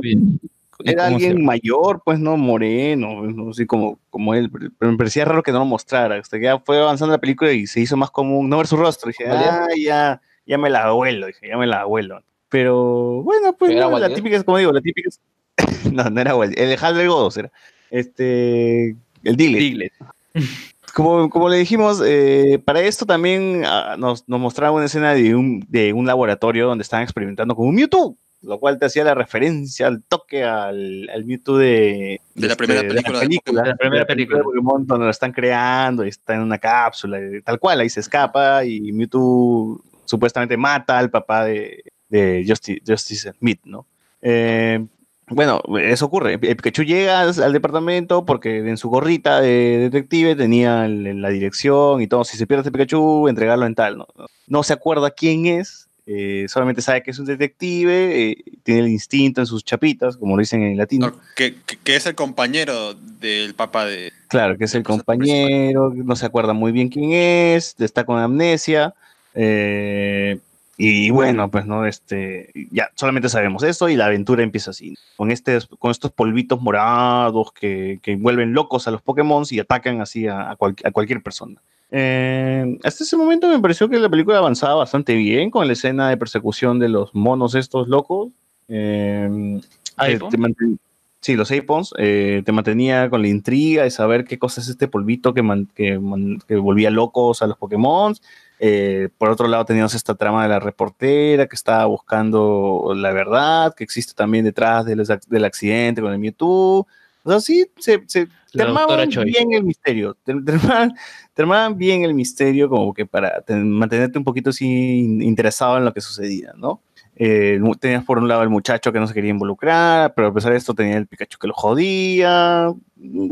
Speaker 2: bien,
Speaker 1: era,
Speaker 2: y
Speaker 1: era alguien mayor, pues no moreno, no así como, como él, pero me parecía raro que no lo mostrara. Hasta que ya fue avanzando la película y se hizo más común no ver su rostro. dije, ah, ya, ya me la abuelo, dije, ya me la abuelo. Pero bueno, pues
Speaker 9: ¿Era
Speaker 1: no, la típica es como digo, la típica es. no, no era Waldir, el de Halber Godos era. Este. El Diglett. Como, como le dijimos, eh, para esto también ah, nos, nos mostraba una escena de un, de un laboratorio donde estaban experimentando con un Mewtwo, lo cual te hacía la referencia al toque al, al Mewtwo de,
Speaker 3: De la
Speaker 1: este,
Speaker 3: primera película de
Speaker 1: película,
Speaker 6: De la primera
Speaker 1: de de Pokémon, donde lo están creando y está en una cápsula, y tal cual, ahí se escapa y Mewtwo supuestamente mata al papá de, de Justice, Justice Smith, ¿no? Eh, bueno, eso ocurre. Eh, Pikachu llega al, departamento porque en su gorrita de detective tenía la dirección y todo. Si se pierde este Pikachu, entregarlo en tal. No, se acuerda quién es, eh, solamente sabe que es un detective, eh, tiene el instinto en sus chapitas, como lo dicen en latino.
Speaker 3: No, que, que- que es el compañero del papá de...
Speaker 1: Claro, que es el compañero, no se acuerda muy bien quién es, está con amnesia. eh, y bueno, pues no, este, ya solamente sabemos eso y la aventura empieza así, con, este, con estos polvitos morados que, que vuelven locos a los Pokémon y atacan así a, a cual- a cualquier persona. Eh, hasta ese momento me pareció que la película avanzaba bastante bien con la escena de persecución de los monos estos locos. Eh,
Speaker 6: ¿Aipon?
Speaker 1: te manten- Sí, los Apons, eh, te mantenía con la intriga de saber qué cosa es este polvito que, man- que, man- que volvía locos a los Pokémon. Eh, por otro lado, teníamos esta trama de la reportera que estaba buscando la verdad, que existe también detrás del, del accidente con el Mewtwo. O sea, sí, se, se te armaban bien el misterio. Te, te armaban, te armaban bien el misterio como que para te- mantenerte un poquito así in- interesado en lo que sucedía, ¿no? Eh, tenías por un lado el muchacho que no se quería involucrar, pero a pesar de esto tenía el Pikachu que lo jodía.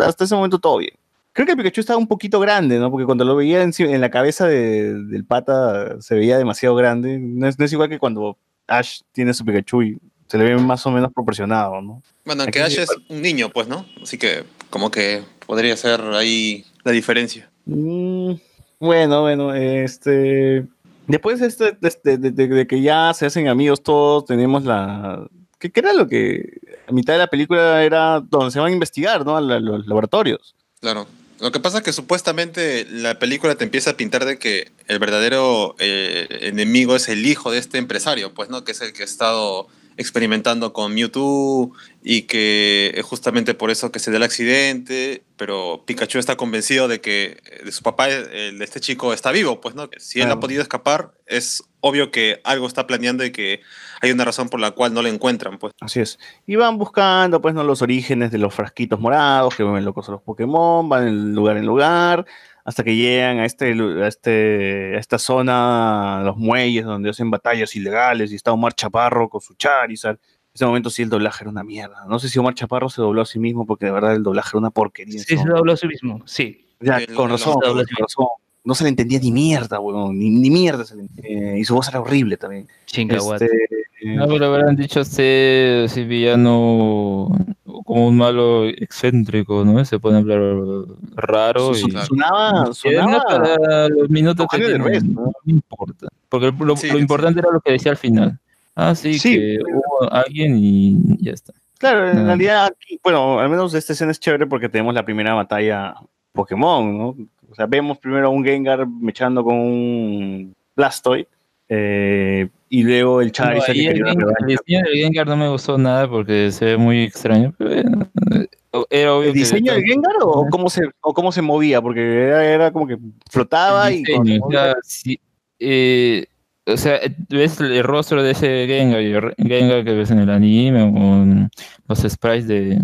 Speaker 1: Hasta ese momento todo bien. Creo que el Pikachu estaba un poquito grande, ¿no? Porque cuando lo veía en, en la cabeza de- del pata se veía demasiado grande. No es, no es igual que cuando Ash tiene su Pikachu y se le ve más o menos proporcionado, ¿no?
Speaker 3: Bueno, que Ash es un niño, pues, ¿no? Así que como que podría ser ahí la diferencia.
Speaker 1: Mm, bueno, bueno, este. Después de, este- este- de- de- de que ya se hacen amigos todos, tenemos la. ¿Qué, qué era lo que a mitad de la película era donde se van a investigar, ¿no? A la- los laboratorios.
Speaker 3: Claro. Lo que pasa es que supuestamente la película te empieza a pintar de que el verdadero eh, enemigo es el hijo de este empresario, pues, ¿no? Que es el que ha estado experimentando con Mewtwo y que es justamente por eso que se da el accidente, pero Pikachu está convencido de que de su papá, el de este chico, está vivo, pues, ¿no? Si él
Speaker 1: Claro.
Speaker 3: ha podido escapar, es obvio que algo está planeando y que hay una razón por la cual no le encuentran, pues.
Speaker 1: Así es. Y van buscando, pues, ¿no? los orígenes de los frasquitos morados, que vuelven locos a los Pokémon, van de lugar en lugar, hasta que llegan a, este, a, este, a esta zona, los muelles, donde hacen batallas ilegales, y está Omar Chaparro con su Charizard. En ese momento sí el doblaje era una mierda. No sé si Omar Chaparro se dobló a sí mismo, porque de verdad el doblaje era una porquería.
Speaker 6: Sí, se dobló a sí mismo, sí.
Speaker 1: Ya,
Speaker 3: El-
Speaker 1: con razón, con razón. No se le entendía ni mierda, weón. Ni, ni mierda se le entendía. y su voz era horrible también. Este,
Speaker 2: No, pero habrán dicho este, ese villano como un malo excéntrico, ¿no? Se pone a hablar raro
Speaker 1: su-
Speaker 2: y...
Speaker 1: sonaba, sonaba
Speaker 2: para los minutos que tiene,
Speaker 1: Derbez,
Speaker 2: no me importa. Porque lo,
Speaker 3: Sí,
Speaker 2: lo
Speaker 3: sí.
Speaker 2: importante era lo que decía al final. Ah, sí,
Speaker 1: Sí.
Speaker 2: que hubo alguien y ya está.
Speaker 1: Claro, en
Speaker 2: Ah.
Speaker 1: realidad, aquí, bueno, al menos esta escena es chévere porque tenemos la primera batalla Pokémon, ¿no? O sea, vemos primero a un Gengar mechando con un Blastoise eh, y luego el
Speaker 2: No,
Speaker 1: Charizard que
Speaker 2: el, el
Speaker 1: revancha.
Speaker 2: diseño del Gengar no me gustó nada porque se ve muy extraño. Pero eh, era obvio
Speaker 1: ¿El diseño del Gengar o cómo se, o cómo se movía? Porque era, era como que flotaba y...
Speaker 2: sí, eh, o sea, ves el rostro de ese Gengar Gengar que ves en el anime o en los sprites de,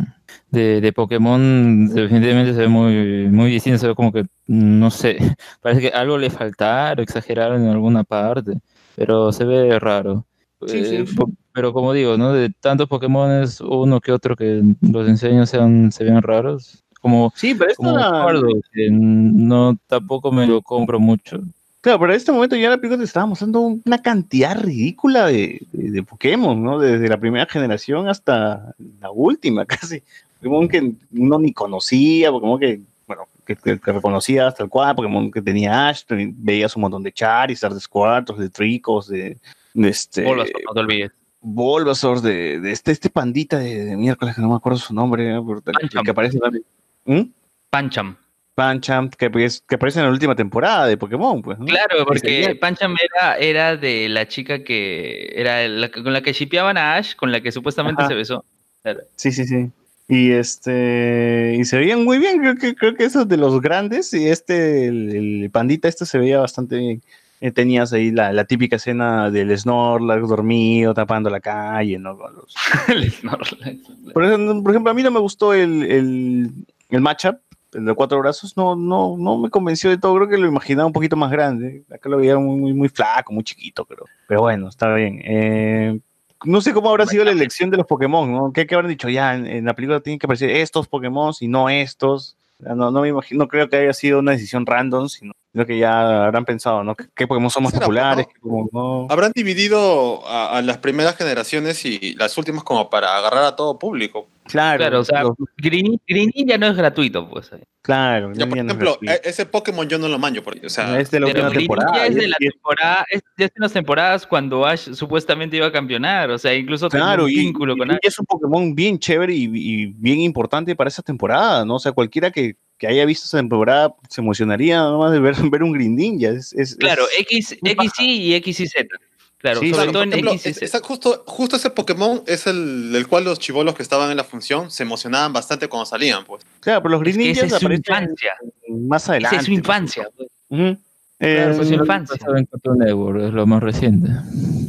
Speaker 2: de, de Pokémon definitivamente se ve muy, muy distinto, se ve como que, no sé, parece que algo le faltaron, exageraron en alguna parte, pero se ve raro.
Speaker 1: Sí, sí.
Speaker 2: Eh, po- pero como digo, ¿no? De tantos Pokémon uno que otro que los diseños sean, se vean raros. Como,
Speaker 1: Sí, pero esto
Speaker 2: como
Speaker 1: era-
Speaker 2: Eduardo, que no tampoco me lo compro mucho.
Speaker 1: Claro, pero en este momento ya la película te estaba mostrando una cantidad ridícula de, de- de Pokémon, ¿no? Desde la primera generación hasta la última, casi. Pokémon que uno ni conocía, Pokémon que, que, que- que reconocía hasta el cual, Pokémon que tenía Ash, veías un montón de Charizard, de Squirtles, de Tricos, de, de este...
Speaker 6: Bulbasaur, no te olvides.
Speaker 1: Bulbasaur, de, de este, este pandita de, de miércoles que no me acuerdo su nombre, ¿eh? Que,
Speaker 6: Pancham.
Speaker 1: que aparece ¿Mm?
Speaker 6: Pancham.
Speaker 1: Pancham, que, pues, que aparece en la última temporada de Pokémon, pues, ¿no?
Speaker 6: Claro, porque Pancham era, era de la chica que era la, con la que shipeaban a Ash, con la que supuestamente
Speaker 1: Ajá.
Speaker 6: se besó. Claro.
Speaker 1: Sí, sí, sí. Y este y se veían muy bien, creo que creo que esos de los grandes y este el, el pandita este se veía bastante bien. Eh, tenías ahí la, la típica escena del Snorlax dormido tapando la calle, ¿no? Con los- por, ejemplo, por ejemplo, a mí no me gustó el, el, el matchup, el de cuatro brazos, no, no, no me convenció de todo, creo que lo imaginaba un poquito más grande. Acá lo veía muy, muy, muy flaco, muy chiquito, pero, pero bueno, está bien. Eh, no sé cómo habrá sido la elección de los Pokémon, ¿no? ¿Qué, qué habrán dicho? Ya, en, en la película tienen que aparecer estos Pokémon y no estos. No, no me imagino, no creo que haya sido una decisión random, sino, sino que ya habrán pensado, ¿no? ¿Qué, Pokémon son más
Speaker 3: Será,
Speaker 1: populares?
Speaker 3: ¿no?
Speaker 1: ¿Qué Pokémon no?
Speaker 3: Habrán dividido a, a las primeras generaciones y las últimas como para agarrar a todo público.
Speaker 1: Claro,
Speaker 6: Claro, o sea,
Speaker 1: los-
Speaker 6: Green, Green ya no es gratuito, pues.
Speaker 1: claro.
Speaker 3: Ya, por
Speaker 1: ya no es
Speaker 3: ejemplo, e- ese Pokémon yo no lo manjo, porque, o sea,
Speaker 1: es de la última temporada.
Speaker 6: ya es de la
Speaker 1: y
Speaker 6: temporada, es de hace unas temporadas cuando Ash supuestamente iba a campeonar, o sea, incluso
Speaker 1: Claro,
Speaker 6: un
Speaker 1: y,
Speaker 6: vínculo
Speaker 1: y-
Speaker 6: con
Speaker 1: y
Speaker 6: Ash.
Speaker 1: es un Pokémon bien chévere y, y bien importante para esa temporada, ¿no? O sea, cualquiera que, que haya visto esa temporada se emocionaría nomás de ver, ver un Green Ninja. Es, es-
Speaker 6: Claro,
Speaker 1: es-
Speaker 6: X, XY y XYZ. Claro,
Speaker 1: Sí,
Speaker 6: sobre
Speaker 3: Claro,
Speaker 6: todo en
Speaker 3: ejemplo,
Speaker 6: X y
Speaker 3: es-
Speaker 6: Z.
Speaker 3: esa- justo, justo ese Pokémon es el del cual los chivolos que estaban en la función se emocionaban bastante cuando salían, pues.
Speaker 1: Claro, pero los Green
Speaker 6: Es que esa
Speaker 1: Ninjas
Speaker 6: es su infancia.
Speaker 1: más adelante.
Speaker 6: Esa es su infancia. pues.
Speaker 1: Ujú.
Speaker 2: Claro,
Speaker 1: Eh,
Speaker 2: pues,
Speaker 6: su infancia.
Speaker 2: pasaba en Cartoon Network, es lo más reciente.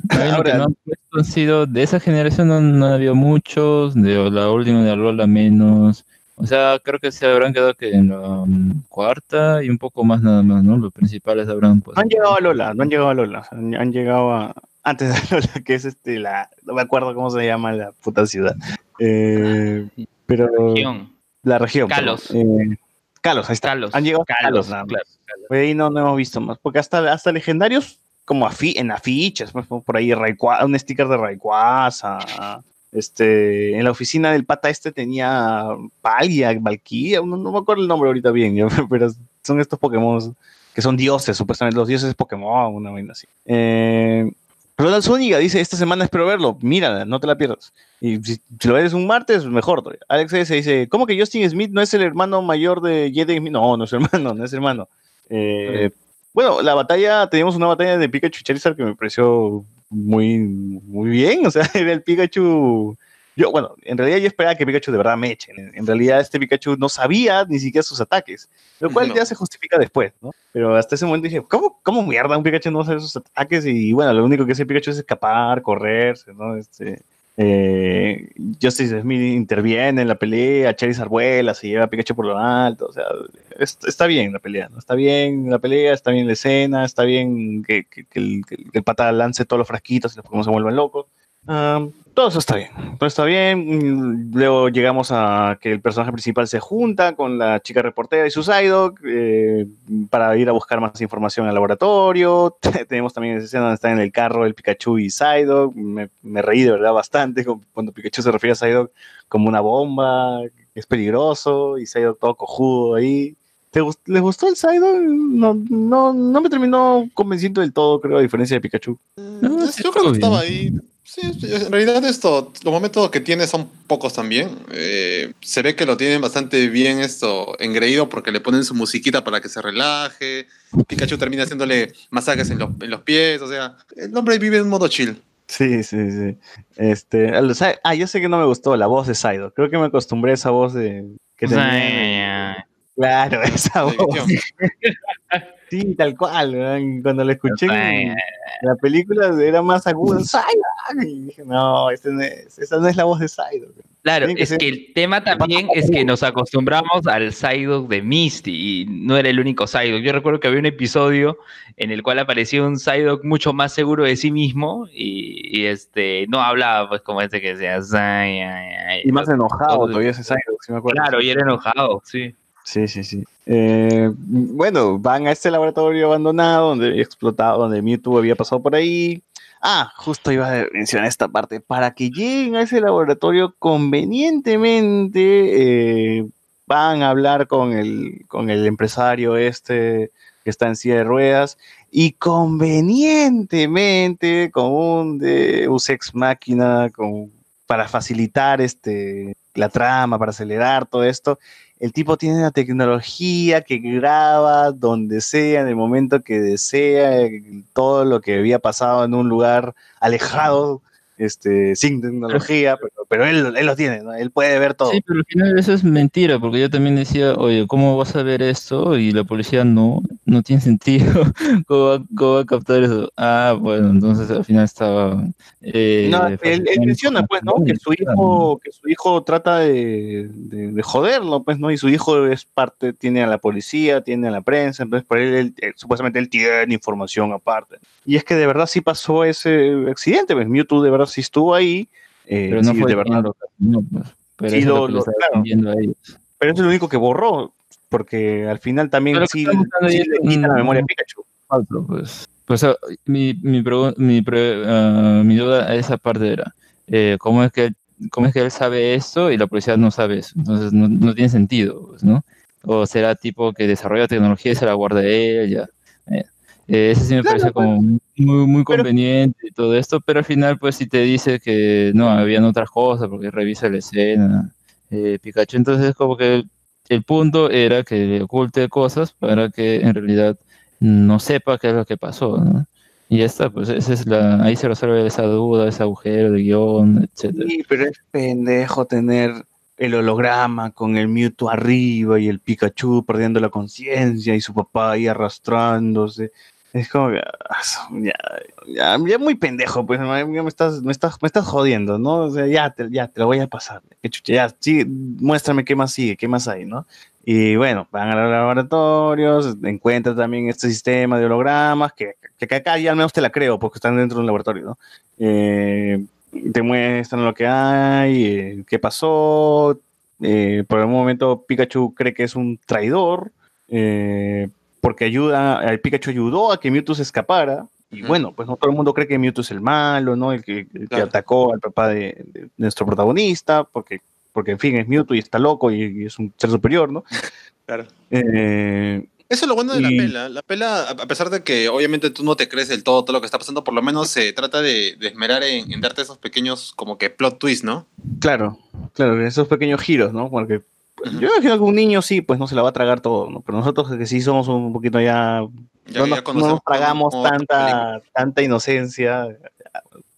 Speaker 2: Ahí lo que
Speaker 1: Ahora-
Speaker 2: no han puesto han sido, de esa generación no, no ha habido muchos, de la última de Alola menos. O sea, creo que se habrán quedado que en la mm, cuarta y un poco más nada más, ¿no? Los principales habrán pues.
Speaker 1: no han llegado a Lola, no han llegado a Lola. Han, han llegado a. Antes de Lola, que es este, la. No me acuerdo cómo se llama la puta ciudad. Eh, pero.
Speaker 6: Región.
Speaker 1: La región. Perdón. Eh, Kalos, ahí está.
Speaker 6: Kalos.
Speaker 1: Han llegado a más.
Speaker 6: claro.
Speaker 1: Por ahí no, no hemos visto más. Porque hasta, hasta legendarios, como afi en afiches, pues, por ahí Rayqua- un sticker de Rayquaza. Este, en la oficina del pata este tenía Palia, Valkyria, no, no me acuerdo el nombre ahorita bien, pero son estos Pokémon que son dioses, supuestamente los dioses Pokémon, una vaina así. Eh, Ronald Zúñiga dice, esta semana espero verlo, mira, no te la pierdas. Y si, si lo ves un martes, mejor todavía. Alex S. dice, ¿cómo que Justin Smith no es el hermano mayor de Jaden Smith? No, no es hermano, no es hermano. Eh, bueno, la batalla, teníamos una batalla de Pikachu y Charizard que me pareció muy, muy bien, o sea, era el Pikachu. Yo, bueno, en realidad yo esperaba que Pikachu de verdad me eche. En, en realidad este Pikachu no sabía ni siquiera sus ataques, lo cual
Speaker 3: No.
Speaker 1: ya se justifica después, ¿no? Pero hasta ese momento dije, ¿cómo, cómo mierda un Pikachu no sabe sus ataques? Y bueno, lo único que hace Pikachu es escapar, correrse, ¿no? Este, eh, Justice Smith interviene en la pelea, Charizard vuela, se lleva a Pikachu por lo alto, o sea, es- está bien la pelea, ¿no? Está bien la pelea, está bien la escena, está bien que, que- que el, que el pata lance todos los frasquitos y los Pokémon se vuelvan locos. Ah, todo eso está bien, todo está bien. Luego llegamos a que el personaje principal se junta con la chica reportera y su Psyduck eh, para ir a buscar más información al laboratorio. Tenemos también esa escena donde están en el carro el Pikachu y Psyduck. Me, me reí de verdad bastante cuando Pikachu se refiere a Psyduck como una bomba, es peligroso y Psyduck todo cojudo ahí. ¿Te gust- ¿Les gustó el Psyduck? No, no, no me terminó convenciendo del todo, creo, a diferencia de Pikachu.
Speaker 2: No, sí,
Speaker 3: Yo creo que estaba ahí. Sí, en realidad esto, los momentos que tiene son pocos también. Eh, se ve que lo tienen bastante bien esto engreído porque le ponen su musiquita para que se relaje. Pikachu termina haciéndole masajes en los, en los pies. O sea, el hombre vive en modo chill.
Speaker 1: Sí, sí, sí. Este, ah, yo sé que no me gustó la voz de Psyduck. Creo que me acostumbré a esa voz de que tenía. Claro, esa voz. Sí, tal cual. Cuando la escuché en la película era más aguda. Psyduck. Y dije, no, este no es- esa no es la voz de Psyduck.
Speaker 6: Claro,
Speaker 1: que
Speaker 6: es
Speaker 1: ser-
Speaker 6: que el tema también es que nos acostumbramos al Psyduck de Misty y no era el único Psyduck. Yo recuerdo que había un episodio en el cual aparecía un Psyduck mucho más seguro de sí mismo y, y, este no hablaba pues como este que decía.
Speaker 1: Y más enojado todavía ese Psyduck, sí me acuerdo.
Speaker 6: Claro, y era enojado, sí.
Speaker 1: Sí, sí, sí. Eh, bueno, van a este laboratorio abandonado donde había explotado, donde Mewtwo había pasado por ahí. Ah, justo iba a mencionar esta parte. Para que lleguen a ese laboratorio convenientemente, eh, van a hablar con el, con el empresario este que está en silla de ruedas y convenientemente con un Deus Ex Máquina para facilitar este, la trama, para acelerar todo esto, el tipo tiene una tecnología que graba donde sea, en el momento que desea, todo lo que había pasado en un lugar alejado, este, sin tecnología, pero, pero él, él lo tiene, ¿no? él puede ver todo.
Speaker 2: Sí, pero al final eso es mentira, porque yo también decía, oye, ¿cómo vas a ver esto? Y la policía no, no tiene sentido. ¿Cómo va, cómo va a captar eso? Ah, bueno, entonces al final estaba. eh,
Speaker 1: No, él, él menciona, pues, ¿no? Que su hijo, que su hijo trata de, de- de joderlo, pues, ¿no? Y su hijo es parte, tiene a la policía, tiene a la prensa, entonces por él, él- él- supuestamente él tiene información aparte. Y es que de verdad sí pasó ese accidente, pues Mewtwo de verdad sí estuvo ahí. eh,
Speaker 2: Pero no
Speaker 1: sí,
Speaker 2: fue
Speaker 1: de verdad.
Speaker 2: lo ocasionó, pues. Pero
Speaker 1: Sí,
Speaker 2: eso es
Speaker 1: lo-
Speaker 2: lo
Speaker 1: claro.
Speaker 2: vendiendo a ellos.
Speaker 1: Pero eso es lo único que borró, porque al final también
Speaker 2: Pero
Speaker 1: sí, sí le quita la memoria a Pikachu.
Speaker 2: Otro, pues. Pues ah, mi, mi, mi, pre- ah, mi duda a esa parte era, eh, ¿cómo, es que él, ¿cómo es que él sabe esto y la policía no sabe eso? Entonces no, no tiene sentido, pues, ¿no? O será tipo que desarrolla tecnología y se la guarda él, ya. Eh, ese sí me
Speaker 1: Claro,
Speaker 2: parece
Speaker 1: pues.
Speaker 2: como muy, muy
Speaker 1: Pero-
Speaker 2: conveniente y todo esto, pero al final pues si te dice que no, habían otras cosas porque revisa la escena, eh, Pikachu, entonces como que el, el punto era que le oculte cosas para que en realidad no sepa qué es lo que pasó, ¿no? Y ya está, pues esa es la, ahí se resuelve esa duda, ese agujero de guion, etcétera.
Speaker 1: Sí, pero es pendejo tener el holograma con el Mewtwo arriba y el Pikachu perdiendo la conciencia y su papá ahí arrastrándose. Es como que, ah, ya, ya, muy pendejo, pues ya me estás, me estás, me estás jodiendo, ¿no? O sea, ya te, ya te lo voy a pasar. Qué chucha, ya, sí, muéstrame qué más sigue, qué más hay, ¿no? Y bueno, van a los laboratorios, encuentran también este sistema de hologramas, que, que acá ya al menos te la creo, porque están dentro de un laboratorio, ¿no? Eh, te muestran lo que hay, eh, qué pasó. eh, por el momento Pikachu cree que es un traidor, eh, porque ayuda, el Pikachu ayudó a que Mewtwo se escapara. Y bueno, pues no todo el mundo cree que Mewtwo es el malo, ¿no? El que, el que atacó al papá de, de nuestro protagonista, porque, porque en fin es Mewtwo y está loco y, y es un ser superior, ¿no?
Speaker 3: Claro.
Speaker 1: Eh,
Speaker 3: Eso es lo bueno de
Speaker 1: Y-
Speaker 3: la pela. La pela, a pesar de que obviamente tú no te crees del todo todo lo que está pasando, por lo menos se trata de, de esmerar en, en darte esos pequeños como que plot twist, ¿no?
Speaker 1: claro, claro, esos pequeños giros, ¿no? Porque Yo imagino que un niño sí, pues no se la va a tragar todo, ¿no? Pero nosotros que sí somos un poquito ya
Speaker 3: Ya,
Speaker 1: no, nos,
Speaker 3: conocemos
Speaker 1: no nos tragamos tanta, tanta inocencia.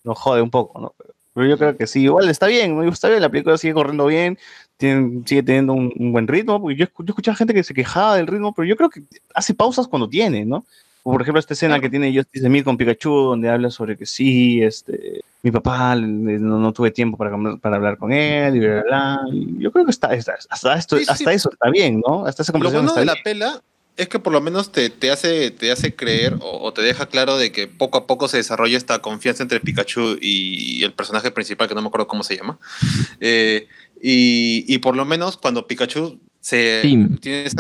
Speaker 1: nos jode un poco, ¿no? Pero, yo creo que sí, igual está bien, ¿no? está bien, la película sigue corriendo bien, tiene- sigue teniendo un, un buen ritmo, porque yo, yo escuchaba gente que se quejaba del ritmo, pero yo creo que hace pausas cuando tiene, ¿no? O por ejemplo, esta escena que tiene Justice Smith con Pikachu, donde habla sobre que sí, este, mi papá no, no tuve tiempo para, para hablar con él, y bla, bla, bla. Y Yo creo que está, está- hasta, esto,
Speaker 3: Sí, sí.
Speaker 1: hasta eso está bien, ¿no? Hasta esa
Speaker 3: Lo
Speaker 1: conversación
Speaker 3: bueno de la pela es que por lo menos te, te hace, te hace creer o, o te deja claro de que poco a poco se desarrolla esta confianza entre Pikachu y el personaje principal, que no me acuerdo cómo se llama. Eh, y, y por lo menos cuando Pikachu se tiene ese,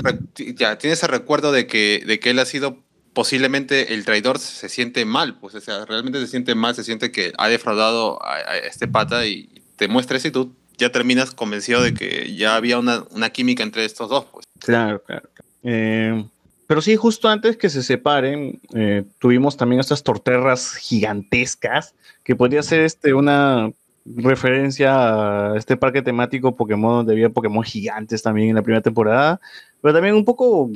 Speaker 3: ya, tiene ese recuerdo de que, de que él ha sido posiblemente el traidor, se siente mal, pues o sea, realmente se siente mal, se siente que ha defraudado a, este pata y te muestra eso y tú ya terminas convencido de que ya había una, una química entre estos dos, pues.
Speaker 1: Claro, claro. Eh, pero sí, justo antes que se separen, eh, tuvimos también estas torterras gigantescas, que podría ser este, una referencia a este parque temático Pokémon, donde había Pokémon gigantes también en la primera temporada, pero también un poco,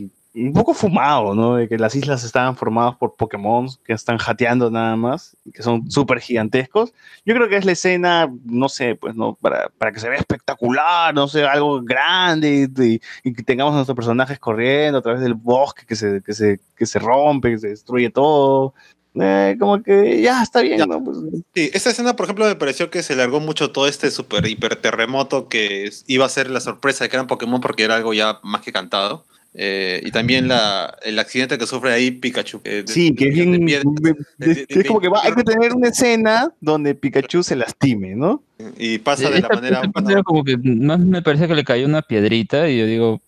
Speaker 1: un poco fumado, ¿no? De que las islas estaban formadas por Pokémon que están jateando nada más, y que son súper gigantescos. Yo creo que es la escena, no sé, pues, ¿no? Para, para que se vea espectacular, no sé, algo grande, de- y que tengamos a nuestros personajes corriendo a través del bosque que se, que se, que se rompe, que se destruye todo. Eh, como que ya está bien, ¿no? Pues,
Speaker 3: Sí, esta escena, por ejemplo, me pareció que se largó mucho todo este super hiper terremoto que iba a ser la sorpresa de que eran Pokémon porque era algo ya más que cantado. Eh, y también la, el accidente que sufre ahí Pikachu. que de-
Speaker 1: sí, que es
Speaker 3: de- de
Speaker 1: bien.
Speaker 3: piedras,
Speaker 1: de-
Speaker 3: de- de-
Speaker 1: es como que va, hay que tener una escena donde Pikachu se lastime, ¿no?
Speaker 3: Y pasa de la manera.
Speaker 2: esta como que más me parece que le cayó una piedrita y yo digo,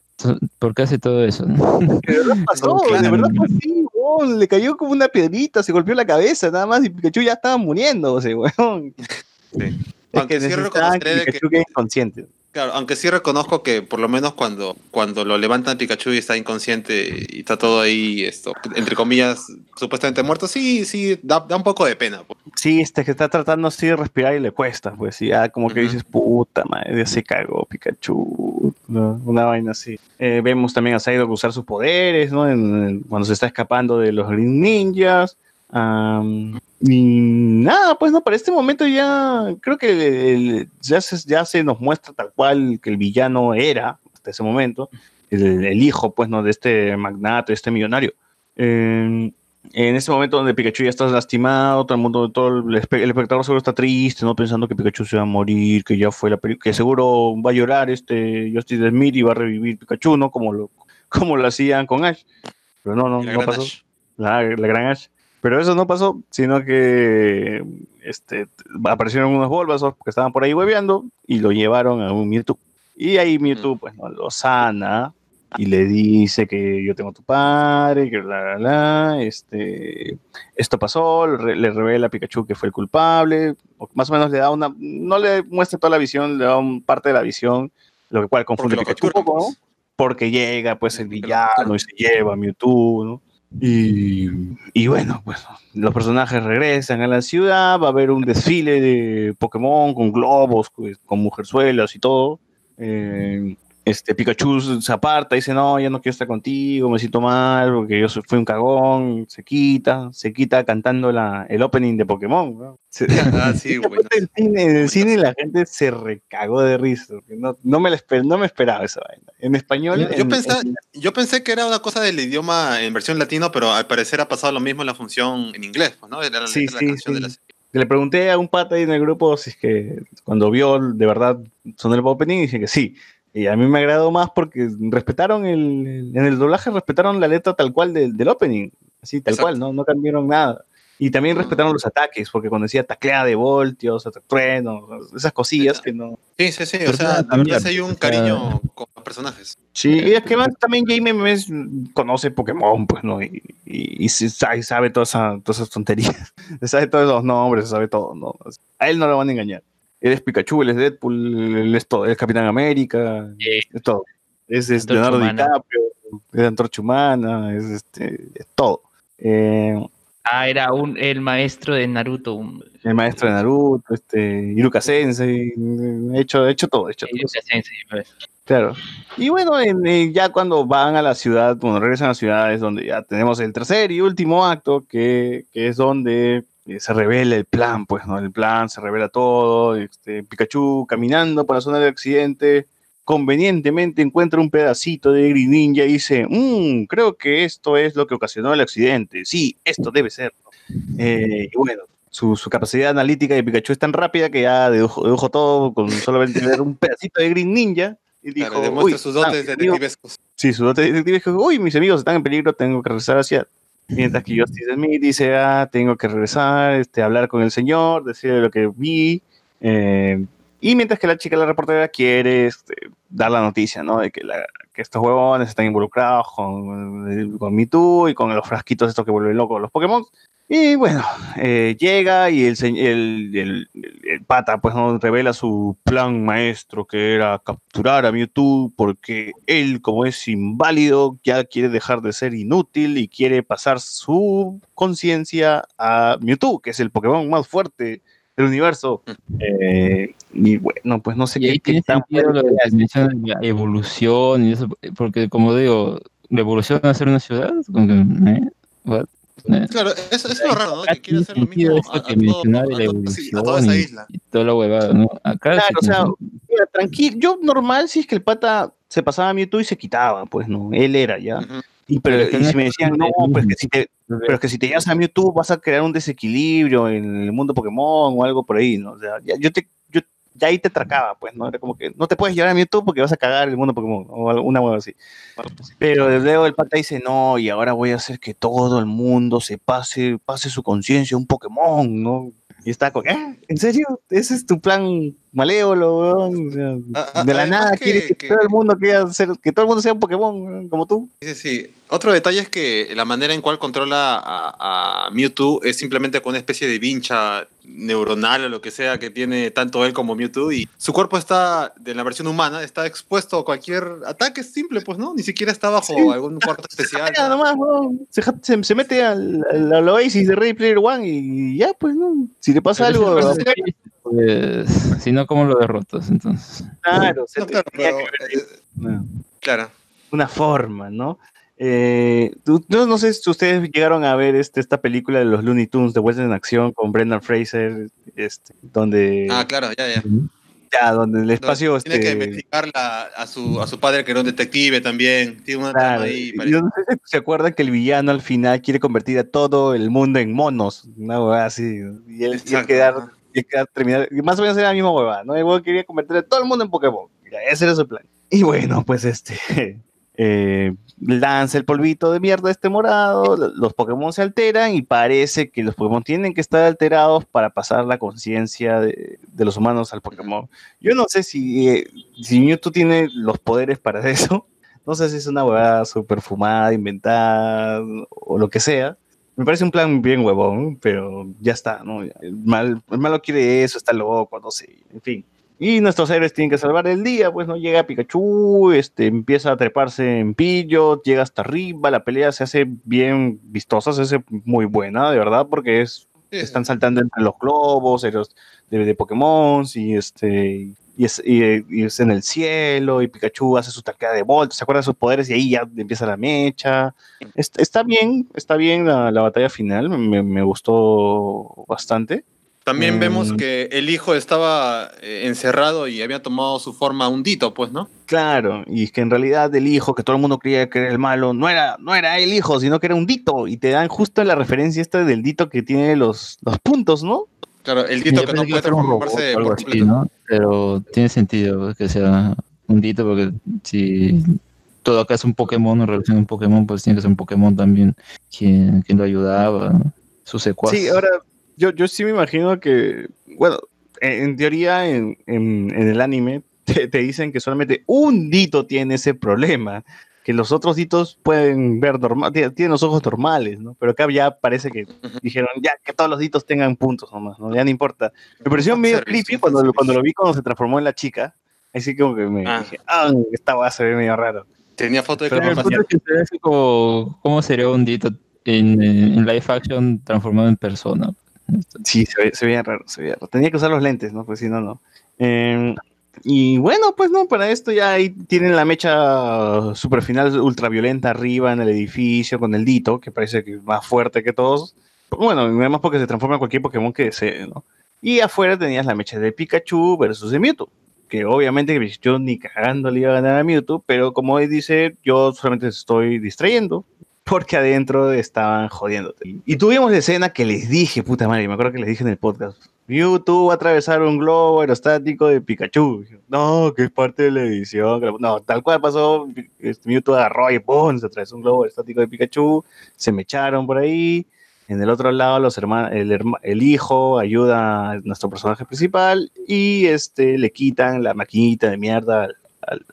Speaker 2: ¿por qué hace todo eso? no?
Speaker 1: De verdad pasó, de verdad fue así, weón, le cayó como una piedrita, se golpeó la cabeza nada más y Pikachu ya estaba muriendo, o sea, weón. Es
Speaker 3: Aunque
Speaker 1: que
Speaker 3: sí de
Speaker 1: que Pikachu quede inconsciente.
Speaker 3: Claro, aunque sí reconozco que por lo menos cuando, cuando lo levantan Pikachu y está inconsciente y está todo ahí, esto, entre comillas, supuestamente muerto, sí, sí, da, da un poco de pena. pues.
Speaker 1: Sí, este que está tratando así de respirar y le cuesta, pues, y ya como que dices, puta madre, se cagó Pikachu, ¿no? una vaina así. Eh, vemos también a Psyduck usar sus poderes, ¿no? En- en- cuando se está escapando de los Green Ninjas. Y nada, pues no, para este momento ya creo que el- ya, se, ya se nos muestra tal cual que el villano era hasta ese momento, el, el hijo, pues, ¿no? De este magnate, de este millonario. Eh, en ese momento donde Pikachu ya está lastimado, todo el mundo, todo el, espe- el espectador seguro está triste, ¿no? Pensando que Pikachu se va a morir, que ya fue la película, que seguro va a llorar este Justice Smith y va a revivir Pikachu, ¿no? Como lo, como lo hacían con Ash. Pero no, no, no pasó. La, la gran Ash. Pero eso no pasó, sino que este, aparecieron unos Bulbasaur que estaban por ahí hueveando y lo llevaron a un Mewtwo. Y ahí Mewtwo pues, ¿no? lo sana y le dice que yo tengo tu padre, que bla, bla, bla, este, esto pasó, le, re- le revela a Pikachu que fue el culpable, o más o menos le da una, no le muestra toda la visión, le da un parte de la visión, lo cual confunde a Pikachu un poco, ¿no? Porque llega pues el villano y se lleva a Mewtwo, ¿no? Y, bueno, pues los personajes regresan a la ciudad, va a haber un desfile de Pokémon con globos, con mujerzuelas y todo. Eh, este Pikachu se aparta dice, no, ya no quiero estar contigo, me siento mal porque yo fui un cagón, se quita, se quita cantando la, el opening de Pokémon. ¿no?
Speaker 3: Ah, sí, bueno.
Speaker 1: en el cine, en el cine la gente se recagó de risa, no, no, me, la esper- no me esperaba esa vaina. En español...
Speaker 3: Yo,
Speaker 1: en-
Speaker 3: pensé,
Speaker 1: en-
Speaker 3: yo pensé que era una cosa del idioma en versión latino, pero al parecer ha pasado lo mismo en la función en inglés, pues, ¿no? Era la,
Speaker 1: Sí,
Speaker 3: la
Speaker 1: sí,
Speaker 3: canción de
Speaker 1: sí.
Speaker 3: la serie.
Speaker 1: Le pregunté a un pata ahí en el grupo si es que cuando vio de verdad sonó el opening y dije que sí. Y a mí me agradó más porque respetaron el, el- en el doblaje respetaron la letra tal cual del, del opening, así tal
Speaker 3: Exacto.
Speaker 1: cual, ¿no? No cambiaron nada. Y también respetaron los ataques, porque cuando decía taclea de voltios, trueno, esas cosillas que no.
Speaker 3: Sí, sí, sí. O sea, sí hay un cariño con los personajes.
Speaker 1: Sí, y es que más también Jamie Memes conoce Pokémon, pues, ¿no? Y, y, y sabe, todas esa- todas esas tonterías. Se sabe todos los nombres, se sabe todo, ¿no? A él no lo van a engañar. Él es Pikachu, él es Deadpool, él es todo, él es Capitán América, es todo. Es, Leonardo
Speaker 6: Humana.
Speaker 1: DiCaprio, es Antorcha Humana, es, este, es todo. Eh,
Speaker 6: Ah, era un, el maestro de Naruto.
Speaker 1: el maestro de Naruto, este, Iruka Sensei, ha hecho, ha hecho todo, ha hecho todo.
Speaker 6: Iruka Sensei, pues.
Speaker 1: Claro. Y bueno, en- en- ya cuando van a la ciudad, cuando regresan a la ciudad, es donde ya tenemos el tercer y último acto, que, que es donde eh, se revela el plan, pues, ¿no? El plan, se revela todo, este, Pikachu caminando por la zona del accidente, convenientemente encuentra un pedacito de Green Ninja y dice, "Mm, creo que esto es lo que ocasionó el accidente, sí, esto debe ser. Eh, y bueno, su, su capacidad analítica de Pikachu es tan rápida que ya dedujo, dedujo todo con solamente ver un pedacito de Green Ninja y dijo,
Speaker 3: Claro, demuestra
Speaker 1: "Uy,
Speaker 3: sus dotes
Speaker 1: ah,
Speaker 3: detectivescos.
Speaker 1: Sí, su dote detective dijo, uy, mis amigos están en peligro, tengo que regresar hacia... Mientras que Justice Smith dice, ah, tengo que regresar, este, hablar con el señor, decirle lo que vi. eh, y mientras que la chica, la reportera, quiere este, dar la noticia, ¿no? De que, la- que estos huevones están involucrados con, con Mewtwo y con los frasquitos estos que vuelven locos los Pokémon. Y bueno, eh, llega y el, el, el- pata pues nos revela su plan maestro que era capturar a Mewtwo porque él como es inválido ya quiere dejar de ser inútil y quiere pasar su conciencia a Mewtwo, que es el Pokémon más fuerte del universo. Eh, y bueno, pues no sé
Speaker 2: Y
Speaker 1: qué, qué tan
Speaker 2: lo de la evolución y eso, porque como digo, la evolución a ser una ciudad, ¿eh?
Speaker 3: Claro, eso, eso es lo raro, ¿no? Que quiere hacer lo mismo
Speaker 2: esto
Speaker 3: a, a
Speaker 2: que
Speaker 3: todo-
Speaker 2: mencionaba de la
Speaker 3: todo- sí, a
Speaker 2: evolución
Speaker 3: toda esa
Speaker 2: y,
Speaker 3: isla.
Speaker 2: y toda la huevada, ¿no? Acá
Speaker 1: Claro, o sea, mira, tranquilo, yo normal si es que el pata se pasaba a Mewtwo y se quitaba, pues no, él era ya.
Speaker 3: Ujú.
Speaker 1: Y, pero,
Speaker 2: Pero
Speaker 1: y si me decían, no, pues que si te, pero es que si te llevas a Mewtwo vas a crear un desequilibrio en el mundo Pokémon o algo por ahí, ¿no? O sea, ya, yo te, ya ahí te tracaba, pues, ¿no? Era como que no te puedes llevar a Mewtwo porque vas a cagar el mundo Pokémon o una hueá así. Pero luego el pata dice, no, y ahora voy a hacer que todo el mundo se pase, pase su conciencia a un Pokémon, ¿no? Y está con, ¿eh? ¿En serio? ¿Ese es tu plan malévolo, weón? O sea,
Speaker 3: A- a-
Speaker 1: de la nada
Speaker 3: que-
Speaker 1: quieres que,
Speaker 3: que-
Speaker 1: todo el mundo quiera ser, que todo el mundo sea un Pokémon weón, como tú.
Speaker 3: Sí, sí, sí. Otro detalle es que la manera en cual controla a, a Mewtwo es simplemente con una especie de vincha neuronal o lo que sea que tiene tanto él como Mewtwo y su cuerpo está, de la versión humana, está expuesto a cualquier ataque simple, pues, ¿no? Ni siquiera está bajo
Speaker 1: Sí.
Speaker 3: algún cuarto especial.
Speaker 1: Ya, nomás, weón. Se, se- se mete al, al, al Oasis de Ready Player One y ya, pues, ¿no? Si le pasa
Speaker 2: Pero
Speaker 1: algo,
Speaker 2: chiste, pues, si no, ¿cómo lo derrotas? Entonces,
Speaker 1: claro, se
Speaker 3: No,
Speaker 1: te-
Speaker 3: claro,
Speaker 1: tenía
Speaker 3: pero,
Speaker 1: que
Speaker 3: eh,
Speaker 1: No.
Speaker 3: claro.
Speaker 1: una forma, ¿no? Eh, no, no sé si ustedes llegaron a ver este, esta película de los Looney Tunes de vuelta en acción con Brendan Fraser, este, donde
Speaker 3: Ah, claro, ya, ya.
Speaker 1: ya, donde el espacio
Speaker 3: Tiene que
Speaker 1: este,
Speaker 3: investigar la- a, su, a su padre que era un detective también. Tiene una
Speaker 1: claro,
Speaker 3: ahí.
Speaker 1: yo no sé si se acuerdan que el villano al final quiere convertir a todo el mundo en monos, una huevada así, y él,
Speaker 3: Exacto,
Speaker 1: quedar, y quedar terminar, y más o menos era la misma huevada, ¿no? El quería convertir a todo el mundo en Pokémon, ya, ese era su plan. Y bueno, pues este, eh, lanza el polvito de mierda este morado, lo- los Pokémon se alteran y parece que los Pokémon tienen que estar alterados para pasar la conciencia de, los humanos al Pokémon. Yo no sé si, eh, si Mewtwo tiene los poderes para eso, no sé si es una huevada super fumada, inventada o lo que sea. Me parece un plan bien huevón, pero ya está, ¿no? Mal, el malo quiere eso, está loco, no sé, en fin. Y nuestros héroes tienen que salvar el día, pues no llega Pikachu, este, empieza a treparse en pillo, llega hasta arriba, la pelea se hace bien vistosa, se hace muy buena, de verdad, porque es,
Speaker 3: Sí,
Speaker 1: están saltando entre los globos héroes de, de Pokémon y este y es, y- y es en el cielo y Pikachu hace su taqueada de volta, se acuerda de sus poderes y ahí ya empieza la mecha. Est- Está, bien, está bien la, la batalla final, me, me gustó bastante.
Speaker 3: También
Speaker 1: Mm.
Speaker 3: vemos que el hijo estaba eh, encerrado y había tomado su forma hundito, pues, ¿no?
Speaker 1: Claro, y es que en realidad el hijo que todo el mundo creía que era el malo no era, no era el hijo, sino que era un dito. Y te dan justo la referencia esta del dito que tiene los, los puntos, ¿no?
Speaker 3: Claro, el dito que no puede transformarse por
Speaker 2: así,
Speaker 3: completo.
Speaker 2: ¿no? Pero tiene sentido que sea un dito, porque si todo acá es un Pokémon, en relación a un Pokémon, pues tiene que ser un Pokémon también quien, quien lo ayudaba, ¿no? su secuaz.
Speaker 1: Sí, ahora yo, yo sí me imagino que, bueno, en, en teoría en, en- en el anime te, te dicen que solamente un dito tiene ese problema, que los otros ditos pueden ver normal, tie- tienen los ojos normales, ¿no? Pero acá ya parece que dijeron ya que todos los ditos tengan puntos nomás, ¿no? Ya no importa. Me pareció medio creepy cuando, cuando lo vi cuando se transformó en la chica, así como que me
Speaker 3: Ah.
Speaker 1: dije, ah, esta va a se ve medio raro.
Speaker 3: Tenía foto de
Speaker 1: Pero
Speaker 2: el que se ve así como cómo sería un dito en, en live action transformado en persona.
Speaker 1: Sí, se, ve- se veía raro, se veía raro. Tenía que usar los lentes, ¿no? Pues si no, no. Eh, y bueno, pues no, para esto ya ahí tienen la mecha super final ultraviolenta arriba en el edificio con el Dito, que parece que es más fuerte que todos. Bueno, además porque se transforma en cualquier Pokémon que desee, ¿no? Y afuera tenías la mecha de Pikachu versus de Mewtwo. Que obviamente yo ni cagando le iba a ganar a Mewtwo, pero como él dice, yo solamente estoy distrayendo porque adentro estaban jodiéndote. Y tuvimos la escena que les dije, puta madre, me acuerdo que les dije en el podcast. Mewtwo va a atravesar un globo aerostático de Pikachu. No, que es parte de la edición. No, tal cual pasó. este, Mewtwo agarró y ¡pum! se atravesó un globo aerostático de Pikachu. Se me echaron por ahí. En el otro lado, los hermanos, el, el hijo ayuda a nuestro personaje principal y este, le quitan la maquinita de mierda al-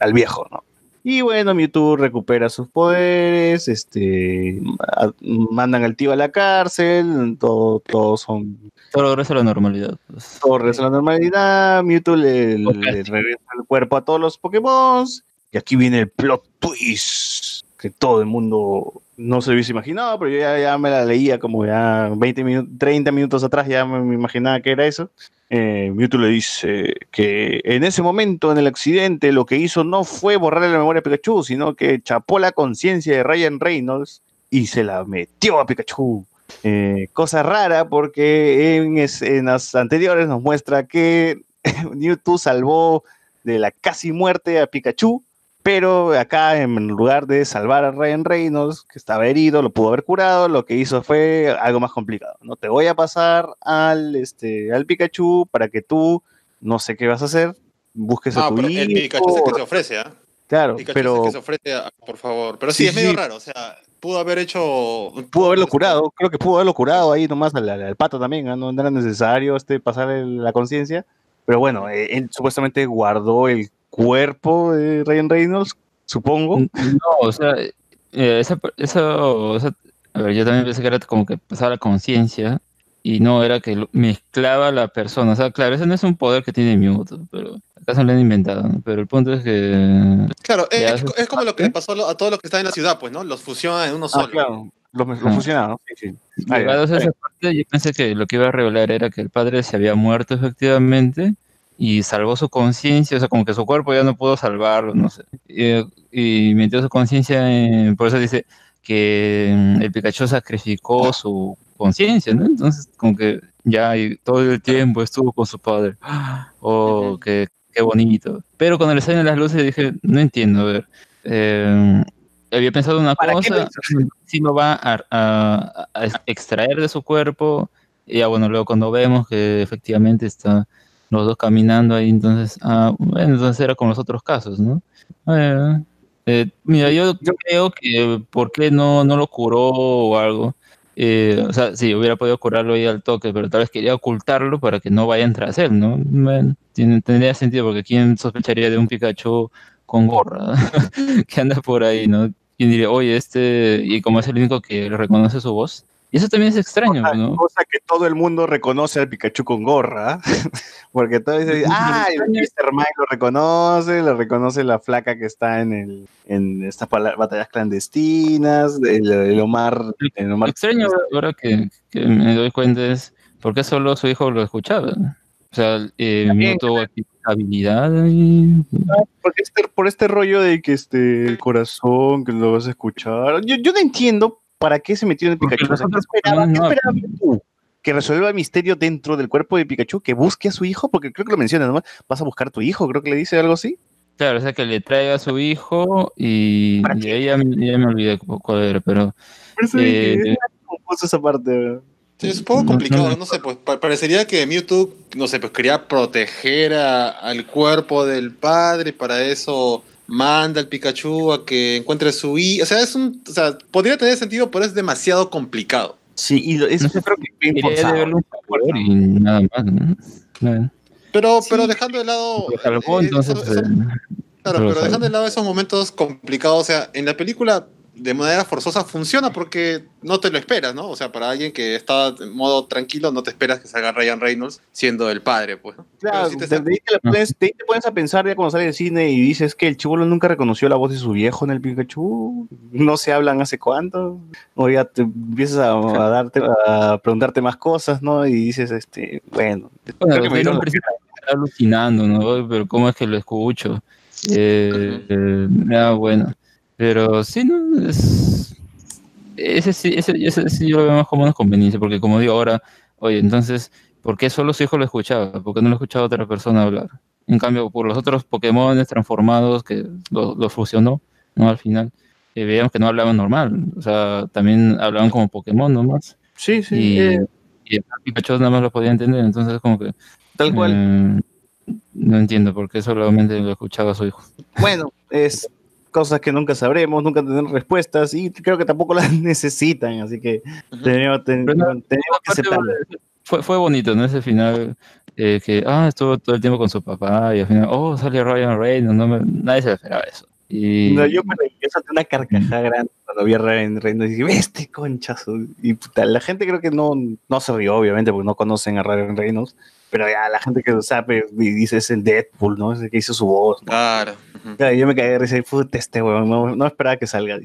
Speaker 1: al viejo, ¿no? Y bueno, Mewtwo recupera sus poderes, este, a- mandan al tío a la cárcel, todo, todos son
Speaker 2: Todo regresa a la normalidad. pues.
Speaker 1: todo regresa a la normalidad, Mewtwo le, le regresa el cuerpo a todos los Pokémon. Y aquí viene el plot twist que todo el mundo no se hubiese imaginado, pero yo ya, ya me la leía como ya 20 minutos, 30 minutos atrás, ya me, me imaginaba que era eso. Eh, Mewtwo le dice que en ese momento, en el accidente, lo que hizo no fue borrarle la memoria a Pikachu, sino que chapó la conciencia de Ryan Reynolds y se la metió a Pikachu. Eh, cosa rara porque en escenas anteriores nos muestra que Mewtwo salvó de la casi muerte a Pikachu, pero acá en lugar de salvar a Ryan Reynolds, que estaba herido, lo pudo haber curado, lo que hizo fue algo más complicado. No te voy a pasar al, este, al Pikachu para que tú, no sé qué vas a hacer, busques a
Speaker 3: Ah,
Speaker 1: tu
Speaker 3: pero el
Speaker 1: hijo.
Speaker 3: Pikachu es el que se ofrece, ¿ah?
Speaker 1: Claro,
Speaker 3: Pikachu es
Speaker 1: pero
Speaker 3: el que se ofrece, a- por favor. Pero sí,
Speaker 1: Sí,
Speaker 3: es medio
Speaker 1: sí.
Speaker 3: raro, o sea, pudo haber hecho...
Speaker 1: pudo haberlo curado, creo que pudo haberlo curado ahí nomás al, al- pato también, ¿ah? no era necesario este, pasar el- la conciencia, pero bueno, eh, él supuestamente guardó el cuerpo de Ryan Reynolds, supongo.
Speaker 2: No, o sea, eh, esa, eso, o sea, a ver, yo también pensé que era como que pasaba la conciencia y no era que mezclaba a la persona. O sea, claro, ese no es un poder que tiene Mewtwo, pero acá se lo han inventado, ¿no? Pero el punto es que...
Speaker 3: Claro, es,
Speaker 2: ya
Speaker 3: es- como lo que le pasó a todos los que están en la ciudad, pues, ¿no? Los fusiona en uno
Speaker 1: Ah,
Speaker 3: solo.
Speaker 1: claro, lo, lo
Speaker 2: Ajá.
Speaker 1: fusionaba, ¿no? Sí, sí. Ah,
Speaker 2: esa parte, yo pensé que lo que iba a revelar era que el padre se había muerto efectivamente y salvó su conciencia, o sea, como que su cuerpo ya no pudo salvarlo, no sé. Y, y metió su conciencia, en- por eso dice que mm, el Pikachu sacrificó su conciencia, ¿no? Entonces, como que ya y todo el tiempo estuvo con su padre. Oh, qué, qué bonito. Pero cuando le salen las luces dije, no entiendo, a ver. eh, había pensado una
Speaker 1: ¿Para qué lo
Speaker 2: cosa, si lo va a, a- a extraer de su cuerpo, y ya bueno, luego cuando vemos que efectivamente están los dos caminando ahí, entonces, ah, bueno, entonces era con los otros casos, ¿no? Eh, eh, mira, yo creo que por qué no, no lo curó o algo. Eh, o sea, sí, hubiera podido curarlo ahí al toque, pero tal vez quería ocultarlo para que no vayan tras él, ¿no? Bueno, tiene, tendría sentido, porque ¿quién sospecharía de un Pikachu con gorra que anda por ahí, ¿no? ¿Quién diría, oye, este, y como es el único que reconoce su voz? Y eso también es extraño, ¿no?
Speaker 1: Cosa que todo el mundo reconoce al Pikachu con gorra, porque todos dicen, ah, el Mr. Mime lo reconoce, lo reconoce la flaca que está en el en estas batallas clandestinas, el, el Omar, el Omar-
Speaker 2: extraño ahora que, que me doy cuenta es por qué solo su hijo lo escuchaba. O sea, eh, no tuvo habilidad y...
Speaker 1: porque este, por este rollo de que este el corazón, que lo vas a escuchar. Yo, yo no entiendo para qué se metió en el Pikachu. O sea, ¿qué esperaba, qué esperaba tú? Que resuelva el misterio dentro del cuerpo de Pikachu, que busque a su hijo, porque creo que lo menciona, ¿no? Vas a buscar a tu hijo, creo que le dice algo así.
Speaker 2: Claro, o sea, que le traiga a su hico y, y ahí ya, me- ya me olvidé cu- cuál era, pero...
Speaker 1: Eso
Speaker 2: eh,
Speaker 1: dije, "Ah, confuso esa parte.
Speaker 3: Sí, es un poco
Speaker 2: No,
Speaker 3: complicado,
Speaker 2: no.
Speaker 3: no, sé, pues pa- parecería que Mewtwo, no sé, pues quería proteger a- al cuerpo del padre, para eso manda al Pikachu a que encuentre su hijo, o sea, es un, o sea, podría tener sentido, pero es demasiado complicado.
Speaker 1: Sí, y lo- eso yo creo que es bien
Speaker 2: y nada más, ¿no?
Speaker 3: Pero, pero dejando de lado, eh,
Speaker 2: entonces...
Speaker 3: eso- eso-
Speaker 2: eh,
Speaker 3: claro, pero dejando de lado esos momentos complicados, o sea, en la película de manera forzosa funciona porque no te lo esperas, ¿no? O sea, para alguien que está en modo tranquilo, no te esperas que salga Ryan Reynolds siendo el padre, pues. ¿no?
Speaker 1: Claro,
Speaker 3: te
Speaker 1: de, de ahí te pones, de ahí te pones a pensar ya cuando sale del cine y dices que el chivolo nunca reconoció la voz de su viejo en el Pikachu. No se hablan hace cuánto. O ya te empiezas a, a darte, a preguntarte más cosas, ¿no? Y dices, este, bueno,
Speaker 2: Bueno,
Speaker 1: creo que me dieron
Speaker 2: alucinando, ¿no? Pero ¿cómo es que lo escucho? Eh, eh, ah, bueno. Pero sí, ¿no? Es... ese sí, ese, ese sí yo lo veo más como una conveniencia, porque como digo ahora, oye, entonces, ¿por qué solo su hijo lo escuchaba? ¿Por qué no lo escuchaba otra persona hablar? En cambio, por los otros Pokémon transformados que lo, lo fusionó, ¿no? Al final, eh, veíamos que no hablaban normal, o sea, también hablaban como Pokémon nomás.
Speaker 1: Sí, sí.
Speaker 2: Y,
Speaker 1: eh,
Speaker 2: y Pikachu nada más lo podía entender, entonces como que...
Speaker 1: Tal cual.
Speaker 2: eh, no entiendo por qué solamente lo escuchaba su hijo.
Speaker 1: Bueno, es cosas que nunca sabremos, nunca tendremos respuestas y creo que tampoco las necesitan, así que tenemos, ten-
Speaker 2: Pero no,
Speaker 1: tenemos que aceptarlo.
Speaker 2: Fue, fue bonito, ¿no? Ese final eh, que, ah, estuvo todo el tiempo con su papá y al final, oh, sale Ryan Reynolds, no me- nadie se lo esperaba eso. Y,
Speaker 1: No, yo me solté una carcajada grande cuando vi a Ryan Reynolds y dije, "Ve este conchazo. Y puta, la gente creo que no, no se rió, obviamente, porque no conocen a Ryan Reynolds, pero ya la gente que lo sabe y dice es el Deadpool, ¿no? Es el que hizo su voz. ¿no?
Speaker 3: Claro.
Speaker 1: Claro, yo me caí de risa y puta, este weón, no, no esperaba que salga.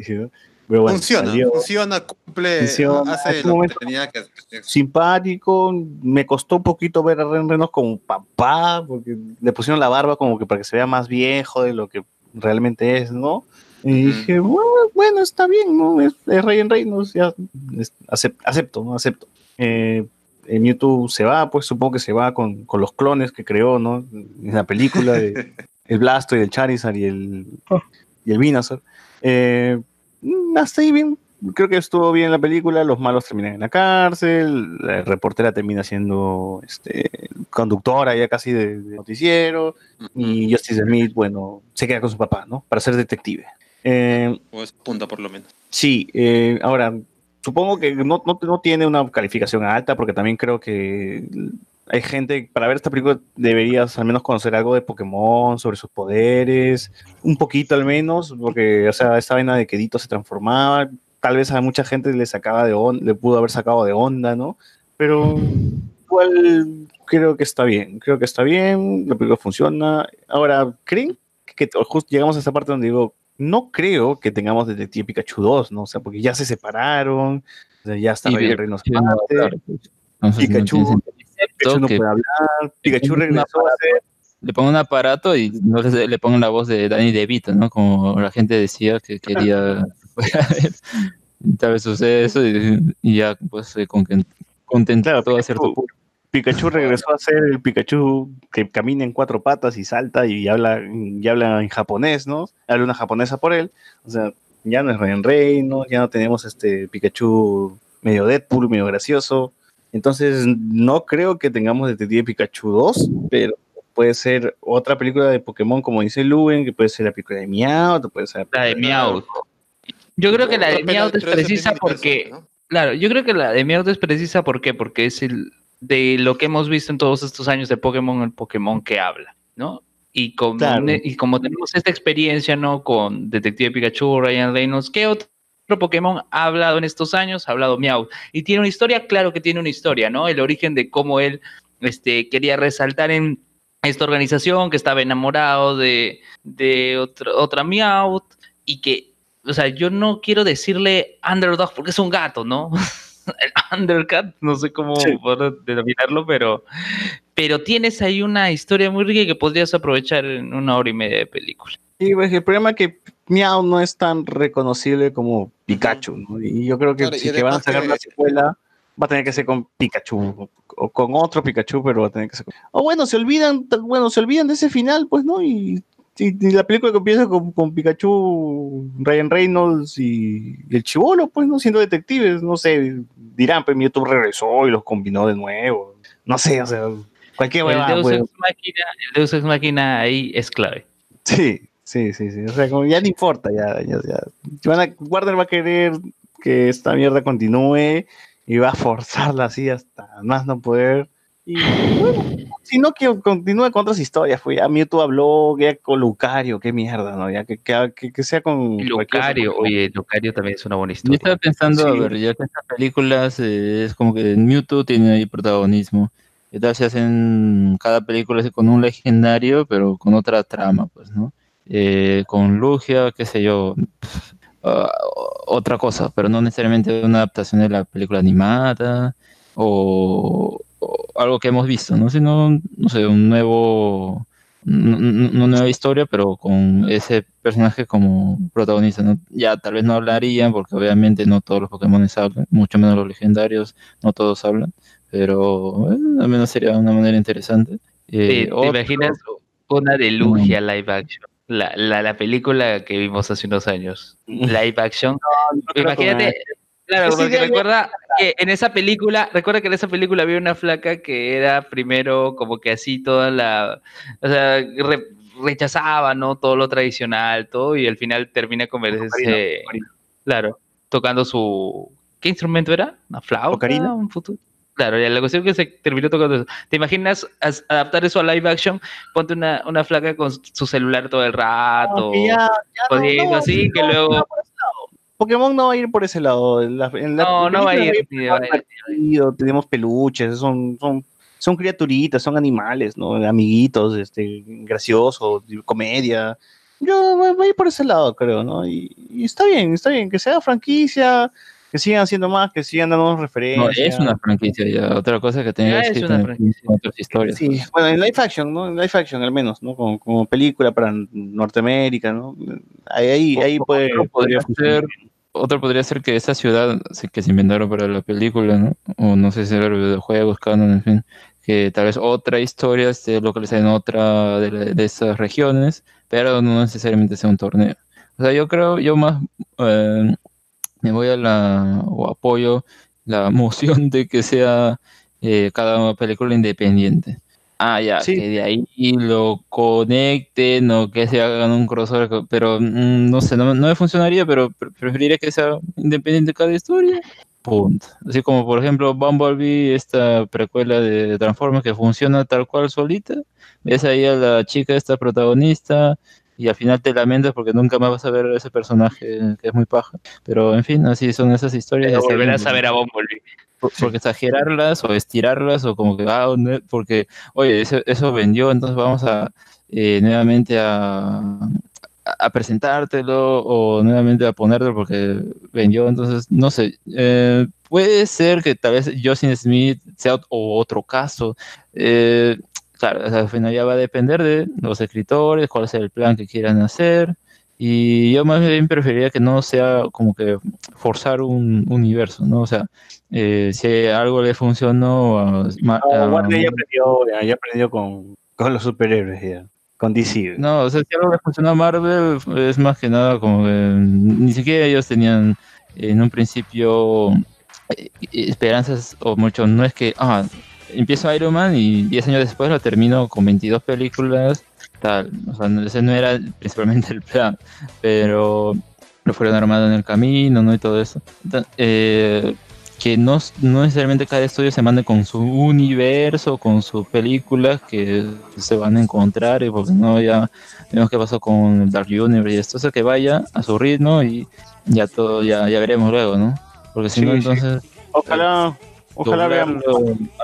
Speaker 1: Pero bueno,
Speaker 3: funciona,
Speaker 1: salió.
Speaker 3: funciona, cumple,
Speaker 1: Funciona,
Speaker 3: hace lo que tenía que hacer.
Speaker 1: simpático. Me costó un poquito ver a Ryan Reynolds como papá, porque le pusieron la barba como que para que se vea más viejo de lo que realmente es, ¿no? Y dije, bueno, bueno, está bien, ¿no? Es, es Ryan Reynolds, ya es- acep- acepto, ¿no? Acepto. Eh, en Mewtwo se va, pues supongo que se va con, con los clones que creó, ¿no? En la película de el Blastoise, el Charizard y el, y el Venusaur. Eh, hasta ahí bien, creo que estuvo bien la película, los malos terminan en la cárcel, la reportera termina siendo este, conductora ya casi de, de noticiero, y Justice Smith, bueno, se queda con su papá, ¿no? Para ser detective. Eh,
Speaker 3: O es punta por lo menos.
Speaker 1: Sí, eh, ahora, supongo que no, no, tiene una calificación alta, porque también creo que hay gente, para ver esta película deberías al menos conocer algo de Pokémon, sobre sus poderes, un poquito al menos, porque, o sea, esta vaina de que Dito se transformaba, tal vez a mucha gente le sacaba de onda, le pudo haber sacado de onda, ¿no? Pero igual creo que está bien, creo que está bien, la película funciona. Ahora, ¿creen que justo llegamos a esta parte donde digo, no creo que tengamos Detective Pikachu 2, ¿no? O sea, porque ya se separaron, o sea, ya está
Speaker 2: Y Pikachu
Speaker 1: Reynolds
Speaker 2: hablar, pues. No
Speaker 1: Pikachu. Pikachu no
Speaker 2: que-
Speaker 1: puede hablar, Pikachu regresó a ser
Speaker 2: le pongo un aparato y no le, le pongo la voz de Danny DeVito, ¿no? Como la gente decía que quería que. Tal vez sucede eso y, y ya pues se conten- contentó a cierto punto.
Speaker 1: Pikachu regresó a ser el Pikachu que camina en cuatro patas y salta y habla, y habla en japonés, ¿no? Habla una japonesa por él. O sea, ya no es Ryan Reynolds, ya no tenemos este Pikachu medio Deadpool, medio gracioso. Entonces, no creo que tengamos Detective Pikachu 2, pero puede ser otra película de Pokémon, como dice Luen, que puede ser la película de Meowth, puede ser
Speaker 6: La de Meowth. Yo creo que la de Meowth es precisa porque, claro, yo creo que la de Meowth es precisa ¿por qué? porque es el de lo que hemos visto en todos estos años de Pokémon, el Pokémon que habla, ¿no? Y
Speaker 1: Claro.
Speaker 6: y como tenemos esta experiencia, ¿no? Con Detective Pikachu, Ryan Reynolds, ¿qué otro Pokémon ha hablado en estos años? Ha hablado Meowth. Y tiene una historia, claro que tiene una historia, ¿no? El origen de cómo él este, quería resaltar en esta organización, que estaba enamorado de, de otra, otra Meowth y que, o sea, yo no quiero decirle underdog porque es un gato, ¿no? El undercat, no sé cómo poder denominarlo, pero, pero tienes ahí una historia muy rica que podrías aprovechar en una hora y media de película.
Speaker 1: Sí, pues, el problema es que Meow no es tan reconocible como Pikachu, ¿no? Y yo creo que
Speaker 3: Claro, y
Speaker 1: si que van a sacar
Speaker 3: que-
Speaker 1: una secuela, va a tener que ser con Pikachu o con otro Pikachu, pero va a tener que ser con... O bueno, se olvidan, bueno, se olvidan de ese final, pues, ¿no? Y, y- y la película que empieza con, con Pikachu, Ryan Reynolds y, y el chivolo, pues, ¿no? Siendo detectives, no sé, dirán, pues Mewtwo regresó y los combinó de nuevo. No sé, o sea, cualquier
Speaker 6: El
Speaker 1: huevada,
Speaker 6: Deus,
Speaker 1: pues.
Speaker 6: Ex Machina, el Deus Ex Machina ahí es clave.
Speaker 1: Sí, sí, sí, sí. O sea, como ya no importa, ya, ya, ya. Van a- Warner va a querer que esta mierda continúe y va a forzarla así hasta más no poder. Y bueno, si no que continúe con otras historias, pues ya Mewtwo habló ya con Lucario, qué mierda, ¿no? Ya que, que, que- que sea con
Speaker 6: Lucario, oye, Lucario también es una buena
Speaker 2: Yo
Speaker 6: historia.
Speaker 2: estaba pensando, a ver, ya que estas películas eh, es como que Mewtwo tiene ahí protagonismo. ¿Qué tal si hacen cada película así con un legendario, pero con otra trama, pues, ¿no? Eh, con Lugia, qué sé yo, ah, otra cosa, pero no necesariamente una adaptación de la película animada o algo que hemos visto, ¿no? Sino, no sé, un nuevo una nueva historia, pero con ese personaje como protagonista, ¿no? Ya tal vez no hablarían, porque obviamente no todos los Pokémon hablan, mucho menos los legendarios, no todos hablan, pero eh, al menos sería una manera interesante. Eh,
Speaker 6: Sí, ¿Te
Speaker 2: otro-
Speaker 6: imaginas una de Lugia live action? La, la, la película que vimos hace unos años. Live action. Imagínate,
Speaker 1: que-
Speaker 6: claro,
Speaker 1: Esa
Speaker 6: porque recuerda que en esa película, recuerda que en esa película había una flaca que era primero como que así toda la, o sea, re- rechazaba, ¿no? Todo lo tradicional, todo, y al final termina convertirse, claro, tocando su, ¿qué instrumento era? ¿Una flauta?
Speaker 1: ¿Ocarina?
Speaker 6: ¿Un futuro? Claro, ya la cuestión que se terminó tocando eso. ¿Te imaginas as- adaptar eso a live action? Ponte una, una flaca con su celular todo el rato,
Speaker 1: que ya- ya no, no,
Speaker 6: así, que
Speaker 1: no,
Speaker 6: luego...
Speaker 1: no, Pokémon no va a ir por ese lado. En la, en la
Speaker 6: No, no va a ir,
Speaker 1: divertido, Tenemos peluches, son, son, son criaturitas, son animales, ¿no? Amiguitos, este, graciosos, comedia. Yo voy a ir por ese lado, creo, ¿no? Y, y está bien, está bien, que sea franquicia, que sigan haciendo más, que sigan dándonos
Speaker 2: No,
Speaker 1: referencias.
Speaker 2: es una franquicia ya. Otra cosa que tenía
Speaker 1: es una franquicia.
Speaker 2: con otras historias.
Speaker 1: Sí, bueno, en live action, ¿no? En live action al menos, ¿no? Como, como película para Norteamérica, ¿no? Ahí, ahí, ahí puede,
Speaker 2: podría ser, otro podría ser que esa ciudad que se inventaron para la película, ¿no? O no sé si era videojuegos, canon, en fin, que tal vez otra historia esté localizada en otra de, la- de esas regiones, pero no necesariamente sea un torneo. O sea, yo creo, yo más eh, me voy a la, o apoyo la moción de que sea eh, cada película independiente. Ah, ya, que de ahí lo conecten o que se hagan un crossover, pero mm, no sé, no, no me funcionaría, pero pre- preferiría que sea independiente cada historia. Punto. Así como, por ejemplo, Bumblebee, esta precuela de Transformers que funciona tal cual solita. Ves ahí a la chica, esta protagonista, y al final te lamentas porque nunca más vas a ver a ese personaje que es muy paja. Pero en fin, así son esas historias.
Speaker 6: Pero volverás a ver a Bumblebee.
Speaker 2: por- porque exagerarlas o estirarlas o como que, ah, porque, oye, eso, eso vendió, entonces vamos a eh, nuevamente a, a presentártelo o nuevamente a ponértelo porque vendió, entonces, no sé, eh, puede ser que tal vez Justin Smith sea o otro caso, eh, claro, o sea, al final ya va a depender de los escritores, cuál es el plan que quieran hacer. Y yo más bien preferiría que no sea como que forzar un universo, ¿no? O sea, eh, si algo le funcionó a,
Speaker 1: No, Warner ya aprendió, ya, ya aprendió con, con los superhéroes, ya. Con DC.
Speaker 2: No, o sea, si algo le funcionó a Marvel es más que nada como que ni siquiera ellos tenían en un principio eh, esperanzas o mucho, no es que, ah, empiezo Iron Man y 10 años después lo termino con 22 películas, tal, o sea, ese no era principalmente el plan, pero lo fueron armando en el camino, ¿no? Y todo eso. Enta- eh, que no, no necesariamente cada estudio se mande con su universo, con sus películas que se van a encontrar, y porque no, ya vemos qué pasó con el Dark Universe y esto, o sea, que vaya a su ritmo y ya todo, ya, ya veremos luego, ¿no? Porque si
Speaker 1: Sí,
Speaker 2: no,
Speaker 1: sí.
Speaker 2: entonces...
Speaker 1: Ojalá, ojalá veamos.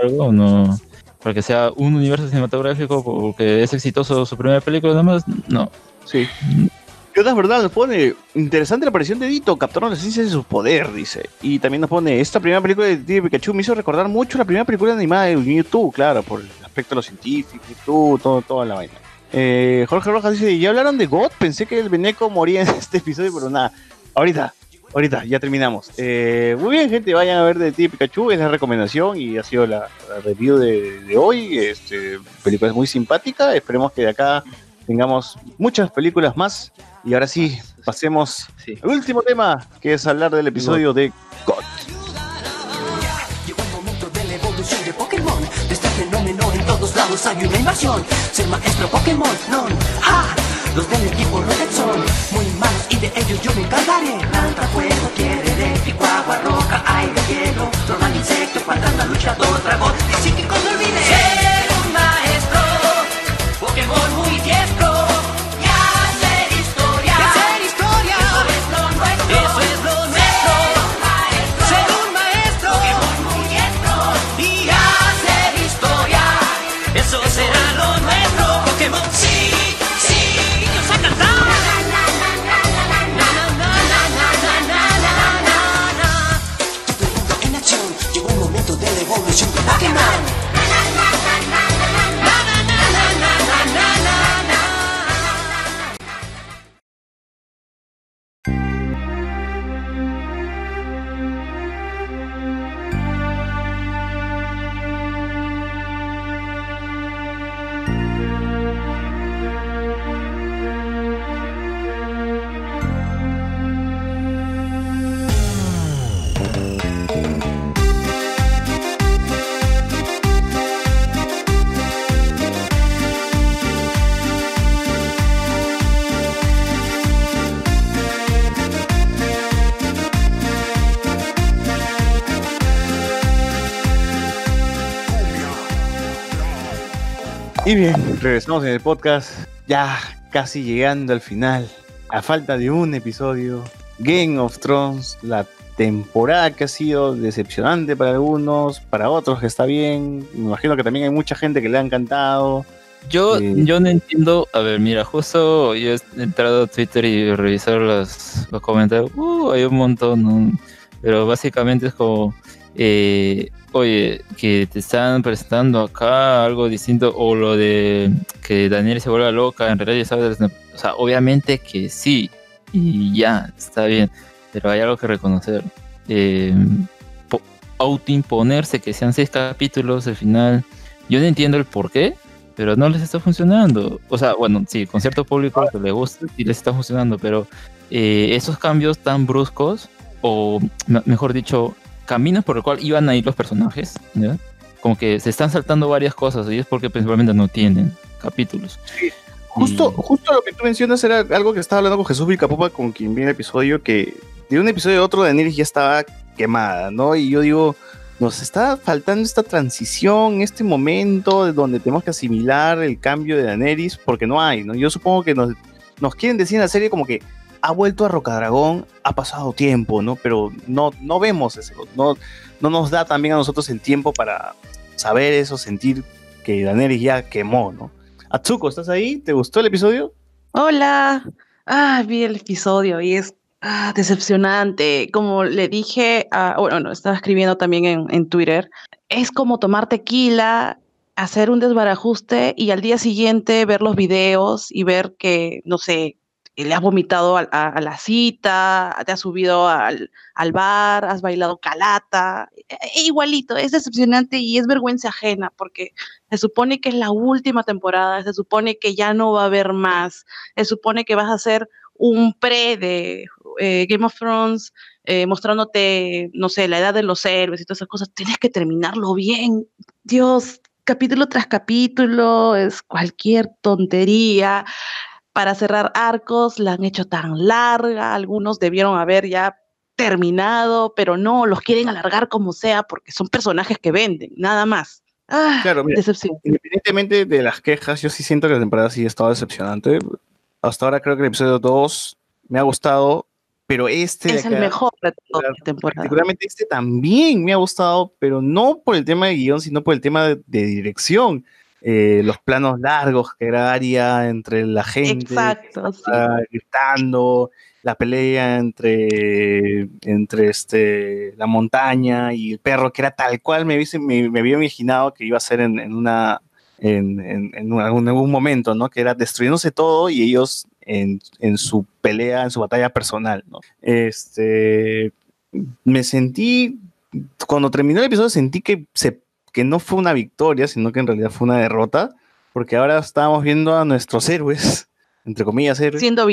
Speaker 2: algo no para que sea un universo cinematográfico porque es exitoso su primera película nada más no
Speaker 1: sí Y otra verdad, nos pone interesante la aparición de Dito, captaron la esencia de su poder, dice. Y también nos pone, esta primera película de Detective Pikachu me hizo recordar mucho la primera película animada de YouTube, claro, por el aspecto de lo científico, YouTube, todo, toda la vaina. Eh, Jorge Rojas dice, ¿ya hablaron de God? Pensé que el Beneco moría en este episodio, pero nada. Ahorita, ahorita, ya terminamos. Eh, muy bien, gente, vayan a ver Detective Pikachu, es la recomendación y ha sido la, la review de, de hoy. Este, película es muy simpática, esperemos que de acá tengamos muchas películas más. Y ahora sí, pasemos al último tema, que es hablar del episodio de God.
Speaker 11: Llegó el momento de la evolución de Pokémon De este fenómeno en todos lados hay una invasión Ser maestro Pokémon, no ¡Ja! Los del equipo Rocket son muy malos y de ellos yo me encargaré. Planta, fuego, tierra, eléctrico, agua, roca, aire, hielo. Normal, insecto, fantasma, luchador, dragón. Y psíquico no olvide anymore. Y
Speaker 1: bien, regresamos en el podcast, ya casi llegando al final, a falta de un episodio, Game of Thrones, la temporada que ha sido decepcionante para algunos, para otros que está bien, me imagino que también hay mucha gente que le ha encantado.
Speaker 2: Yo,
Speaker 1: Eh,
Speaker 2: yo no entiendo, a ver, mira, justo yo he entrado a Twitter y revisar los, los comentarios, uh, hay un montón, ¿no? pero básicamente es como, eh, oye, que te están presentando acá algo distinto, o lo de que Daniel se vuelva loca, en realidad ya sabes, o sea, obviamente que sí, y ya, está bien, pero hay algo que reconocer. Eh, po- autoimponerse que sean seis capítulos al final, yo no entiendo el por qué, pero no les está funcionando. O sea, bueno, sí, con cierto público que le gusta y les está funcionando, pero eh, esos cambios tan bruscos, o me- mejor dicho, caminos por el cual iban a ir los personajes, ¿ya? como que se están saltando varias cosas y es porque principalmente no tienen capítulos.
Speaker 1: Justo, justo lo que tú mencionas era algo que estaba hablando con Jesús Vilcapopa, con quien vi el episodio, que de un episodio a otro Daenerys ya estaba quemada, ¿no? Y yo digo, nos está faltando esta transición, este momento de donde tenemos que asimilar el cambio de Daenerys, porque no hay, ¿no? Yo supongo que nos, nos quieren decir en la serie como que ha vuelto a Rocadragón, ha pasado tiempo, ¿no? Pero no, no vemos eso, no, no nos da también a nosotros el tiempo para saber eso, sentir que Daenerys ya quemó, ¿no? Atsuko, ¿estás ahí? ¿Te gustó el episodio?
Speaker 12: Hola. Ah, vi el episodio y es ah, decepcionante. Como le dije, a, bueno, no, estaba escribiendo también en, en Twitter, es como tomar tequila, hacer un desbarajuste y al día siguiente ver los videos y ver que, no sé, le has vomitado a, la cita, te has subido al, bar, has bailado calata, e- e igualito, es decepcionante y es vergüenza ajena porque se supone que es la última temporada, se supone que ya no va a haber más, se supone que vas a hacer un pre de eh, Game of Thrones, eh, mostrándote, no sé, la edad de los héroes y todas esas cosas, tienes que terminarlo bien. Dios, capítulo tras capítulo, es cualquier tontería. Para cerrar arcos, la han hecho tan larga, algunos debieron haber ya terminado, pero no, los quieren alargar como sea porque son personajes que venden, nada más. Ah,
Speaker 1: Claro, mira,
Speaker 12: decepción.
Speaker 1: independientemente de las quejas, yo sí siento que la temporada sí ha estado decepcionante. Hasta ahora creo que el episodio 2 me ha gustado, pero este
Speaker 12: Es el mejor de toda la temporada.
Speaker 1: particularmente este también me ha gustado, pero no por el tema de guion, sino por el tema de, de dirección. Eh, los planos largos que era Aria entre la gente,
Speaker 12: Exacto, sí.
Speaker 1: gritando, la pelea entre, entre este, la montaña y el perro, que era tal cual me, me, me había imaginado que iba a ser en, en una en, en- en un- algún, algún momento, ¿no? Que era destruyéndose todo y ellos en, en su pelea, en su batalla personal, ¿no? Este, me sentí, cuando terminó el episodio sentí que, se, que no fue una victoria, sino que en realidad fue una derrota, porque ahora estábamos viendo a nuestros héroes, entre comillas héroes,
Speaker 12: Siendo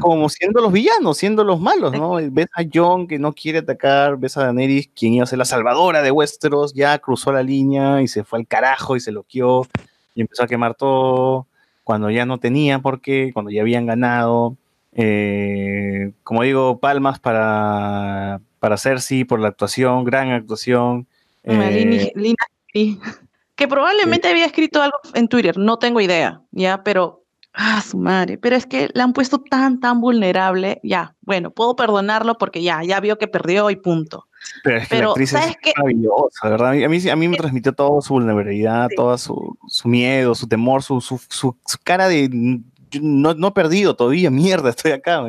Speaker 1: como siendo los villanos, siendo los malos, ¿no? Ves a Jon que no quiere atacar, ves a Daenerys, quien iba a ser la salvadora de Westeros, ya cruzó la línea y se fue al carajo y se loqueó y empezó a quemar todo cuando ya no tenía por qué, cuando ya habían ganado. Eh, como digo, palmas para, para Cersei por la actuación, gran actuación. Eh,
Speaker 12: Lina Headey, que probablemente había escrito algo en Twitter, no tengo idea, ya, pero, ah, su madre, pero es que la han puesto tan, tan vulnerable, ya, bueno, puedo perdonarlo porque ya, ya vio que perdió y punto.
Speaker 1: Pero es que la
Speaker 12: Pero,
Speaker 1: actriz es
Speaker 12: ¿sabes qué?
Speaker 1: maravillosa, ¿verdad? A mí, a mí, sí- a mí me transmitió toda su vulnerabilidad, toda su, su miedo, su temor, su, su, su- cara de "Mm, yo no, no he perdido todavía, mierda, estoy acá.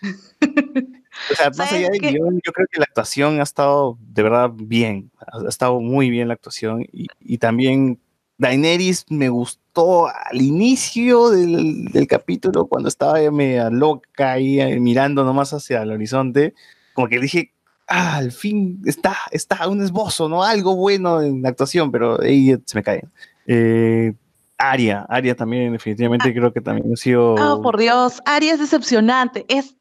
Speaker 1: O sea, más allá del guion, yo creo que la actuación ha estado de verdad bien, ha, estado muy bien la actuación y, y también Daenerys me gustó al inicio del, del capítulo cuando estaba ya media loca ahí eh, mirando nomás hacia el horizonte, como que dije, ah, al fin está, está un esbozo, ¿no? Algo bueno en la actuación, pero ahí se me cae. Eh, Aria, Aria también, definitivamente creo que también ha sido...
Speaker 12: Oh, por Dios, Aria es decepcionante, es,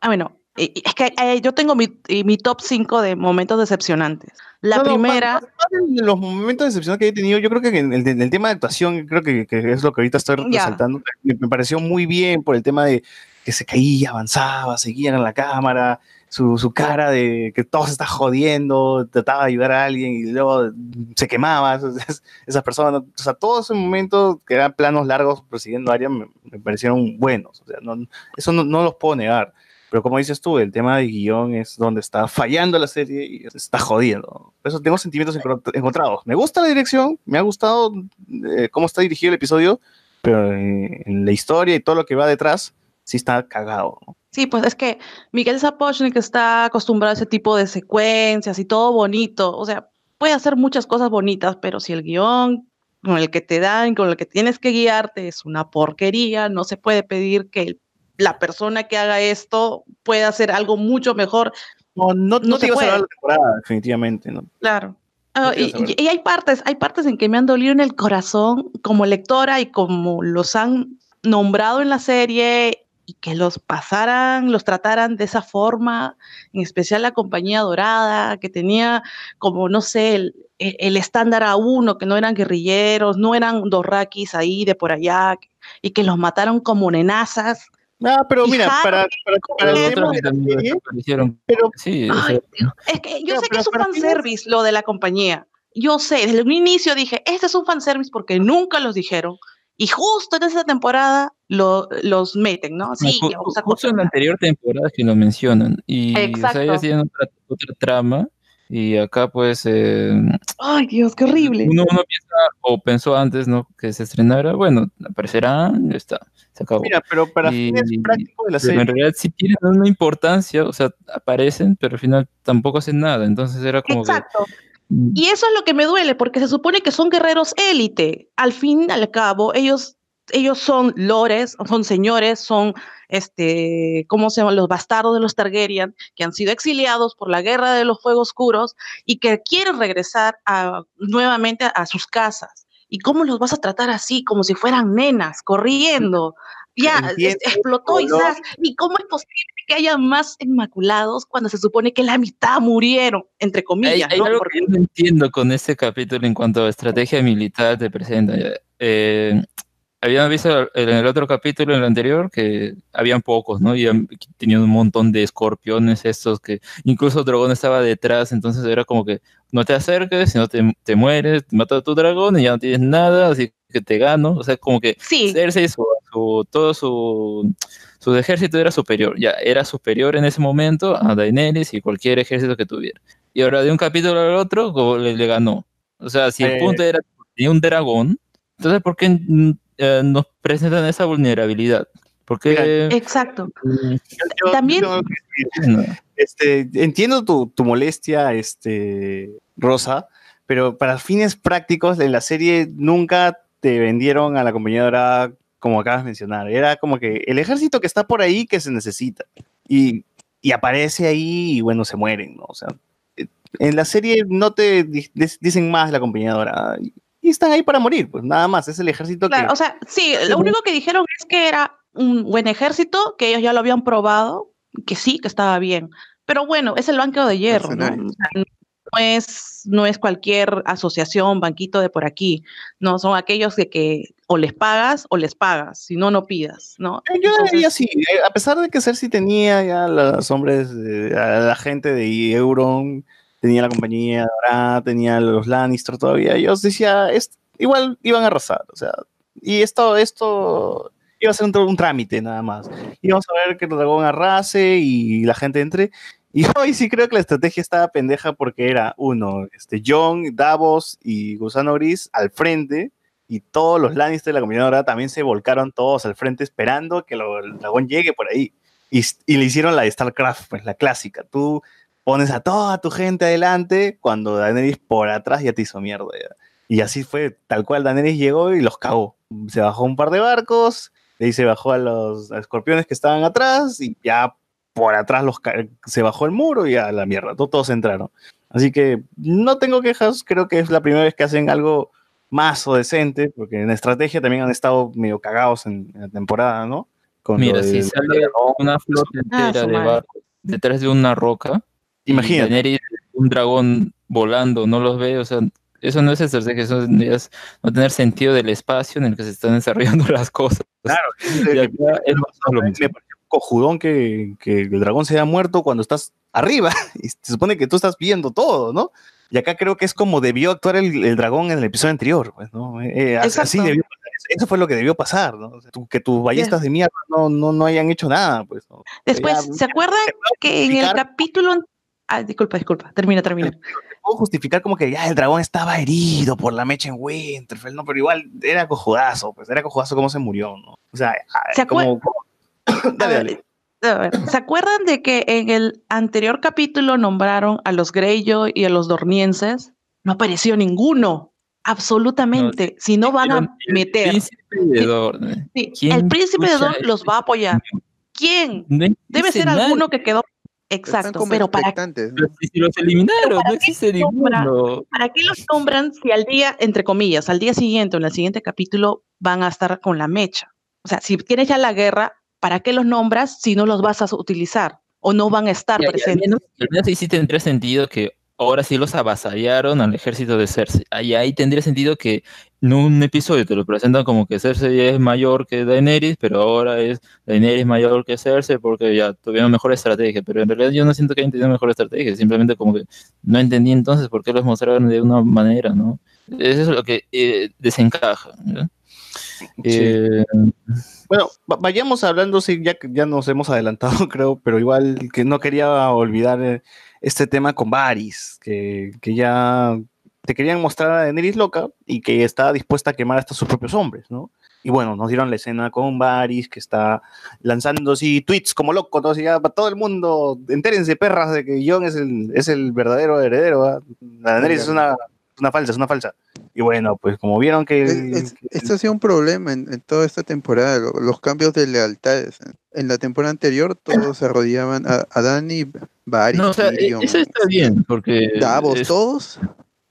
Speaker 12: ah, bueno, es que eh, yo tengo mi, mi top 5 de momentos decepcionantes. La
Speaker 1: No, no, más-
Speaker 12: primera,
Speaker 1: más- más de los momentos de decepción que he tenido, yo creo que en el, en el tema de actuación, creo que, que es lo que ahorita estoy resaltando, me, me pareció muy bien por el tema de que se caía, avanzaba, seguía en la cámara, su, su cara de que todo se está jodiendo, trataba de ayudar a alguien y luego se quemaba, esas, esas personas, o sea, todos esos momentos que eran planos largos persiguiendo a Arya me, me parecieron buenos, o sea, no, eso no, no los puedo negar. Pero como dices tú, el tema de guion es donde está fallando la serie y está jodiendo. Por eso tengo sentimientos encontrados. Me gusta la dirección, me ha gustado eh, cómo está dirigido el episodio, pero eh, en la historia y todo lo que va detrás, sí está cagado. ¿no?
Speaker 12: Sí, pues es que Miguel Sapochnik está acostumbrado a ese tipo de secuencias y todo bonito. O sea, puede hacer muchas cosas bonitas, pero si el guion con el que te dan, con el que tienes que guiarte es una porquería, no se puede pedir que el- la persona que haga esto pueda hacer algo mucho mejor.
Speaker 1: No, no, no
Speaker 12: se
Speaker 1: te
Speaker 12: puede.
Speaker 1: la temporada, definitivamente. ¿no?
Speaker 12: Claro. Ah, y, hay partes, hay partes en que me han dolido en el corazón como lectora y como los han nombrado en la serie y que los pasaran, los trataran de esa forma, en especial la compañía dorada, que tenía como, no sé, el, el- el estándar a uno, que no eran guerrilleros, no eran dorraquis ahí de por allá, y que los mataron como nenazas.
Speaker 1: Ah, pero mira,
Speaker 12: Harry-
Speaker 1: para, para, para el tema
Speaker 2: Otros
Speaker 1: de la
Speaker 2: también
Speaker 1: serie,
Speaker 2: desaparecieron.
Speaker 1: pero
Speaker 2: Sí,
Speaker 12: Ay. Es que yo
Speaker 1: Pero-
Speaker 12: sé que
Speaker 1: pero
Speaker 12: es un fanservice lo de la compañía. Yo sé, desde un inicio dije, este es un fanservice porque nunca los dijeron. Y justo en esa temporada lo- los meten, ¿no? Sí,
Speaker 2: ju-
Speaker 12: que vamos a
Speaker 2: justo en la anterior temporada que lo mencionan. Y o sea,
Speaker 12: Exacto.
Speaker 2: ellos tienen otra, otra trama. Y acá, pues, eh,
Speaker 12: Ay, Dios, qué horrible.
Speaker 2: uno, uno piensa, o pensó antes, ¿no? Que se estrenara, bueno, aparecerá, ya está, se acabó.
Speaker 1: mira, pero para
Speaker 2: Y-
Speaker 1: fines prácticos de la serie,
Speaker 2: en realidad sí tienen una importancia, o sea, aparecen, pero al final tampoco hacen nada. Entonces era como.
Speaker 12: Exacto.
Speaker 2: mm,
Speaker 12: Y eso es lo que me duele, porque se supone que son guerreros élite. Al fin y al cabo, ellos, ellos son lores, son señores, son, este, ¿cómo se llaman? Los bastardos de los Targaryen, que han sido exiliados por la guerra de los fuegos oscuros y que quieren regresar a, nuevamente a, sus casas. ¿Y cómo los vas a tratar así? Como si fueran nenas, corriendo. Ya,
Speaker 1: Entiendo,
Speaker 12: explotó. ¡zas! ¿Y cómo es posible que haya más inmaculados cuando se supone que la mitad murieron, entre
Speaker 2: Hay,
Speaker 12: comillas?
Speaker 2: hay
Speaker 12: ¿no?
Speaker 2: algo
Speaker 12: Porque-
Speaker 2: que yo no entiendo con este capítulo en cuanto a estrategia militar te presenta. Eh, habíamos visto en el otro capítulo, en el anterior, que habían pocos, ¿no? Y tenían un montón de escorpiones estos que incluso dragón estaba detrás, entonces era como que no te acerques, si no te, te mueres, te mata a tu dragón y ya no tienes nada, así que te gano. O sea, como que
Speaker 12: Sí,
Speaker 2: Cersei, su, su- todo su, su ejército era superior, ya era superior en ese momento a Daenerys y cualquier ejército que tuviera. Y ahora de un capítulo al otro como le, le ganó. O sea, si el
Speaker 1: Eh.
Speaker 2: punto era que tenía un dragón, entonces ¿por qué eh, nos presentan esa vulnerabilidad? Porque
Speaker 12: exacto.
Speaker 1: yo- yo
Speaker 12: También-.
Speaker 1: Este, entiendo tu, tu molestia, este, Rosa, pero para fines prácticos en la serie nunca te vendieron a la compañía dorada como acabas de mencionar. Era como que el ejército que está por ahí que se necesita. Y, y aparece ahí y bueno, se mueren, ¿no? O sea, eh, en la serie no te dicen más la compañía dorada. Y, están ahí para morir, pues nada más. Es el ejército
Speaker 12: Claro,
Speaker 1: que...
Speaker 12: o sea, sí, lo único que dijeron es que era un buen ejército, que ellos ya lo habían probado, que sí, que estaba bien. Pero bueno, es el banco de hierro, ¿no?
Speaker 5: Mercenarios.
Speaker 12: O sea, no es, no es cualquier asociación, banquito de por aquí, no, son aquellos de que o les pagas o les pagas, si no, no pidas, ¿no?
Speaker 1: Eh, Yo
Speaker 12: Entonces,
Speaker 1: diría sí, eh, a pesar de que Cersei tenía ya los hombres, eh, a la gente de Euron, tenía la compañía dorada, tenía los Lannister todavía, yo decía, es, igual iban a arrasar, o sea, y esto, esto iba a ser un, un trámite nada más. Íbamos a ver que el dragón arrase y la gente entre. Y hoy sí creo que la estrategia estaba pendeja porque era uno, este, John, Davos y Gusano Gris al frente y todos los Lannister de la comunidad dorada también se volcaron todos al frente esperando que el dragón llegue por ahí. Y, y le hicieron la de StarCraft, pues la clásica. Tú pones a toda tu gente adelante cuando Daenerys por atrás ya te hizo mierda. ya. Y así fue, tal cual Daenerys llegó y los cagó. Se bajó un par de barcos, de ahí se bajó a los escorpiones que estaban atrás y ya por atrás los se bajó el muro y a la mierda, to- todos entraron. Así que no tengo quejas, creo que es la primera vez que hacen algo más o decente, porque en estrategia también han estado medio cagados en, en la temporada, ¿no? Con
Speaker 2: Mira, si
Speaker 1: del-
Speaker 2: sale una flota
Speaker 12: Ah,
Speaker 2: entera
Speaker 12: su
Speaker 2: de barcos detrás de una roca,
Speaker 1: Imagínate.
Speaker 2: Daenerys, un dragón volando, no los ve, o sea, eso no es estrategia, eso es no tener sentido del espacio en el que se están desarrollando las cosas.
Speaker 1: Claro,
Speaker 2: Y acá es más lo mismo.
Speaker 1: me pareció cojudón que, que el dragón se haya muerto cuando estás arriba y se supone que tú estás viendo todo, ¿no? Y acá creo que es como debió actuar el, el dragón en el episodio anterior, pues, ¿no? Eh, eh, así debió pasar. Eso fue lo que debió pasar, ¿no? O sea, tú- que tus ballestas de mierda no, no, no hayan hecho nada, pues. ¿no?
Speaker 12: Después,
Speaker 1: Ya,
Speaker 12: ¿se acuerdan que en el capítulo... Ah, disculpa, disculpa, termina, termina.
Speaker 1: puedo justificar como que ya el dragón estaba herido por la mecha en Winterfell, ¿no? Pero igual era cojudazo, pues era cojudazo cómo se murió, ¿no? O sea, ah,
Speaker 12: ¿Se
Speaker 1: como, dale, dale.
Speaker 12: A ver, ¿Se acuerdan de que en el anterior capítulo nombraron a los Greyjoy y a los Dornienses? No apareció ninguno, absolutamente. si no van a meter,
Speaker 2: Príncipe de Dorne.
Speaker 12: sí,
Speaker 2: ¿Quién
Speaker 12: el príncipe de Dorne los va a apoyar. ¿Quién?
Speaker 2: No
Speaker 12: Debe ser alguno que quedó exacto,
Speaker 5: como
Speaker 12: pero para,
Speaker 2: si- los eliminaron, no existe ninguno.
Speaker 12: ¿para qué los nombran si al día, entre comillas, al día siguiente o en el siguiente capítulo van a estar con la mecha? O sea, si tienes ya la guerra, ¿para qué los nombras si no los vas a utilizar o no van a estar
Speaker 2: Ya, ya, al
Speaker 12: presentes?
Speaker 2: menos, al menos ahí sí tendría sentido que ahora sí los avasallaron al ejército de Cersei. Ahí, ahí tendría sentido que en un episodio te lo presentan como que Cersei es mayor que Daenerys, pero ahora es Daenerys mayor que Cersei porque ya tuvieron mejor estrategia. Pero en realidad yo no siento que hayan tenido mejor estrategia, simplemente como que no entendí entonces por qué los mostraron de una manera, ¿no? Eso es lo que eh, desencaja. ¿no? Eh,
Speaker 1: Bueno, va- vayamos hablando, sí, ya, ya nos hemos adelantado, creo, pero igual que no quería olvidar eh, este tema con Varys, que, que ya te querían mostrar a Daenerys loca y que está dispuesta a quemar hasta sus propios hombres, ¿no? Y bueno, nos dieron la escena con Varys, que está lanzando así tweets como loco, todo, así, ya, para todo el mundo, entérense perras de que Jon es el, es el verdadero heredero, ¿ah? la Daenerys es una, una falsa, es una falsa. Y bueno, pues como vieron que...
Speaker 5: Es- es- esto ha sido un problema en, en toda esta temporada, lo- los cambios de lealtades. En la temporada anterior todos se arrodillaban a, a Dani, Varys,
Speaker 2: no, o sea,
Speaker 5: Tyrion,
Speaker 2: eso está bien, porque...
Speaker 5: Davos,
Speaker 2: es-
Speaker 5: todos.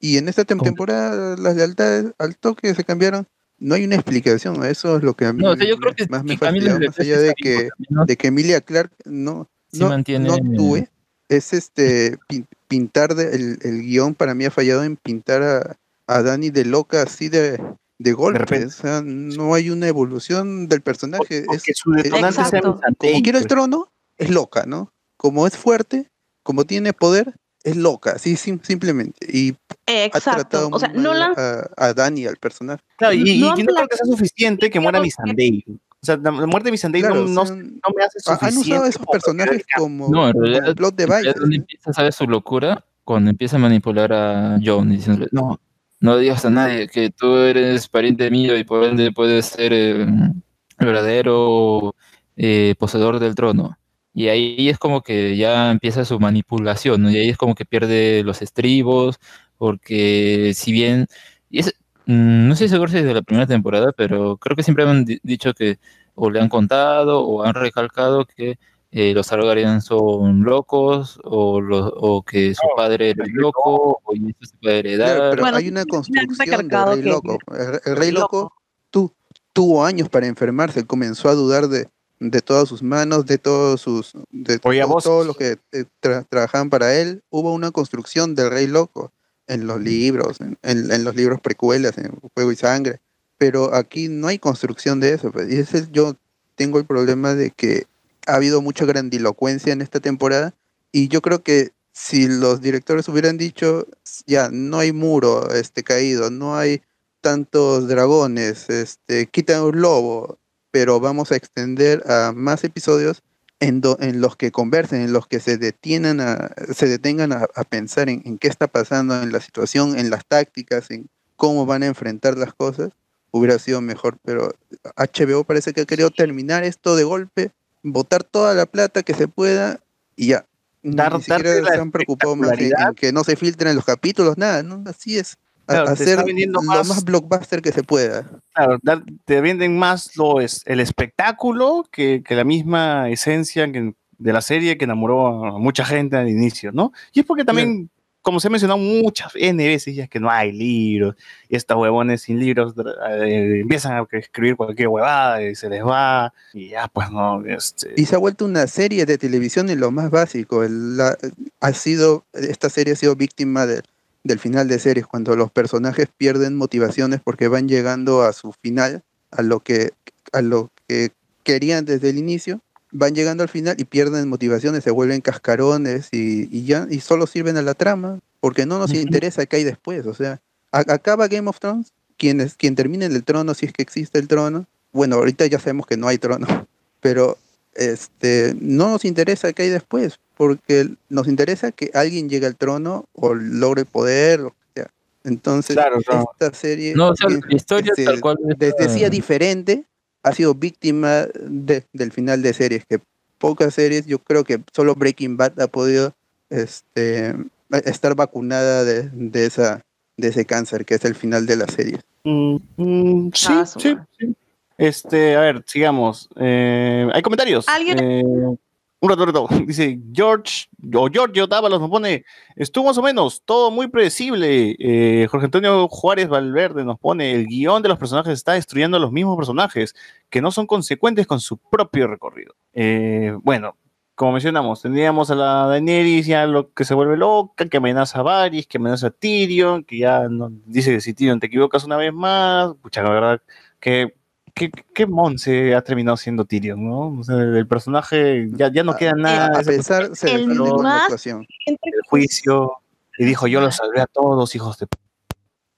Speaker 5: Y en esta tem- temporada las lealtades al toque se cambiaron. No hay una explicación, eso es lo que a mí
Speaker 2: No, o sea, yo
Speaker 5: me-
Speaker 2: creo que
Speaker 5: más me
Speaker 2: que
Speaker 5: fastidió,
Speaker 2: los
Speaker 5: más allá de que,
Speaker 2: menos-
Speaker 5: de que Emilia Clark no,
Speaker 2: Sí
Speaker 5: no,
Speaker 2: mantiene-
Speaker 5: no actúe. Es este pin- pintar de- el, el guion para mí ha fallado en pintar a, a Dani de loca así de, de golpe.
Speaker 1: repente.
Speaker 5: o sea, no hay una evolución del personaje.
Speaker 1: porque
Speaker 5: es,
Speaker 1: su detonante
Speaker 5: es-
Speaker 1: sea
Speaker 5: como quiere el
Speaker 1: pues.
Speaker 5: trono, es loca, ¿no? Como es fuerte, como tiene poder, es loca, así sim- simplemente. Y ha
Speaker 12: Exacto.
Speaker 5: tratado
Speaker 12: O sea,
Speaker 5: muy
Speaker 12: no
Speaker 5: mal
Speaker 12: la
Speaker 5: a, a Dani, al personaje.
Speaker 1: Claro, y, y
Speaker 12: no
Speaker 1: que
Speaker 12: han
Speaker 1: no creo que sea suficiente que muera Missandei. O sea, la muerte de Missandei
Speaker 5: Claro,
Speaker 1: no,
Speaker 5: o
Speaker 1: no,
Speaker 5: sea,
Speaker 1: no me hace
Speaker 5: ha-
Speaker 1: suficiente.
Speaker 5: han usado esos personajes
Speaker 1: que-
Speaker 5: como,
Speaker 2: No, en realidad,
Speaker 5: el plot
Speaker 2: en realidad
Speaker 5: device.
Speaker 2: donde empieza a saber su locura cuando empieza a manipular a John diciéndole, no, no digas a nadie que tú eres pariente mío y por ende puedes ser eh, el verdadero eh, poseedor del trono. Y ahí es como que ya empieza su manipulación. Y ahí es como que pierde los estribos, porque si bien, es, mm, no estoy seguro si es de la primera temporada, pero creo que siempre han di- dicho que o le han contado o han recalcado que eh, los Targaryen son locos o, los- o que su padre era loco o eso se puede heredar.
Speaker 5: Claro, pero
Speaker 12: Bueno,
Speaker 5: hay una construcción del rey
Speaker 12: que-
Speaker 5: loco. El, el rey loco tu- tuvo años para enfermarse, comenzó a dudar de, de todas sus manos, de todos sus, de
Speaker 1: Oye,
Speaker 5: to-
Speaker 1: vos-
Speaker 5: todo lo que eh, tra- trabajaban para él. Hubo una construcción del rey loco en los libros, en, en- en los libros precuelas, en Fuego y Sangre. Pero aquí no hay construcción de eso. pues, Y ese yo tengo el problema de que ha habido mucha grandilocuencia en esta temporada y yo creo que si los directores hubieran dicho ya no hay muro este caído, no hay tantos dragones, este quita un lobo, pero vamos a extender a más episodios en, do- en los que conversen, en los que se detienen a, se detengan a, a pensar en, en qué está pasando en la situación, en las tácticas, en cómo van a enfrentar las cosas, hubiera sido mejor, pero HBO parece que ha querido terminar esto de golpe, botar toda la plata que se pueda y ya. Ni
Speaker 1: Dar-
Speaker 5: siquiera se han preocupado más en, que no se filtren los capítulos, nada, ¿no? Así es.
Speaker 1: Claro,
Speaker 5: hacer lo
Speaker 1: más-
Speaker 5: más blockbuster que se pueda.
Speaker 1: Claro, te venden más lo es el espectáculo que, que la misma esencia que- de la serie que enamoró a mucha gente al inicio, ¿no? Y es porque también, como se ha mencionado muchas N veces, ya que no hay libros, y estos huevones sin libros eh, empiezan a escribir cualquier huevada y se les va, y ya pues no, este,
Speaker 5: Y se ha vuelto una serie de televisión en lo más básico. El- ha sido, esta serie ha sido víctima de- del final de series, cuando los personajes pierden motivaciones porque van llegando a su final, a lo que, a lo que querían desde el inicio, van llegando al final y pierden motivaciones, se vuelven cascarones y, y ya y solo sirven a la trama, porque no nos interesa qué hay después. O sea, acaba Game of Thrones, quien, es, quien termine en el trono, si es que existe el trono. Bueno, ahorita ya sabemos que no hay trono, pero este no nos interesa qué hay después, porque nos interesa que alguien llegue al trono o logre poder, que sea. Entonces,
Speaker 2: Claro, claro.
Speaker 5: esta serie,
Speaker 2: No, o sea, la historia
Speaker 5: este,
Speaker 2: tal cual es,
Speaker 5: sí
Speaker 2: eh,
Speaker 5: diferente, ha sido víctima de- del final de series, que pocas series, yo creo que solo Breaking Bad ha podido este, estar vacunada de, de esa, de ese cáncer, que es el final de la serie.
Speaker 1: Mm, mm, sí,
Speaker 12: Ah,
Speaker 1: sí, sí. Este, a ver, sigamos. Eh, ¿Hay comentarios?
Speaker 12: ¿Alguien?
Speaker 1: Eh, un rato, rato. Dice George, o Giorgio Dávalos nos pone, estuvo más o menos, todo muy predecible. Eh, Jorge Antonio Juárez Valverde nos pone, el guion de los personajes está destruyendo a los mismos personajes, que no son consecuentes con su propio recorrido. Eh, bueno, como mencionamos, tendríamos a la Daenerys ya lo que se vuelve loca, que amenaza a Varys, que amenaza a Tyrion, que ya no, dice que si Tyrion te equivocas una vez más, pucha, la verdad, que qué, qué monse ha terminado siendo Tyrion, ¿no? O sea, el personaje ya, ya no queda nada.
Speaker 5: A pesar, se
Speaker 12: el
Speaker 5: con la
Speaker 12: más-
Speaker 5: actuación.
Speaker 1: el juicio y dijo yo los salvé a todos, hijos de p-".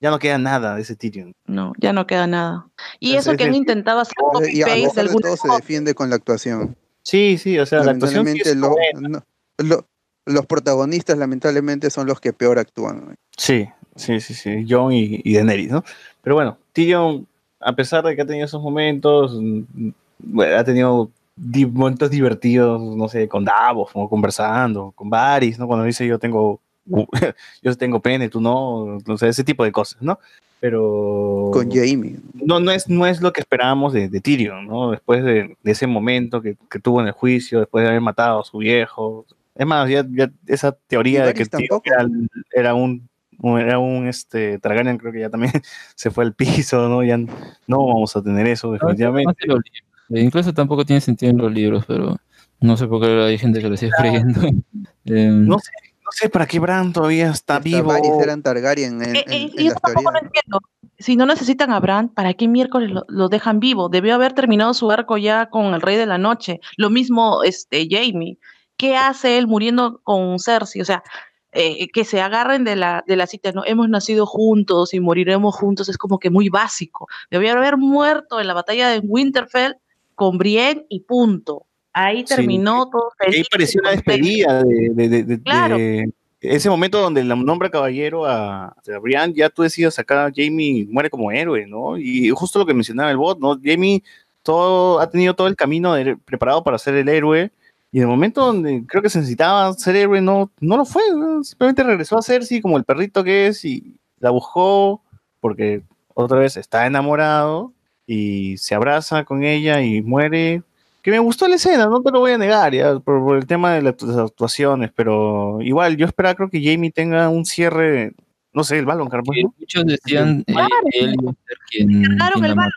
Speaker 1: Ya no queda nada de ese Tyrion.
Speaker 12: No, ya no queda nada. Y
Speaker 1: Entonces,
Speaker 12: eso que han
Speaker 1: es-
Speaker 12: intentado hacer
Speaker 5: Y a
Speaker 12: copy-paste de
Speaker 5: pesar de
Speaker 12: algunas
Speaker 5: todo se defiende con la actuación.
Speaker 1: Sí, sí, o sea, la actuación sí
Speaker 5: Lamentablemente
Speaker 1: es
Speaker 5: lo-
Speaker 1: buena.
Speaker 5: no- lo- los protagonistas lamentablemente son los que peor actúan.
Speaker 1: Sí, sí, sí, sí, Jon y, y Daenerys, ¿no? Pero bueno, Tyrion, a pesar de que ha tenido esos momentos, mm, bueno, ha tenido di- momentos divertidos, no sé, con Davos, como conversando, con Varys, ¿no? Cuando dice yo tengo, yo tengo pene, tú no, no sé, ese tipo de cosas, ¿no? Pero
Speaker 5: Con Jamie.
Speaker 1: no, no, es, no es lo que esperábamos de, de Tyrion, ¿no? Después de, de ese momento que, que tuvo en el juicio, después de haber matado a su viejo. Es más, ya, ya esa teoría de que Tyrion era, era un- era un este, Targaryen, creo que ya también se fue al piso, ¿no? Ya no vamos a tener eso, definitivamente.
Speaker 2: no sé los libros. E Incluso tampoco tiene sentido en los libros, pero no sé por qué hay gente que lo sigue creyendo. Eh,
Speaker 1: No sé, no sé para qué Bran todavía está vivo.
Speaker 5: Eran Targaryen en,
Speaker 12: Eh,
Speaker 5: en-
Speaker 12: eh,
Speaker 5: en
Speaker 12: yo tampoco lo entiendo. Si no necesitan a Bran, ¿para qué miércoles lo, lo dejan vivo? Debió haber terminado su arco ya con el Rey de la Noche. Lo mismo este Jamie. ¿Qué hace él muriendo con Cersei? O sea, eh, que se agarren de la, de la cita, ¿no? Hemos nacido juntos y moriremos juntos, es como que muy básico. Debió haber muerto en la batalla de Winterfell con Brienne y punto. Ahí
Speaker 1: Sí,
Speaker 12: terminó todo
Speaker 1: Ahí
Speaker 12: feliz.
Speaker 1: pareció una despedida de, de- de-
Speaker 12: Claro.
Speaker 1: de ese momento donde la nombra caballero a, a Brian, ya tú decías acá, Jamie muere como héroe, ¿no? Y justo lo que mencionaba el bot, ¿no? Jamie todo, ha tenido todo el camino preparado para ser el héroe, y en el momento donde creo que se necesitaba ser héroe, no, no lo fue, ¿no? simplemente regresó a Cersei como el perrito que es y la buscó porque otra vez está enamorado y se abraza con ella y muere que me gustó la escena, no te lo voy a negar, ya, por, por el tema de las actuaciones, pero igual yo esperaba creo que Jamie tenga un cierre, no sé, el balón, ¿no?
Speaker 2: Muchos decían eh, él iba a ser quien,
Speaker 12: cargaron
Speaker 2: quien
Speaker 12: el balón.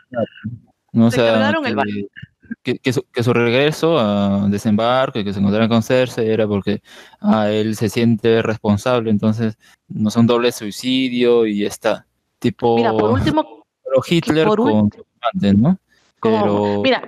Speaker 2: No, o
Speaker 12: Se
Speaker 2: sea,
Speaker 12: cargaron el balón.
Speaker 2: Que, que su, que su regreso a desembarco y que se encontrara con Cersei era porque ah, él se siente responsable, entonces no es un doble suicidio y está. Tipo
Speaker 12: Mira, por último,
Speaker 2: pero Hitler
Speaker 12: por
Speaker 2: con amante, ¿no?
Speaker 12: como-
Speaker 2: Pero
Speaker 12: mira,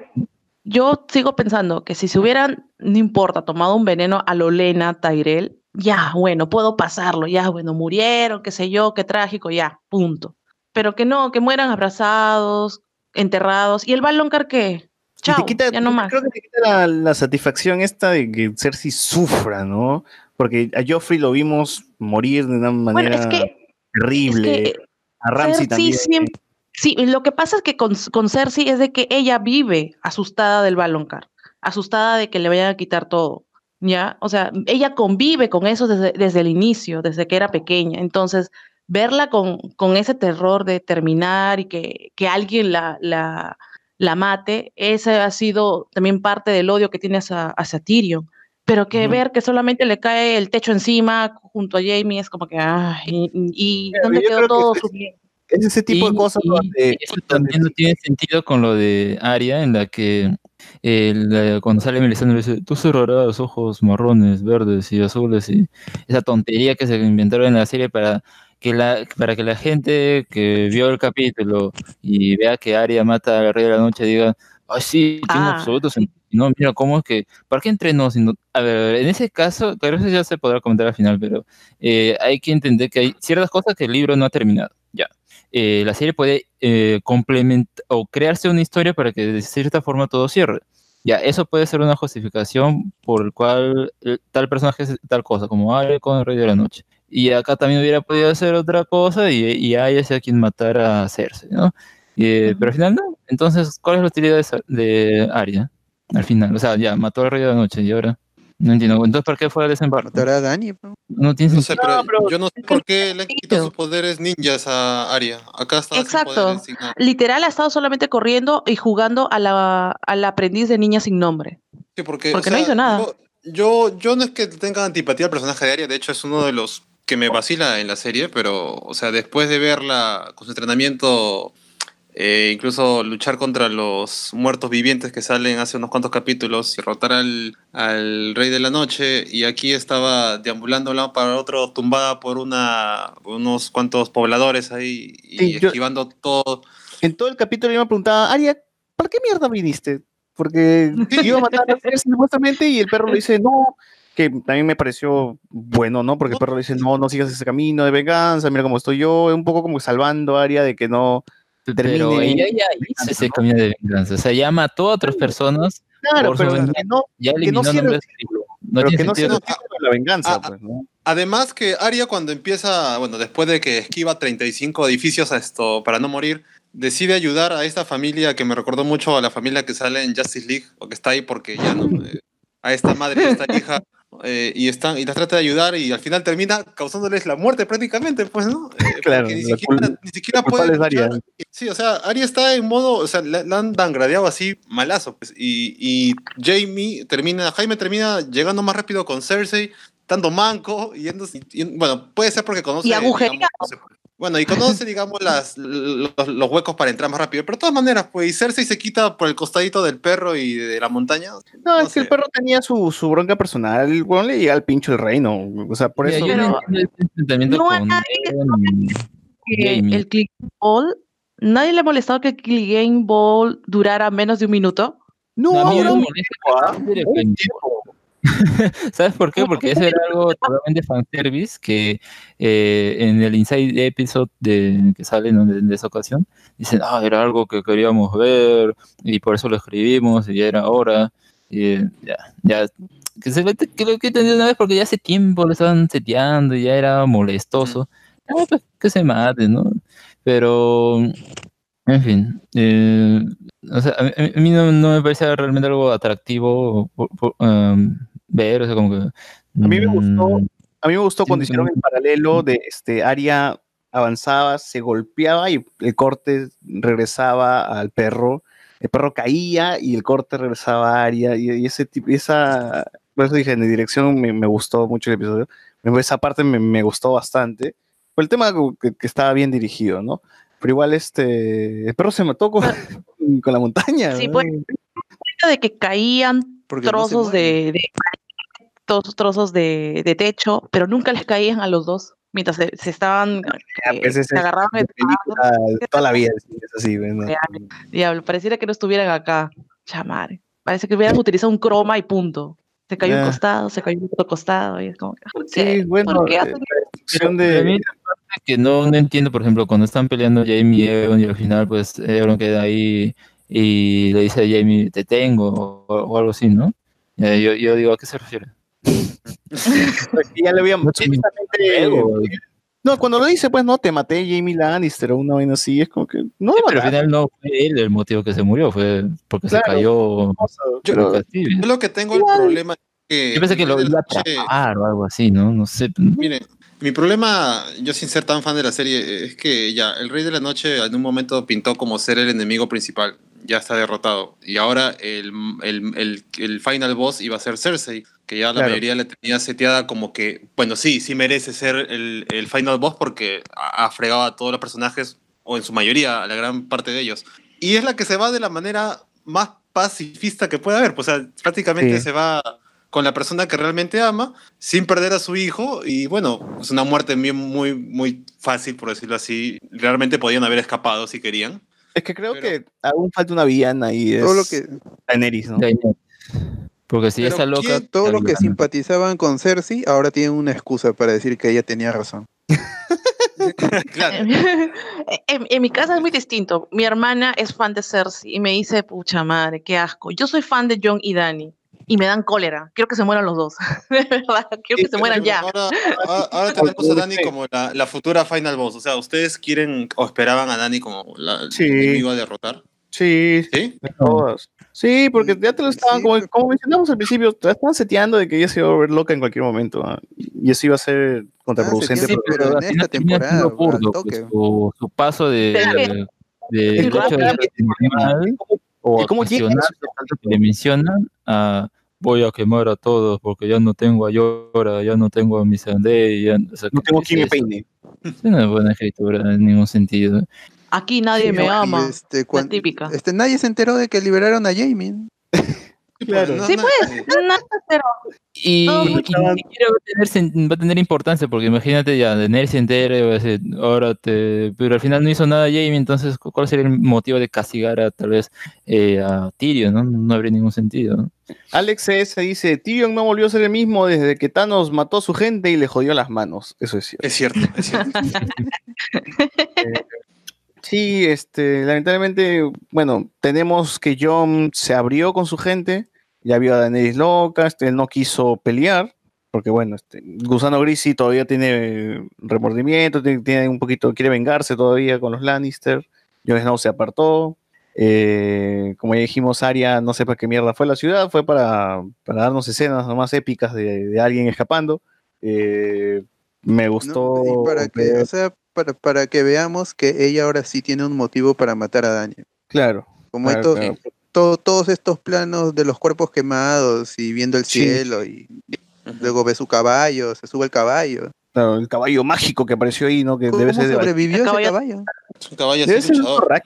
Speaker 12: yo sigo pensando que si se hubieran, no importa, tomado un veneno a lo Lena, Tyrell, ya, bueno, puedo pasarlo, ya, bueno, murieron, qué sé yo, qué trágico, ya, punto. Pero que no, que mueran abrazados, enterrados. ¿Y el Baloncar qué?
Speaker 1: Y te
Speaker 12: Chao,
Speaker 1: quita-
Speaker 12: ya no más.
Speaker 1: Creo que te quita la, la satisfacción esta de que Cersei sufra, ¿no? Porque a Joffrey lo vimos morir de una
Speaker 12: Bueno,
Speaker 1: manera
Speaker 12: es que,
Speaker 1: terrible.
Speaker 12: es que
Speaker 1: a Ramsey también.
Speaker 12: siempre- sí, lo que pasa es que con, con Cersei es de que ella vive asustada del Baloncar, asustada de que le vayan a quitar todo, ¿ya? O sea, ella convive con eso desde, desde el inicio, desde que era pequeña. Entonces, verla con, con ese terror de terminar y que, que alguien la, la, la mate, ese ha sido también parte del odio que tiene hacia, hacia Tyrion. Pero que ver que solamente le cae el techo encima junto a Jamie es como que, ay, y, y
Speaker 1: Pero
Speaker 12: ¿dónde quedó
Speaker 1: que
Speaker 12: todo
Speaker 1: es-
Speaker 12: su bien?
Speaker 1: Es ese tipo
Speaker 2: Y-
Speaker 1: de cosas
Speaker 2: y-
Speaker 1: donde,
Speaker 2: y eso también no tiene sentido con lo de Aria, en la que el, eh, cuando sale Melisandre dice, tú cerrarás ojos marrones, verdes y azules, y esa tontería que se inventaron en la serie para que la, para que la gente que vio el capítulo y vea que Aria mata al Rey de la Noche diga, Ay, sí, tiene
Speaker 12: Ah.
Speaker 2: absoluto sentido. No, mira, ¿cómo es que? ¿Para qué entrenó? A ver, en ese caso, claro, eso ya se podrá comentar al final, pero eh, hay que entender que hay ciertas cosas que el libro no ha terminado. Ya. Eh, la serie puede eh, complementar o crearse una historia para que de cierta forma todo cierre. Ya, eso puede ser una justificación por el cual eh, tal personaje es tal cosa, como Arya con el Rey de la Noche. Y acá también hubiera podido hacer otra cosa y, y Arya sea quien matara a Cersei, ¿no? Eh, Pero al final no. Entonces, ¿cuál es la utilidad de, de Arya? Al final, o sea, ya mató al Rey de la Noche y ahora no entiendo. Entonces, ¿para qué fue al desembarco?
Speaker 5: Matará a Dani,
Speaker 2: No tiene
Speaker 3: No sé,
Speaker 2: sentido.
Speaker 3: pero, yo no sé por qué le han quitado sus poderes ninjas a Arya. Acá está sin
Speaker 12: Exacto.
Speaker 3: poderes, sin nada.
Speaker 12: Literal ha estado solamente corriendo y jugando a la, al aprendiz de niña sin nombre.
Speaker 3: Sí, porque,
Speaker 12: Porque
Speaker 3: o
Speaker 12: no
Speaker 3: sea,
Speaker 12: hizo nada.
Speaker 3: Yo, yo, yo no es que tenga antipatía al personaje de Arya, de hecho es uno de los que me vacila en la serie, pero, o sea, después de verla con su entrenamiento, eh, incluso luchar contra los muertos vivientes que salen hace unos cuantos capítulos y rotar al, al Rey de la Noche, y aquí estaba deambulando de un lado para otro, tumbada por una, unos cuantos pobladores ahí y
Speaker 1: Sí, yo-
Speaker 3: esquivando todo.
Speaker 1: En todo el capítulo yo me preguntaba, Aria, ¿para qué mierda viniste? Porque iba a matar a Cersei supuestamente y el perro le dice no, que también me pareció bueno, ¿no? Porque el perro le dice no, no sigas ese camino de venganza, mira cómo estoy yo, un poco como salvando a Aria de que no termine.
Speaker 2: Pero ella ya hizo ese camino de venganza. O sea, ya mató a otras personas.
Speaker 1: Claro, pero
Speaker 2: venganza.
Speaker 1: que no,
Speaker 2: ya
Speaker 1: que no
Speaker 2: nombres.
Speaker 1: círculo,
Speaker 2: No
Speaker 1: pero
Speaker 2: tiene
Speaker 1: que no
Speaker 2: sentido.
Speaker 1: cierre el círculo de la venganza,
Speaker 3: Ah,
Speaker 1: pues, ¿no?
Speaker 3: Además que Arya cuando empieza, bueno, después de que esquiva 35 edificios a esto para no morir, decide ayudar a esta familia que me recordó mucho a la familia que sale en Justice League, o que está ahí porque ya no, eh, a esta madre y a esta hija, eh, y, están, y las trata de ayudar y al final termina causándoles la muerte prácticamente, pues, ¿no? Eh,
Speaker 1: Claro,
Speaker 3: ni siquiera, ni siquiera puede luchar. Sí, o sea, Arya está en modo, o sea, la, la han dangradeado así malazo, pues, y, y Jamie termina, Jaime termina llegando más rápido con Cersei, estando manco, yendo, y- y- bueno, puede ser porque conoce...
Speaker 12: Y agujereado.
Speaker 3: digamos, no sé, bueno, y conoce, digamos, las, los, los huecos para entrar más rápido, pero de todas maneras, pues, y Cersei se quita por el costadito del perro y de la montaña.
Speaker 1: No, es que el perro tenía su, su bronca personal, el weón le llega al pincho el reino, o sea, por eso...
Speaker 2: yo no entiendo ese enfrentamiento
Speaker 12: No
Speaker 2: con
Speaker 12: nadie Que el click ball, nadie le ha molestado que el click game ball durara menos de un minuto.
Speaker 1: No,
Speaker 2: a
Speaker 1: no,
Speaker 2: fue- ¿Sabes por qué? Porque eso era algo totalmente fanservice que eh, en el Inside Episode de, que sale ¿no? de, esa ocasión, dicen, ah, era algo que queríamos ver y por eso lo escribimos y ya era hora. Y eh, ya, ya, que se que lo que entendí una vez porque ya hace tiempo lo estaban seteando y ya era molestoso. Ah, pues, que se mate, ¿no? Pero, en fin, eh, o sea, a mí, a mí no, no me parece realmente algo atractivo por- por, um, ver, o sea, como que...
Speaker 1: A mí me gustó,
Speaker 2: mm,
Speaker 1: a mí me gustó cuando
Speaker 2: sí,
Speaker 1: hicieron
Speaker 2: sí.
Speaker 1: el paralelo de este Aria avanzaba, se golpeaba y el corte regresaba al perro, el perro caía y el corte regresaba a Aria y, y ese tipo, esa, por eso dije, en dirección me, me gustó mucho el episodio, esa parte me, me gustó bastante, por el tema que, que estaba bien dirigido, ¿no? Pero igual este, el perro se mató con, con la montaña.
Speaker 12: Sí,
Speaker 1: ¿no?
Speaker 12: pues, de que caían
Speaker 1: Porque no
Speaker 12: trozos de, de todos trozos de, de techo, pero nunca les caían a los dos mientras se, se estaban eh,
Speaker 1: Pues
Speaker 12: se
Speaker 1: es
Speaker 12: agarraban
Speaker 1: de toda la vida, sí, es así, ¿no?
Speaker 12: Diablo, pareciera que no estuvieran acá. Chamare. Parece que hubieran utilizado un croma y punto. Se cayó un
Speaker 1: Ah.
Speaker 12: costado, se cayó un otro costado. Y es como, que, ¿por
Speaker 1: Sí, bueno,
Speaker 12: ¿Por qué
Speaker 1: eh, la de...
Speaker 2: mí que no, no entiendo, por ejemplo, cuando están peleando Jamie y Egon y al final pues Egon queda ahí y le dice a Jamie, te tengo, o, o algo así, ¿no? Eh, yo, yo digo, ¿a qué se refiere?
Speaker 1: Ya le sí, justamente- No, cuando lo dice, pues no, te maté Jamie Lannister o una vaina así, es como que no lo
Speaker 2: Pero al final no fue él el motivo que se murió, fue porque
Speaker 1: Claro.
Speaker 2: se cayó
Speaker 3: Yo,
Speaker 2: en el castillo.
Speaker 3: yo lo que tengo el problema es que...
Speaker 2: Yo pensé que lo
Speaker 3: Rey de
Speaker 2: iba a
Speaker 3: la Noche-
Speaker 2: atrapar o algo así, ¿no? No sé.
Speaker 3: Mire, mi problema, yo sin ser tan fan de la serie, es que ya, el Rey de la Noche en un momento pintó como ser el enemigo principal, ya está derrotado. Y ahora el, el, el, el final boss iba a ser Cersei, que ya la
Speaker 1: Claro.
Speaker 3: mayoría le tenía seteada como que, bueno, sí, sí merece ser el, el final boss porque ha, fregado a todos los personajes, o en su mayoría, a la gran parte de ellos. Y es la que se va de la manera más pacifista que puede haber, pues, o sea, prácticamente
Speaker 1: Sí.
Speaker 3: se va con la persona que realmente ama, sin perder a su hijo, y bueno, es una muerte muy, muy, muy fácil, por decirlo así. Realmente podían haber escapado si querían.
Speaker 1: Es que creo que aún falta una villana y es
Speaker 5: Todo lo que-
Speaker 1: Daenerys, ¿no?
Speaker 2: Porque si
Speaker 5: Pero
Speaker 2: está loca.
Speaker 5: ¿quién- todos los que simpatizaban con Cersei ahora tienen una excusa para decir que ella tenía razón.
Speaker 12: en, en mi casa es muy distinto. Mi hermana es fan de Cersei y me dice, pucha madre, qué asco. Yo soy fan de John y Dani y me dan cólera. Quiero que se mueran los dos. De verdad, quiero que se mueran ya.
Speaker 3: Ahora, ahora- ahora tenemos a Dani como la, la futura Final Boss. O sea, ¿ustedes quieren o esperaban a Dani como la
Speaker 1: Sí.
Speaker 3: enemigo a derrotar?
Speaker 1: Sí,
Speaker 3: ¿Sí?
Speaker 1: todas. Sí, porque ya te lo estaban, como, como mencionamos al principio, te estaban seteando de que ella se iba a volver loca en cualquier momento. ¿ah? Y eso iba a ser contraproducente. para-
Speaker 5: pero en esta temporada,
Speaker 2: burdo, pues, su, su paso de,
Speaker 1: Claro.
Speaker 2: de, o
Speaker 1: el cómo
Speaker 2: le mencionan a voy a quemar a todos porque ya no tengo a Yora, ya no tengo a Missandei, ya o sea,
Speaker 1: No
Speaker 2: ¿qué
Speaker 1: tengo quien me peine.
Speaker 2: Es una buena escritura en ningún sentido.
Speaker 12: Aquí nadie
Speaker 5: Sí,
Speaker 12: me
Speaker 5: y
Speaker 12: ama.
Speaker 5: Este,
Speaker 12: La típica.
Speaker 5: este, nadie se enteró de que liberaron a Jamie.
Speaker 1: Claro.
Speaker 12: Sí, pues, no, pero
Speaker 2: Y, va a, tener, sen- va a tener importancia, porque imagínate ya, Daenerys se entera y va a decir, ahora te... Pero al final no hizo nada Jamie, entonces ¿cu- ¿cuál sería el motivo de castigar a tal vez eh, a Tyrion? ¿no? no habría ningún sentido. ¿no?
Speaker 1: Alex S. dice, Tyrion no volvió a ser el mismo desde que Thanos mató a su gente y le jodió las manos. Eso es cierto.
Speaker 3: Es cierto, es cierto.
Speaker 1: Sí, este, lamentablemente, bueno, tenemos que John se abrió con su gente, ya vio a Daenerys loca, este, él no quiso pelear, porque bueno, este, Gusano Gris sí todavía tiene remordimiento, tiene, tiene un poquito, quiere vengarse todavía con los Lannister, Jon Snow se apartó, eh, como ya dijimos, Arya no sé para qué mierda fue a la ciudad, fue para, para darnos escenas más épicas de, de alguien escapando. Eh, me gustó.
Speaker 5: Y para que,
Speaker 1: ver-
Speaker 5: o sea, para, para que veamos que ella ahora sí tiene un motivo para matar a Daniel.
Speaker 1: claro.
Speaker 5: Como
Speaker 1: claro,
Speaker 5: estos,
Speaker 1: claro.
Speaker 5: To- todos estos planos de los cuerpos quemados y viendo el
Speaker 1: Sí.
Speaker 5: cielo y luego ve su caballo, se sube el caballo.
Speaker 1: Claro, el caballo mágico que apareció ahí, ¿no? Que
Speaker 5: ¿Cómo
Speaker 1: debe ser de
Speaker 5: sobrevivió
Speaker 12: El
Speaker 5: ese
Speaker 12: caballo-
Speaker 5: caballo?
Speaker 3: Es un caballo
Speaker 1: Debe
Speaker 3: así
Speaker 1: ser un
Speaker 3: luchador.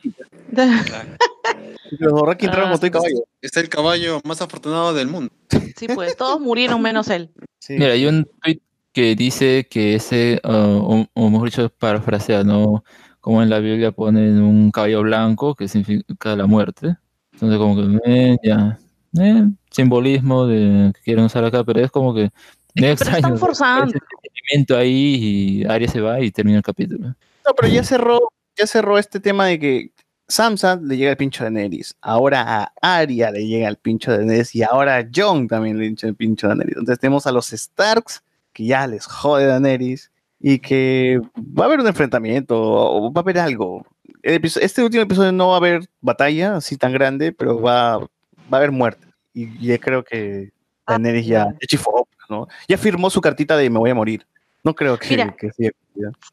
Speaker 1: Los Dorraki entraron
Speaker 12: Ah,
Speaker 1: con todo el caballo.
Speaker 3: Es el caballo más afortunado del mundo.
Speaker 12: sí, pues, todos murieron menos él.
Speaker 1: Sí.
Speaker 2: Mira, hay un tweet que dice que ese, ah, o, o mejor dicho, parafrasea, ¿no? Como en la Biblia ponen un caballo blanco que significa la muerte. Entonces, como que, eh, ya, eh, simbolismo de que quieren usar acá, pero es como que. Es extraño.
Speaker 12: están
Speaker 2: ¿no?
Speaker 12: forzando.
Speaker 2: Ese sentimiento ahí y Arya se va y termina el capítulo.
Speaker 1: No, pero ya cerró, ya cerró este tema de que Samsa le llega el pincho de Daenerys. Ahora a Arya le llega el pincho de Daenerys y ahora a Jon también le hincha el pincho de Daenerys. Entonces tenemos a los Starks que ya les jode Daenerys y que va a haber un enfrentamiento o va a haber algo. Este último episodio no va a haber batalla así tan grande, pero va, va a haber muerte. Y ya creo que Daenerys ya, ya chifó, ¿no? Ya firmó su cartita de me voy a morir. No creo que,
Speaker 12: Mira.
Speaker 1: que siga.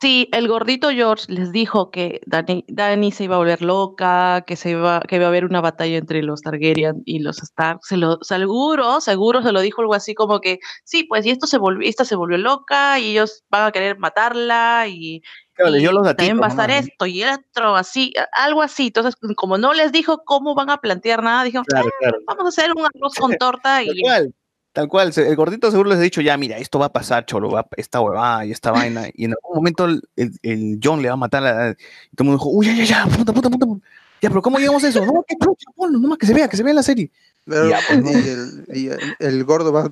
Speaker 12: Sí, el gordito George les dijo que Dani, Dani se iba a volver loca, que se iba, que iba a haber una batalla entre los Targaryen y los Stark. Se lo, seguro, seguro se lo dijo algo así como que, sí, pues y esto se volvió, esta se volvió loca y ellos van a querer matarla y,
Speaker 1: Claro,
Speaker 12: y
Speaker 1: dio los
Speaker 12: también va a estar esto y otro, así, algo así. Entonces, como no les dijo cómo van a plantear nada, dijo,
Speaker 1: Claro, claro.
Speaker 12: vamos a hacer un arroz con torta y
Speaker 1: cual, tal cual. El gordito seguro les ha dicho, ya, mira, esto va a pasar, cholo, va, esta huevada y esta vaina. Y en algún momento el, el- el John le va a matar a la... Y todo el mundo dijo, uy, ya, ya, ya, puta, puta, puta. puta. Ya, pero ¿cómo llegamos a eso? No, que chucha, ponlo, nomás que se vea, que se vea en la serie.
Speaker 5: Pero-
Speaker 1: Ya, pues, ¿no?
Speaker 5: y el, y el- el gordo va,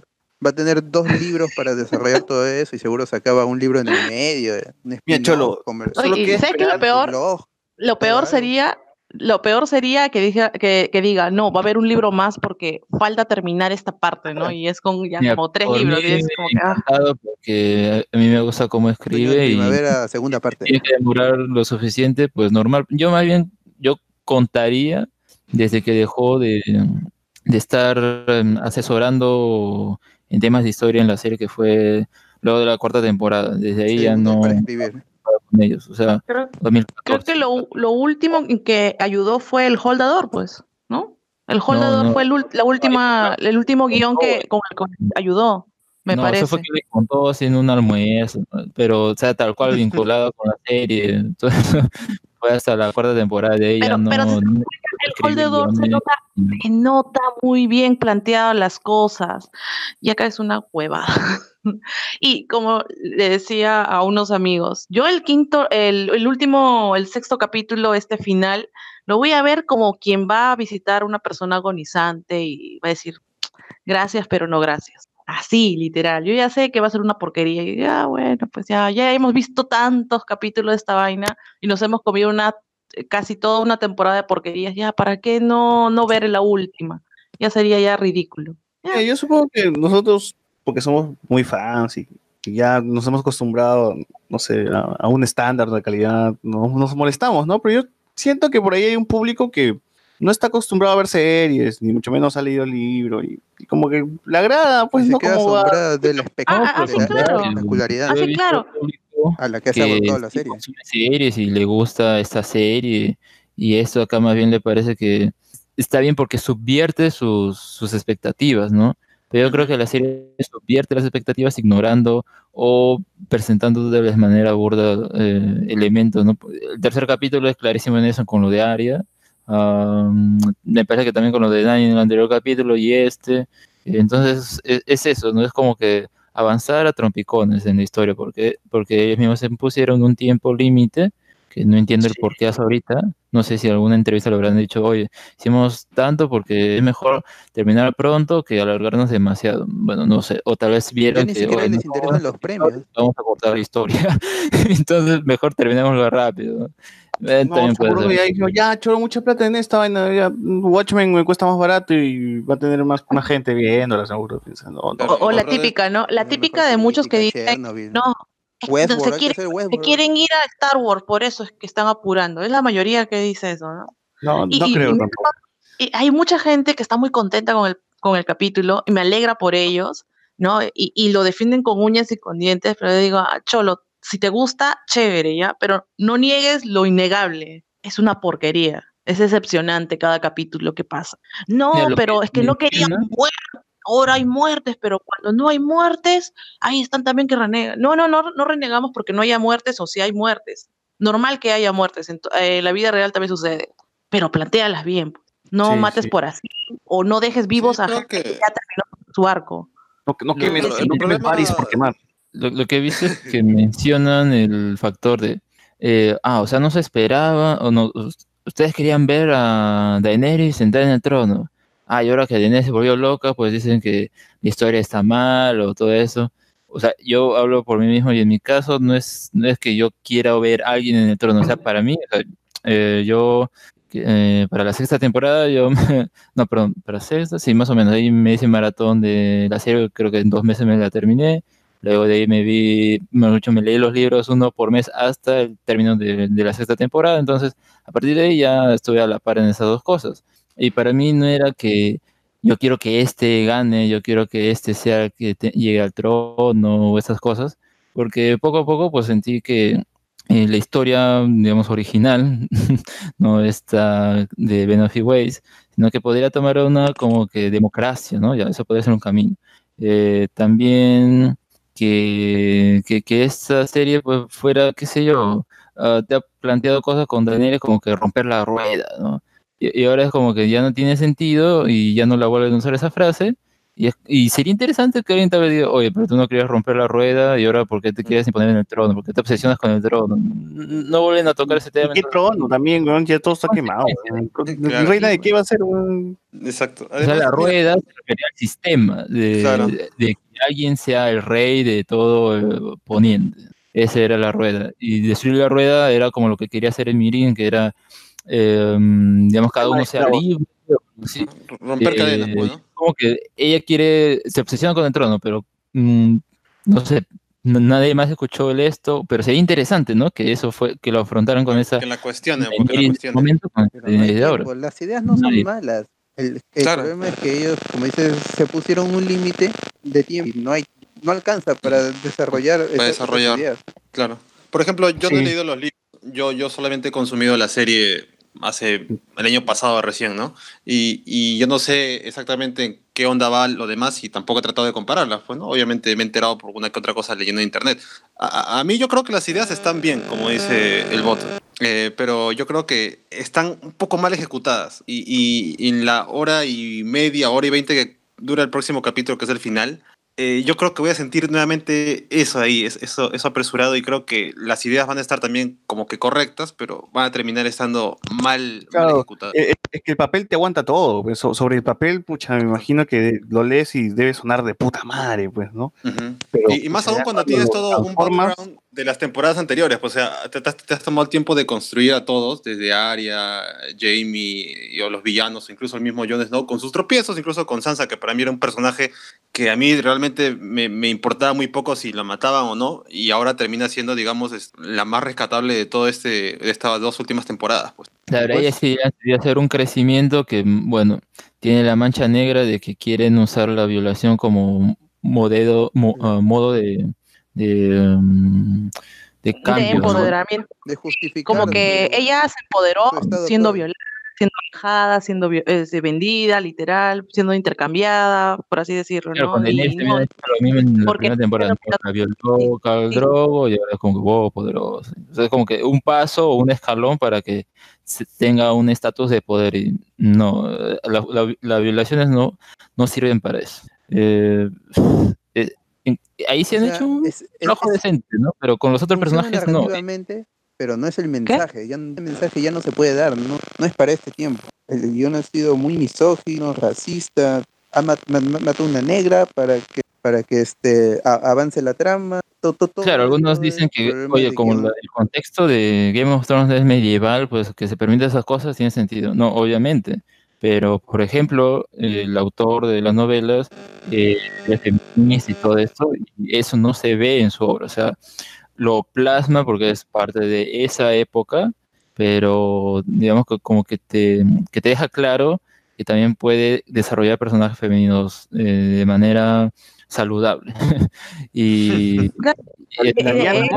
Speaker 5: va a tener dos libros para desarrollar todo eso y seguro se acaba un libro en el medio. eh, un
Speaker 1: Mira, Cholo,
Speaker 12: Oye, ¿sabes qué es lo peor?
Speaker 5: reloj.
Speaker 12: Lo peor
Speaker 5: Claro.
Speaker 12: sería, lo peor sería que diga, que, que diga, no, va a haber un libro más porque falta terminar esta parte, ¿no? Y es con ya
Speaker 2: Mira,
Speaker 12: como tres libros.
Speaker 2: mí,
Speaker 12: y es como que, ah.
Speaker 2: porque a mí me gusta cómo escribe y
Speaker 5: primavera, segunda parte.
Speaker 2: tiene que demorar lo suficiente, pues normal. Yo más bien, yo contaría desde que dejó de, de estar em, asesorando en temas de historia en la serie que fue luego de la cuarta temporada. Desde ahí ya no
Speaker 5: para escribir.
Speaker 2: Con ellos. O sea,
Speaker 12: Creo,
Speaker 2: 2014.
Speaker 12: creo que lo, lo último que ayudó fue el holdador, pues, ¿no? El holdador
Speaker 2: no.
Speaker 12: fue el, la última, el último guion que con el que ayudó, me
Speaker 2: no,
Speaker 12: parece.
Speaker 2: eso fue que le contó haciendo un almuerzo, ¿no? pero o sea, tal cual vinculado con la serie. Entonces, fue hasta la cuarta temporada de ella,
Speaker 12: Pero-
Speaker 2: no,
Speaker 12: pero
Speaker 2: no-
Speaker 12: el Hall de Door se nota, se nota muy bien planteadas las cosas. Y acá es una hueva. y como le decía a unos amigos, yo el quinto, el, el último, el sexto capítulo, este final, lo voy a ver como quien va a visitar una persona agonizante y va a decir, gracias, pero no gracias. Así, literal. Yo ya sé que va a ser una porquería. Y ya, bueno, pues ya, ya hemos visto tantos capítulos de esta vaina y nos hemos comido una eh, casi toda una temporada de porquerías. Ya, ¿para qué no, no ver la última? Ya sería ya ridículo.
Speaker 1: Eh, yo supongo que nosotros, porque somos muy fans y, ya nos hemos acostumbrado, no sé, a, un estándar de calidad, no nos molestamos, ¿no? Pero yo siento que por ahí hay un público que no está acostumbrado a ver series, ni mucho menos ha leído el libro, y, y como que le agrada, pues
Speaker 5: se
Speaker 1: no
Speaker 5: queda
Speaker 1: como va.
Speaker 5: asombrada del
Speaker 12: Ah,
Speaker 5: espectáculo,
Speaker 12: ah,
Speaker 5: de la, de la
Speaker 12: claro.
Speaker 5: espectacularidad
Speaker 12: Ah, sí, claro.
Speaker 5: a la que se ha la serie.
Speaker 2: series y le gusta esta serie y esto acá más bien le parece que está bien porque subvierte sus, sus expectativas, ¿no? Pero yo creo que la serie subvierte las expectativas ignorando o presentando de manera burda eh, elementos, ¿no? El tercer capítulo es clarísimo en eso con lo de Arya. Me parece que también con lo de Dani en el anterior capítulo y este. Entonces es, es eso, ¿no? Es como que avanzar a trompicones en la historia, porque, porque ellos mismos se pusieron un tiempo límite, que no entiendo el por qué hasta ahorita. No sé si en alguna entrevista lo habrán dicho, oye, hicimos tanto porque es mejor terminar pronto que alargarnos demasiado. Bueno, no sé, o tal vez vieron que
Speaker 5: siquiera
Speaker 2: "Oye,
Speaker 5: les
Speaker 2: no,
Speaker 5: los premios.
Speaker 2: vamos a cortar la historia. Entonces, mejor terminémoslo rápido. ¿no? Eh,
Speaker 1: No,
Speaker 2: también puede ser.
Speaker 1: ya dijo, ya, choro mucha plata en esta vaina, ya, Watchmen me cuesta más barato y va a tener más, más gente viéndola, seguro, pensando, "Oh, no,
Speaker 12: O, o la típica, ¿no? La típica de muchos que dicen, no,
Speaker 5: Westworld,
Speaker 12: se quieren, se quieren ir a Star Wars, por eso es que están apurando. Es la mayoría que dice eso, ¿no?
Speaker 1: no,
Speaker 12: Y,
Speaker 1: no
Speaker 12: y-
Speaker 1: creo tampoco.
Speaker 12: y hay mucha gente que está muy contenta con el, con el capítulo y me alegra por ellos, ¿no? Y, y lo defienden con uñas y con dientes, pero yo digo, "Ah, Cholo, si te gusta, chévere, ¿ya? Pero no niegues lo innegable. Es una porquería. Es decepcionante cada capítulo que pasa. No, pero
Speaker 2: que
Speaker 12: es que no querían
Speaker 2: menciona-
Speaker 12: muertes. Ahora hay muertes, pero cuando no hay muertes, ahí están también que renegan. No, no, no, no renegamos porque no haya muertes o si hay muertes. Normal que haya muertes. En eh, la vida real también sucede. Pero plantéalas bien. pues. No
Speaker 1: Sí,
Speaker 12: mates
Speaker 1: sí.
Speaker 12: por así. O no dejes vivos a gente que
Speaker 3: que-
Speaker 12: ya terminó su arco.
Speaker 1: No, no quemes, no
Speaker 2: el
Speaker 3: problema-
Speaker 1: París por quemar.
Speaker 2: Lo, lo que he visto es que mencionan el factor de, eh, ah, o sea, no se esperaba, o no, us- ustedes querían ver a Daenerys sentada en el trono. Ah, y ahora que Daenerys se volvió loca, pues dicen que la historia está mal o todo eso. O sea, yo hablo por mí mismo y en mi caso no es, no es que yo quiera ver a alguien en el trono. O sea, para mí, o sea, eh, yo, eh, para la sexta temporada, yo, me- no, perdón, para sexta, sí, más o menos, ahí me hice maratón de la serie, creo que en dos meses me la terminé. Luego de ahí me vi, dicho, me leí los libros uno por mes hasta el término de, de la sexta temporada. Entonces, a partir de ahí ya estuve a la par en esas dos cosas. Y para mí no era que yo quiero que este gane, yo quiero que este sea el que te- llegue al trono o esas cosas, porque poco a poco pues sentí que eh, la historia, digamos, original, no esta de Benefit Ways, sino que podría tomar una como que democracia, ¿no? Ya, eso podría ser un camino. Eh, también que, que, que esta serie pues fuera, qué sé yo, ah, te ha planteado cosas con Daniel como que romper la rueda, ¿no? Y, y ahora es como que ya no tiene sentido y ya no la vuelven a usar esa frase. Y, es- y sería interesante que alguien te hubiera dicho, oye, pero tú no querías romper la rueda y ahora ¿por qué te quieres imponer en el trono? ¿Por qué te obsesionas con el trono? No vuelven a tocar ese tema.
Speaker 1: ¿Qué trono también, weón? Ya todo está quemado. weón.
Speaker 3: Claro.
Speaker 1: Reina de qué va a ser un.
Speaker 3: Exacto.
Speaker 2: O sea, la rueda se refería al sistema, de,
Speaker 3: Claro.
Speaker 2: de- de alguien sea el rey de todo el poniente. Esa era la rueda. Y destruir la rueda era como lo que quería hacer el Mirin, que era, eh, digamos, cada uno sea libre. sí.
Speaker 3: Romper
Speaker 2: Eh,
Speaker 3: cadenas, pues, ¿no?
Speaker 2: Como que ella quiere, se obsesiona con el trono, pero mm, no sé, nadie más escuchó el esto, pero sería interesante, ¿no? Que eso fue, que lo afrontaran con esa.
Speaker 3: Que la cuestione,
Speaker 2: Daenerys
Speaker 3: porque la
Speaker 2: momento con
Speaker 5: hay
Speaker 2: Daenerys de ahora.
Speaker 5: Las ideas no son
Speaker 2: Nadie.
Speaker 5: malas. El, el
Speaker 3: Claro.
Speaker 5: problema es que ellos, como dices, se pusieron un límite de tiempo y no hay, no alcanza para desarrollar
Speaker 3: desarrollar.
Speaker 5: ideas.
Speaker 3: Claro. Por ejemplo, yo no he leído los libros. Yo, yo solamente he consumido la serie hace el año pasado recién, ¿no? Y, y yo no sé exactamente qué onda va lo demás y tampoco he tratado de compararlas. Pues, ¿no? Obviamente me he enterado por una que otra cosa leyendo en internet. A, a- mí yo creo que las ideas están bien, como dice el bot, eh, pero yo creo que están un poco mal ejecutadas y, y- y en la hora y media, hora y veinte que dura el próximo capítulo, que es el final, eh, yo creo que voy a sentir nuevamente eso ahí, es- eso, eso apresurado y creo que las ideas van a estar también como que correctas, pero van a terminar estando mal, ejecutadas.
Speaker 1: eh, es que el papel te aguanta todo. pues, so- sobre el papel, pucha, me imagino que lo lees y debe sonar de puta madre, pues, ¿no? Pero,
Speaker 3: y, y más
Speaker 1: pucha,
Speaker 3: aún cuando tienes todo un background de las temporadas anteriores, pues, o sea, te, te has- te has tomado el tiempo de construir a todos, desde Arya, Jamie, y, o los villanos, incluso el mismo Jon Snow, con sus tropiezos, incluso con Sansa, que para mí era un personaje que a mí realmente me, me importaba muy poco si la mataban o no, y ahora termina siendo, digamos, la más rescatable de todo este, de estas dos últimas temporadas, pues.
Speaker 2: Claro, ella sí hacer un crecimiento que, mm, bueno, tiene la mancha negra de que quieren usar la violación como modelo, mo- ah, modo de, de, mm, de cambio.
Speaker 12: de
Speaker 2: ¿no?
Speaker 12: empoderamiento.
Speaker 5: De justificar.
Speaker 12: Como que ella se empoderó siendo violada, siendo dejada, siendo vendida, literal, siendo intercambiada, por así decirlo,
Speaker 2: Claro,
Speaker 12: ¿no?
Speaker 2: con
Speaker 12: no-
Speaker 2: lo mismo en la
Speaker 12: porque-
Speaker 2: primera temporada. ¿no? La violó Khal Drogo y ahora es como que wow, poderoso. O sea, es como que un paso o un escalón para que se tenga un estatus de poder. Y no, eh, la- la- las violaciones no, no sirven para eso. Eh, ahí se han
Speaker 5: sea,
Speaker 2: hecho un
Speaker 5: es-
Speaker 2: decente, ¿no? Pero con los otros personajes no.
Speaker 5: pero no es el mensaje. Ya, el mensaje ya no se puede dar, no, no es para este tiempo. El guion ha sido muy misógino, racista, ha mat- ma- ma- matado a una negra para que para que este a- avance la trama. to- to- todo
Speaker 2: Claro, algunos dicen que, oye, como la- el contexto de Game of Thrones es medieval, pues que se permita esas cosas tiene sentido. No, obviamente. Pero, por ejemplo, el autor de las novelas eh, es feminista y todo esto, y eso no se ve en su obra. O sea, lo plasma porque es parte de esa época, pero digamos que como que te, que te deja claro que también puede desarrollar personajes femeninos eh, de manera saludable. y, y-
Speaker 1: La
Speaker 12: Eh,
Speaker 1: Liana
Speaker 12: eh.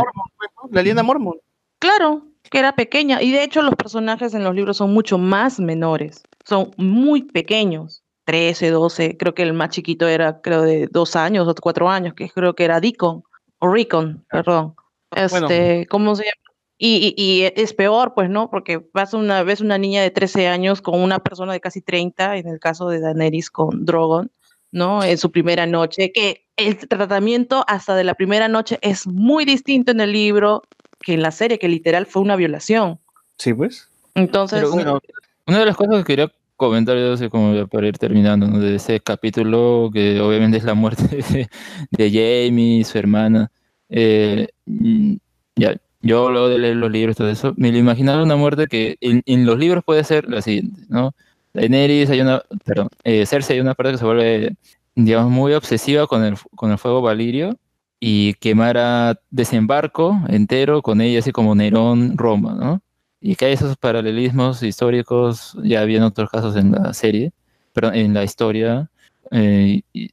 Speaker 1: La Liana Mormon.
Speaker 12: Claro, que era pequeña. Y de hecho los personajes en los libros son mucho más menores. Son muy pequeños. 13, 12. Creo que el más chiquito era, creo, de dos años o cuatro años, que creo que era Deacon. O Recon, perdón.
Speaker 1: Bueno.
Speaker 12: Este, ¿cómo se llama? Y, y, y es peor, pues, ¿no? Porque vas una vez una niña de 13 años con una persona de casi 30, en el caso de Daenerys con Drogon, ¿no? En su primera noche, que el tratamiento hasta de la primera noche es muy distinto en el libro que en la serie, que literal fue una violación.
Speaker 1: Sí, pues.
Speaker 12: Entonces,
Speaker 2: Pero bueno, una de las cosas que quería comentar, yo sé como para ir terminando, ¿no? de ese capítulo, que obviamente es la muerte de, Jamie, su hermana. Eh, mm, ya, yo luego de leer los libros todo eso, me lo imaginaba una muerte que en, los libros puede ser la siguiente, ¿no? Daenerys hay una, perdón, eh, Cersei hay una parte que se vuelve, digamos, muy obsesiva con el, con el fuego valirio y quemara desembarco entero con ella, así como Nerón, Roma, ¿no? Y que hay esos paralelismos históricos, ya había en otros casos en la serie, pero en la historia, eh, y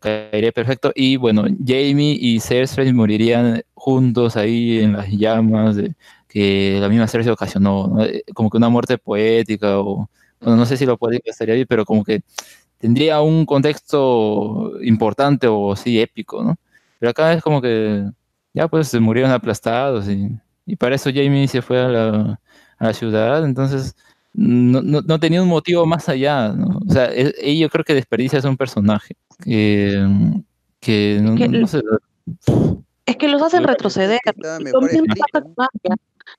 Speaker 2: caería perfecto. Y bueno, Jamie y Cersei morirían juntos ahí en las llamas que la misma Cersei ocasionó, ¿no? Eh, Como que una muerte poética, o bueno, no sé si lo poético estaría ahí, pero como que tendría un contexto importante o sí épico, ¿no? Pero acá es como que ya pues se murieron aplastados y, y para eso Jamie se fue a la, a la ciudad, entonces no, no, no tenía un motivo más allá, ¿no? O sea, es- ella yo creo que desperdicias a un personaje que, que no,
Speaker 12: Que
Speaker 2: no- no sé,
Speaker 12: es que los hacen retroceder. Y.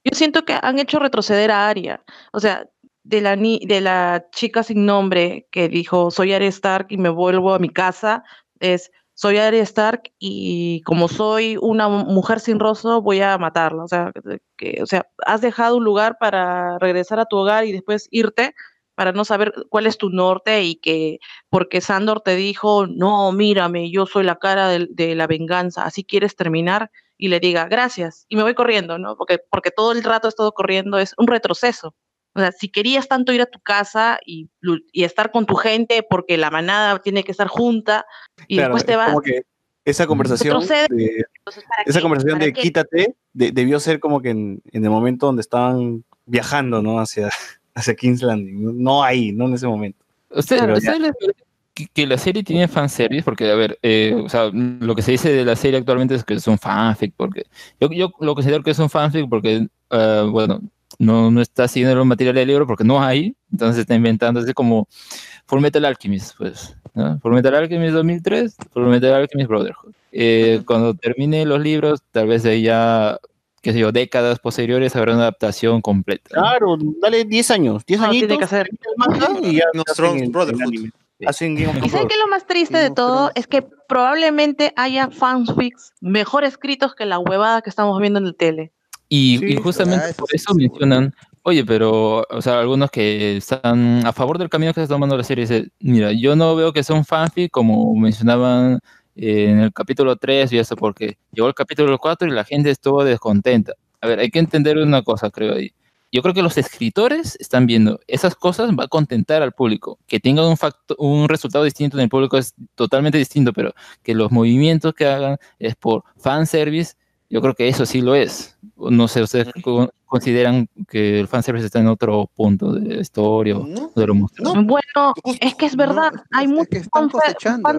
Speaker 12: Yo siento que han hecho retroceder a Arya. O sea, de la, ni- de la chica sin nombre que dijo, soy Arya Stark y me vuelvo a mi casa, es, soy Arya Stark y como soy una mu- mujer sin rostro, voy a matarla. O sea, que- o sea, has dejado un lugar para regresar a tu hogar y después irte para no saber cuál es tu norte y que porque Sandor te dijo, no, mírame, yo soy la cara de, la venganza, así quieres terminar, y le diga, gracias, y me voy corriendo, ¿no? Porque, porque todo el rato he estado corriendo, es un retroceso. O sea, si querías tanto ir a tu casa y, estar con tu gente porque la manada tiene que estar junta y
Speaker 1: Claro,
Speaker 12: después te vas,
Speaker 1: como que esa conversación de,
Speaker 12: entonces, ¿para
Speaker 1: esa
Speaker 12: qué?
Speaker 1: conversación
Speaker 12: ¿Para
Speaker 1: de
Speaker 12: qué?
Speaker 1: quítate de- debió ser como que en, en el momento donde estaban viajando, ¿no? Hacia, hacia King's Landing. No- ahí, no en ese momento.
Speaker 2: ¿Usted, ¿ustedes parece que, que la serie tiene fanservice, porque, a ver, eh, o sea, lo que se dice de la serie actualmente es que es un fanfic, porque yo, yo lo considero que es un fanfic porque, eh, bueno, no, no está siguiendo los materiales del libro porque no hay, entonces está inventando, es como Full Metal Alchemist, pues, ¿no? Full Metal Alchemist 2003, Full Metal Alchemist Brotherhood. Eh, cuando termine los libros, tal vez de ahí ya, qué sé yo, décadas posteriores habrá una adaptación completa.
Speaker 1: Claro, dale 10 años, 10
Speaker 12: No,
Speaker 1: añitos.
Speaker 12: tiene que hacer.
Speaker 1: y ya hacen el-
Speaker 3: Brotherhood.
Speaker 1: anime. Hacen Game of
Speaker 12: ¿Y saben qué es lo más triste de todo? Es que probablemente haya fanfics mejor escritos que la huevada que estamos viendo en el tele.
Speaker 2: Y,
Speaker 1: Sí,
Speaker 2: y justamente
Speaker 5: eso
Speaker 2: por
Speaker 5: sí,
Speaker 2: eso
Speaker 5: seguro.
Speaker 2: mencionan, oye, pero, o sea, algunos que están a favor del camino que está tomando la serie, dicen, mira, yo no veo que sea un fanfic como mencionaban eh, en el capítulo 3 y eso, porque llegó el capítulo 4 y la gente estuvo descontenta. A ver, hay que entender una cosa, creo ahí. Yo creo que los escritores están viendo esas cosas, va a contentar al público. Que tengan un, facto, un resultado distinto en el público es totalmente distinto, pero que los movimientos que hagan es por fanservice, yo creo que eso sí lo es. No sé, ¿ustedes co- consideran que el fanservice está en otro punto de la historia o de lo mostrado?
Speaker 3: no,
Speaker 12: Bueno, es que es verdad, hay
Speaker 5: es
Speaker 12: mucho
Speaker 5: que están cosechando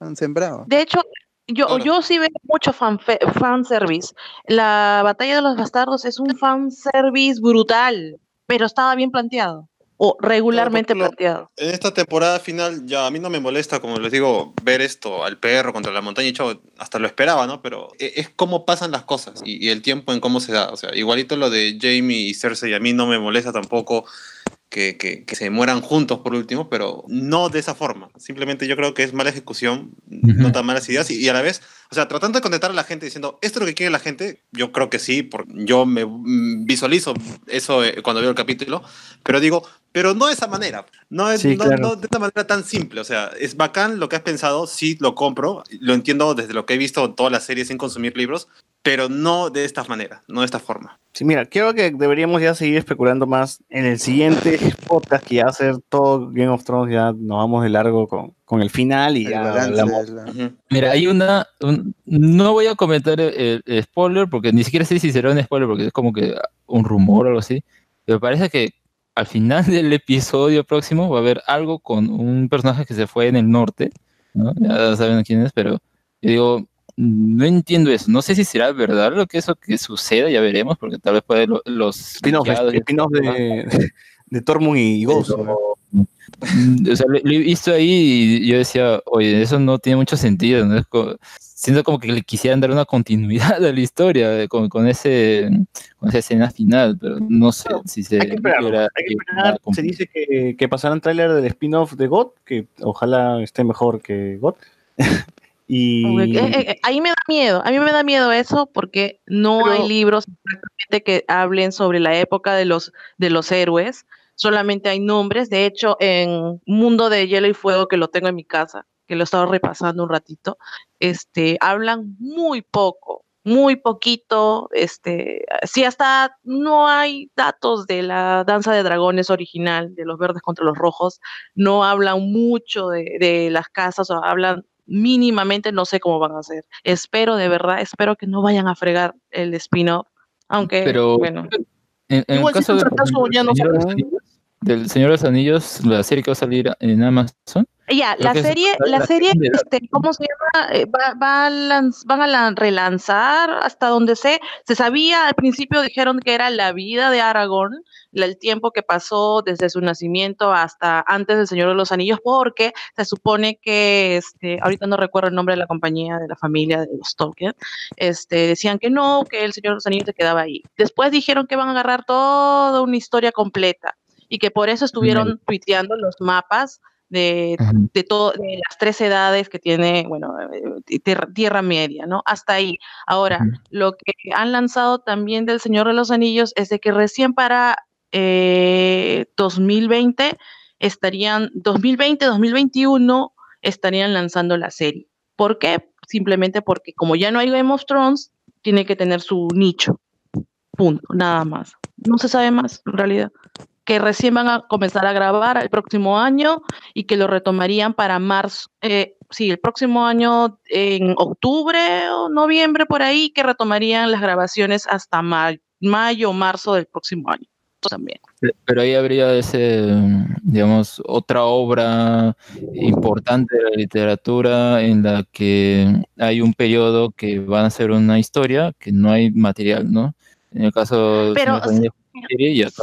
Speaker 5: han sembrado.
Speaker 12: De hecho, yo,
Speaker 3: Claro.
Speaker 12: yo sí veo mucho fanservice. La batalla de los bastardos es un fanservice brutal, pero estaba bien planteado. O regularmente
Speaker 3: ejemplo,
Speaker 12: planteado.
Speaker 3: En esta temporada final, ya a mí no me molesta, como les digo, ver esto al perro contra la montaña y chavo, hasta lo esperaba, ¿no? Pero e- es cómo pasan las cosas y, y el tiempo en cómo se da. O sea, igualito lo de Jamie y Cersei, a mí no me molesta tampoco que, que- que se mueran juntos por último, pero no de esa forma. Simplemente yo creo que es mala ejecución, no
Speaker 2: Ujú.
Speaker 3: tan malas ideas y, y a la vez, o sea, tratando de contentar a la gente diciendo, ¿esto es lo que quiere la gente? Yo creo que sí, porque yo me mm, visualizo eso eh, cuando veo el capítulo, pero digo, pero no de esa manera, no, es,
Speaker 1: Sí,
Speaker 3: no,
Speaker 1: claro.
Speaker 3: no de esta manera tan simple, o sea, es bacán lo que has pensado, sí lo compro, lo entiendo desde lo que he visto en toda la serie sin consumir libros, pero no de esta manera, no de esta forma.
Speaker 1: Sí, mira, creo que deberíamos ya seguir especulando más en el siguiente podcast que ya va a ser todo Game of Thrones, ya nos vamos de largo con, con el final y
Speaker 5: El
Speaker 1: ya hablamos.
Speaker 5: la-
Speaker 3: Ujú.
Speaker 2: Mira, hay una. un- no voy a comentar el, el spoiler, porque ni siquiera sé si será un spoiler, porque es como que un rumor o algo así. Pero parece que al final del episodio próximo va a haber algo con un personaje que se fue en el norte. ¿no? Ya saben quién es, pero yo digo, no entiendo eso. No sé si será verdad lo que eso que suceda, ya veremos, porque tal vez puede lo- los.
Speaker 1: Spin-off, de, de Tormund y Ghost.
Speaker 2: Mm, O sea, lo, lo he visto ahí y yo decía, oye, eso no tiene mucho sentido, ¿no? Siento como que le quisieran dar una continuidad a la historia eh, con, con ese, con esa escena final, pero no sé
Speaker 1: Claro,
Speaker 2: si se
Speaker 1: Hay que esperarlo,
Speaker 2: logra
Speaker 1: hay que esperar. Se dice que, que pasará un tráiler del spin-off de God, que ojalá esté mejor que God. y
Speaker 12: Eh, eh, eh, ahí me da miedo, a mí me da miedo eso porque no
Speaker 1: Pero-
Speaker 12: hay libros exactamente que hablen sobre la época de los, de los héroes, solamente hay nombres, de hecho en Mundo de Hielo y Fuego, que lo tengo en mi casa, que lo he estado repasando un ratito, este, hablan muy poco, muy poquito, este, si hasta no hay datos de la danza de dragones original, de los verdes contra los rojos, no hablan mucho de, de las casas, o hablan mínimamente, no sé cómo van a hacer. Espero, de verdad, espero que no vayan a fregar el spin-off, aunque,
Speaker 2: Pero
Speaker 12: bueno.
Speaker 2: en, en el
Speaker 1: Igual si es
Speaker 2: caso
Speaker 1: un
Speaker 2: de,
Speaker 1: ya no
Speaker 2: del Señor de los Anillos, la serie que va a salir en Amazon,
Speaker 12: Ya, la serie, la
Speaker 2: la
Speaker 12: serie, este, ¿cómo se llama? Eh, va, va a lanz- van a la- relanzar hasta donde sé. Se sabía, al principio dijeron que era la vida de Aragorn, la- el tiempo que pasó desde su nacimiento hasta antes del Señor de los Anillos, porque se supone que, este, ahorita no recuerdo el nombre de la compañía, de la familia de los Tolkien, este, decían que no, que el Señor de los Anillos se quedaba ahí. Después dijeron que van a agarrar toda una historia completa y que por eso estuvieron tuiteando los mapas de, de, todo, de las tres edades que tiene, bueno, eh, tierra, Tierra Media, ¿no? Hasta ahí. Ahora, lo que han lanzado también del Señor de los Anillos es de que recién para eh, 2020 estarían, 2020, 2021 estarían lanzando la serie. ¿Por qué? Simplemente porque como ya no hay Game of Thrones, tiene que tener su nicho. Punto, nada más. No se sabe más, en realidad. Que recién van a comenzar a grabar el próximo año y que lo retomarían para marzo, eh, sí, el próximo año en octubre o noviembre por ahí, que retomarían las grabaciones hasta ma- mayo o marzo del próximo año. también.
Speaker 2: Pero ahí habría ese, digamos, otra obra importante de la literatura en la que hay un periodo que van a ser una historia, que no hay material, ¿no? En el caso de
Speaker 12: Pero,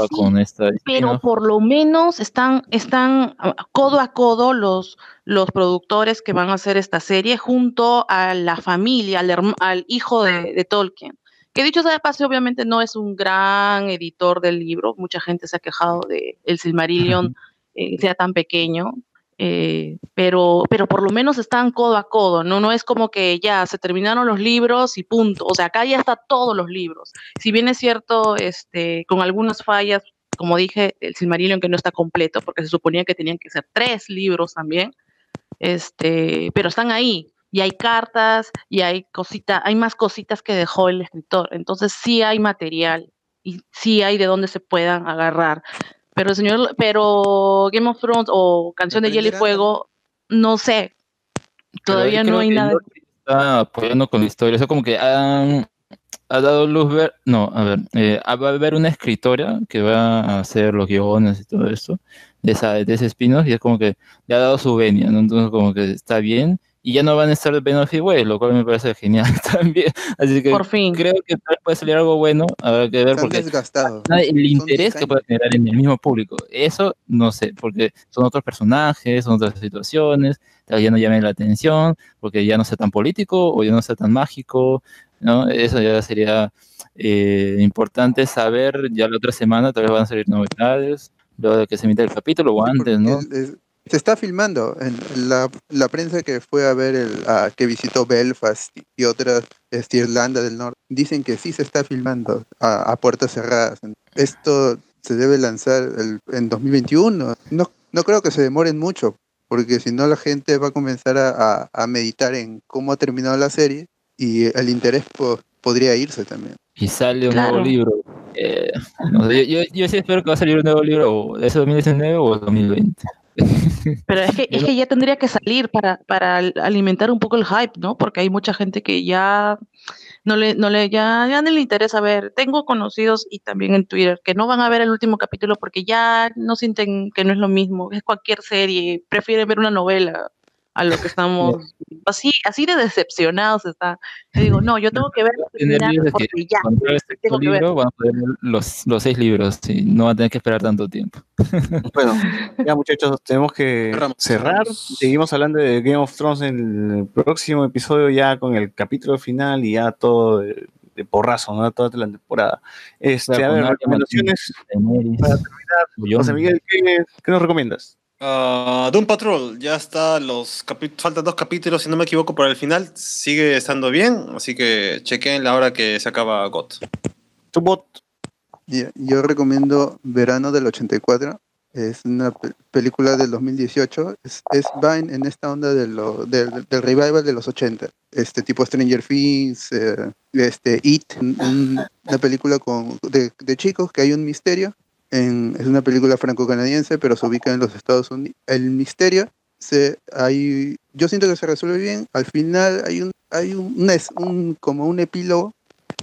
Speaker 2: con esta
Speaker 12: Pero por lo menos están, están ah, codo a codo los, los productores que van a hacer esta serie junto a la familia, al, hijo de, de Tolkien. Que dicho sea de paso, obviamente no es un gran editor del libro. Mucha gente se ha quejado de el Silmarillion eh, sea tan pequeño. Eh, pero, pero por lo menos están codo a codo, ¿no? No es como que ya se terminaron los libros y punto. O sea, acá ya está todos los libros. Si bien es cierto, este, con algunas fallas, como dije, el Silmarillion que no está completo, porque se suponía que tenían que ser tres libros también, este, pero están ahí. Y hay cartas y hay cositas, hay más cositas que dejó el escritor. Entonces sí hay material y sí hay de dónde se puedan agarrar. Pero el señor, pero Game of Thrones o Canción de Hielo y Fuego, no sé. Todavía no hay nada.
Speaker 2: Está apoyando con la historia. O sea, como que han, ha dado luz ver. No, a ver. eh, va a haber una escritora que va a hacer los guiones y todo eso. De, esa, de ese spin-off. Y es como que le ha dado su venia, ¿no? Entonces, como que está bien. Y ya no van a estar y Weiss, lo cual me parece genial también. Así que
Speaker 12: Por fin.
Speaker 2: creo que tal vez puede salir algo bueno. Habrá que ver
Speaker 5: Están
Speaker 2: porque el
Speaker 5: Son
Speaker 2: interés que
Speaker 5: 10
Speaker 2: puede generar en el mismo público. Eso no sé, porque son otros personajes, son otras situaciones, tal vez ya no llamen la atención, porque ya no sea tan político o ya no sea tan mágico, ¿no? Eso ya sería eh, importante saber, ya la otra semana tal vez van a salir novedades, luego de que se emita el capítulo o antes, ¿no?
Speaker 5: Es- es- se está filmando en la, la prensa que fue a ver el a- que visitó Belfast y otras este, Irlanda del Norte dicen que sí se está filmando a, a puertas cerradas esto se debe lanzar el- en 2021 no no creo que se demoren mucho porque si no la gente va a comenzar a, a- a meditar en cómo ha terminado la serie y el interés po- podría irse también
Speaker 2: Y sale un
Speaker 12: Claro.
Speaker 2: nuevo libro. eh, no yo, yo, yo sí espero que va a salir un nuevo libro, o ese 2019 o 2020.
Speaker 12: Pero es que, es que ya tendría que salir para, para al- alimentar un poco el hype, ¿no? Porque hay mucha gente que ya no le, no le, ya, ya no le interesa ver. Tengo conocidos y también en Twitter que no van a ver el último capítulo porque ya no sienten que no es lo mismo. Es cualquier serie, prefieren ver una novela a lo que estamos así, así de decepcionados está. Yo digo, no, yo tengo que ver porque ya
Speaker 2: este
Speaker 12: tengo que ver.
Speaker 2: libro van a poder leer los, los seis libros y no van a tener que esperar tanto tiempo.
Speaker 1: Bueno, ya muchachos, tenemos que cerrar. Seguimos hablando de Game of Thrones en el próximo episodio ya con el capítulo final y ya todo de, de porrazo, ¿no? Toda la temporada. Este,
Speaker 2: Claro,
Speaker 1: a ver, recomendaciones. Para terminar. José Miguel, ¿qué, qué nos recomiendas?
Speaker 3: Ah, Doom Patrol, ya está, los faltan dos capítulos, si no me equivoco, para el final. Sigue estando bien, así que chequen la hora que se acaba GOT.
Speaker 1: Tu bot.
Speaker 5: Ya, Yo recomiendo Verano del 84. Es una pe- película del 2018. Es, es va en, en esta onda de lo, del, del revival de los 80. Este tipo Stranger Things, eh, este It, un- una película con, de, de chicos que hay un misterio. En, es una película franco-canadiense, pero se ubica en los Estados Unidos. El misterio se hay yo siento que se resuelve bien. Al final hay un hay un, es- un- como un epílogo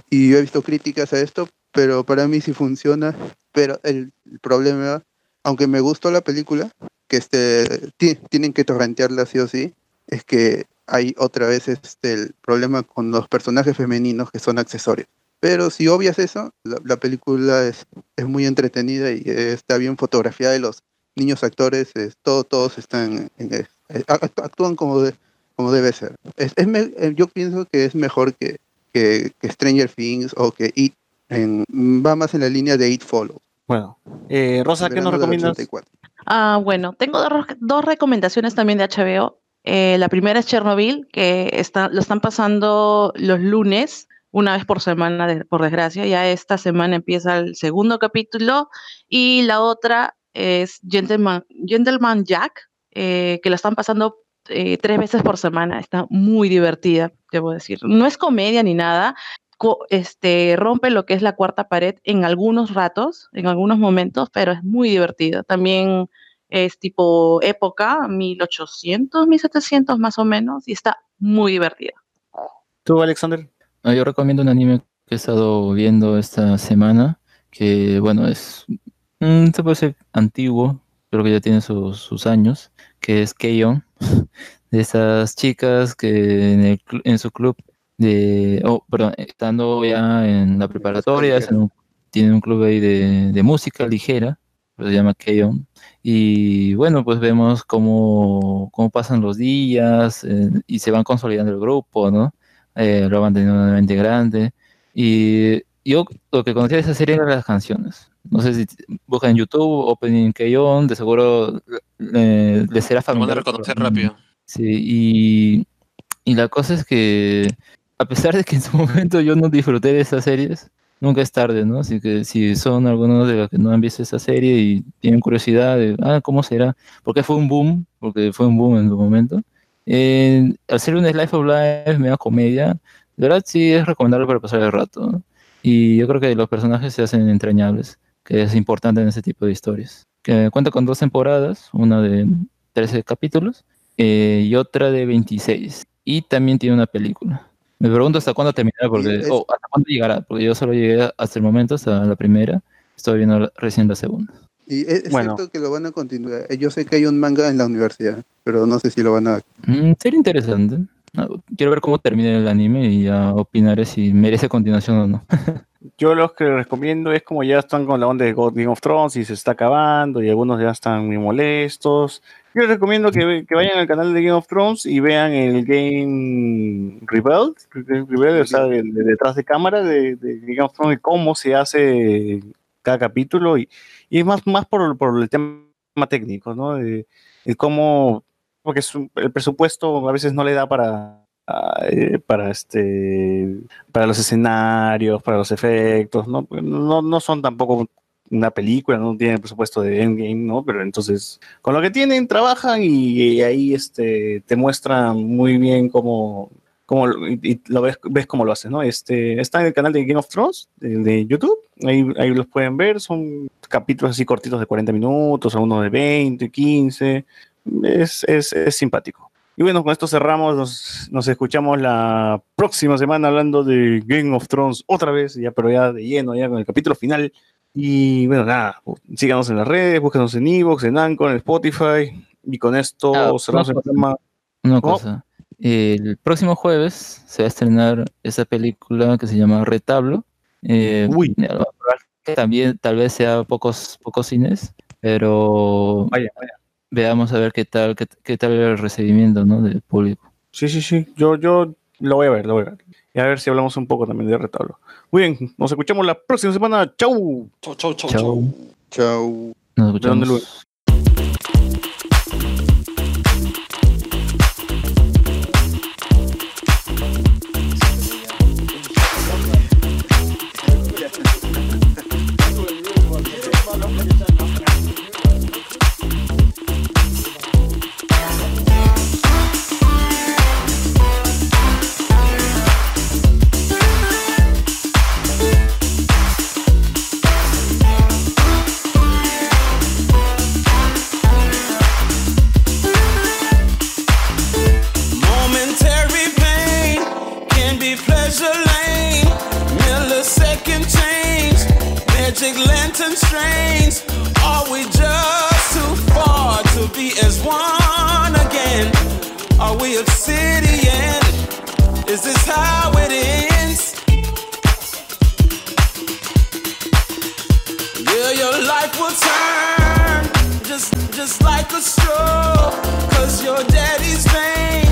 Speaker 5: y yo he visto críticas a esto, pero para mí sí funciona. Pero el, problema, aunque me gustó la película, que este, ti- tienen que torrentearla sí o sí, es que hay otra vez este, el problema con los personajes femeninos que son accesorios. Pero si obvias eso, la, la película es, es muy entretenida y está bien fotografiada y los niños actores, es- todo, todos están en- en- eh, act- actúan como, de- como debe ser. Es, es me- eh, yo pienso que es mejor que, que, que Stranger Things o que It. en- va más en la línea de It Follow.
Speaker 1: Bueno, eh, Rosa, ¿qué nos recomiendas?
Speaker 5: 84.
Speaker 12: Ah, bueno, tengo dos, dos recomendaciones también de HBO. Eh, la primera es Chernobyl, que está, lo están pasando los lunes, una vez por semana, por desgracia. Ya esta semana empieza el segundo capítulo. Y la otra es Gentleman, Gentleman Jack, eh, que la están pasando eh, tres veces por semana. Está muy divertida, debo decir. No es comedia ni nada. Este, rompe lo que es la cuarta pared en algunos ratos, en algunos momentos, pero es muy divertida. También es tipo época, 1800, 1700 más o menos, y está muy divertida.
Speaker 1: ¿Tú, Alexander?
Speaker 2: No, yo recomiendo un anime que he estado viendo esta semana, que bueno, es Mm, Esto puede ser antiguo, creo que ya tiene sus, sus años, que es Keion, de esas chicas que en, el en su club de, oh, perdón, estando ya en la preparatoria, un- tienen un club ahí de, de música ligera, se llama Keion, y bueno, pues vemos cómo, cómo pasan los días eh, y se van consolidando el grupo, ¿no? Eh, lo van teniendo una mente grande, y yo lo que conocía de esa serie eran las canciones. No sé si buscan en YouTube, Opening Keion, de seguro eh, les será
Speaker 3: Lo van a
Speaker 2: familiar.
Speaker 3: reconocer
Speaker 2: por-
Speaker 3: rápido.
Speaker 2: Sí, y, y la cosa es que, a pesar de que en su momento yo no disfruté de esas series, nunca es tarde, ¿no? Así que si son algunos de los que no han visto esa serie y tienen curiosidad de, ah, ¿cómo será? Porque fue un boom, porque fue un boom en su momento. Eh, al ser un Slice of Life, media comedia, de verdad sí es recomendable para pasar el rato, ¿no? Y yo creo que los personajes se hacen entrañables, que es importante en ese tipo de historias. Que cuenta con dos temporadas, una de 13 capítulos eh, y otra de 26. Y también tiene una película. Me pregunto hasta cuándo terminará, porque, o hasta cuándo llegará, porque yo solo llegué hasta el momento, hasta la primera. Estoy viendo recién la segunda.
Speaker 5: Y es, es
Speaker 1: Bueno.
Speaker 5: cierto que lo van a continuar. Yo sé que hay un manga en la universidad, pero no sé si lo van a...
Speaker 2: Mm, sería interesante. Quiero ver cómo termina el anime y ya opinaré si merece continuación o no.
Speaker 1: Yo los que recomiendo es como ya están con la onda de God- Game of Thrones y se está acabando y algunos ya están muy molestos. Yo les recomiendo que, que vayan al canal de Game of Thrones y vean el Game Rebel, Rebel o sea, de, de detrás de cámara de, de Game of Thrones y cómo se hace cada capítulo y, y es más, más por, por el tema técnico, ¿no? De, de cómo, porque el presupuesto a veces no le da para, ah, eh, para este para los escenarios, para los efectos, ¿no? No, no son tampoco una película, no tienen presupuesto de Endgame, ¿no? Pero entonces, con lo que tienen, trabajan y, y ahí este, te muestran muy bien cómo, cómo lo- y, lo ves, ves cómo lo hacen, ¿no? Este, está en el canal de Game of Thrones, de, de YouTube, ahí, ahí los pueden ver, son capítulos así cortitos de 40 minutos, algunos de 20, 15, es, es, es simpático. Y bueno, con esto cerramos, nos, nos escuchamos la próxima semana hablando de Game of Thrones otra vez, ya, pero ya de lleno, ya con el capítulo final. Y bueno, nada, síganos en las redes, búsquenos en Evox, en Anchor, en Spotify. Y con esto
Speaker 2: Ah,
Speaker 1: cerramos el
Speaker 2: una cosa.
Speaker 1: programa.
Speaker 2: Una cosa. El próximo jueves se va a estrenar esa película que se llama Retablo. Eh,
Speaker 1: Uy.
Speaker 2: también tal vez sea pocos, pocos cines, pero
Speaker 1: Vaya, vaya.
Speaker 2: veamos a ver qué tal, qué, qué tal el recibimiento ¿no? del público.
Speaker 1: Sí, sí, sí. Yo, yo lo voy a ver, lo voy a ver. Y a ver si hablamos un poco también de retablo. Muy bien, nos escuchamos la próxima semana. ¡Chau!
Speaker 3: Chau, chau, chau,
Speaker 2: Chao.
Speaker 5: Chao.
Speaker 2: Nos
Speaker 1: ¿De dónde lo-
Speaker 2: escuchamos.
Speaker 11: We obsidian? Is this how it ends? Yeah, your life will turn just just like a straw. Cause your daddy's vain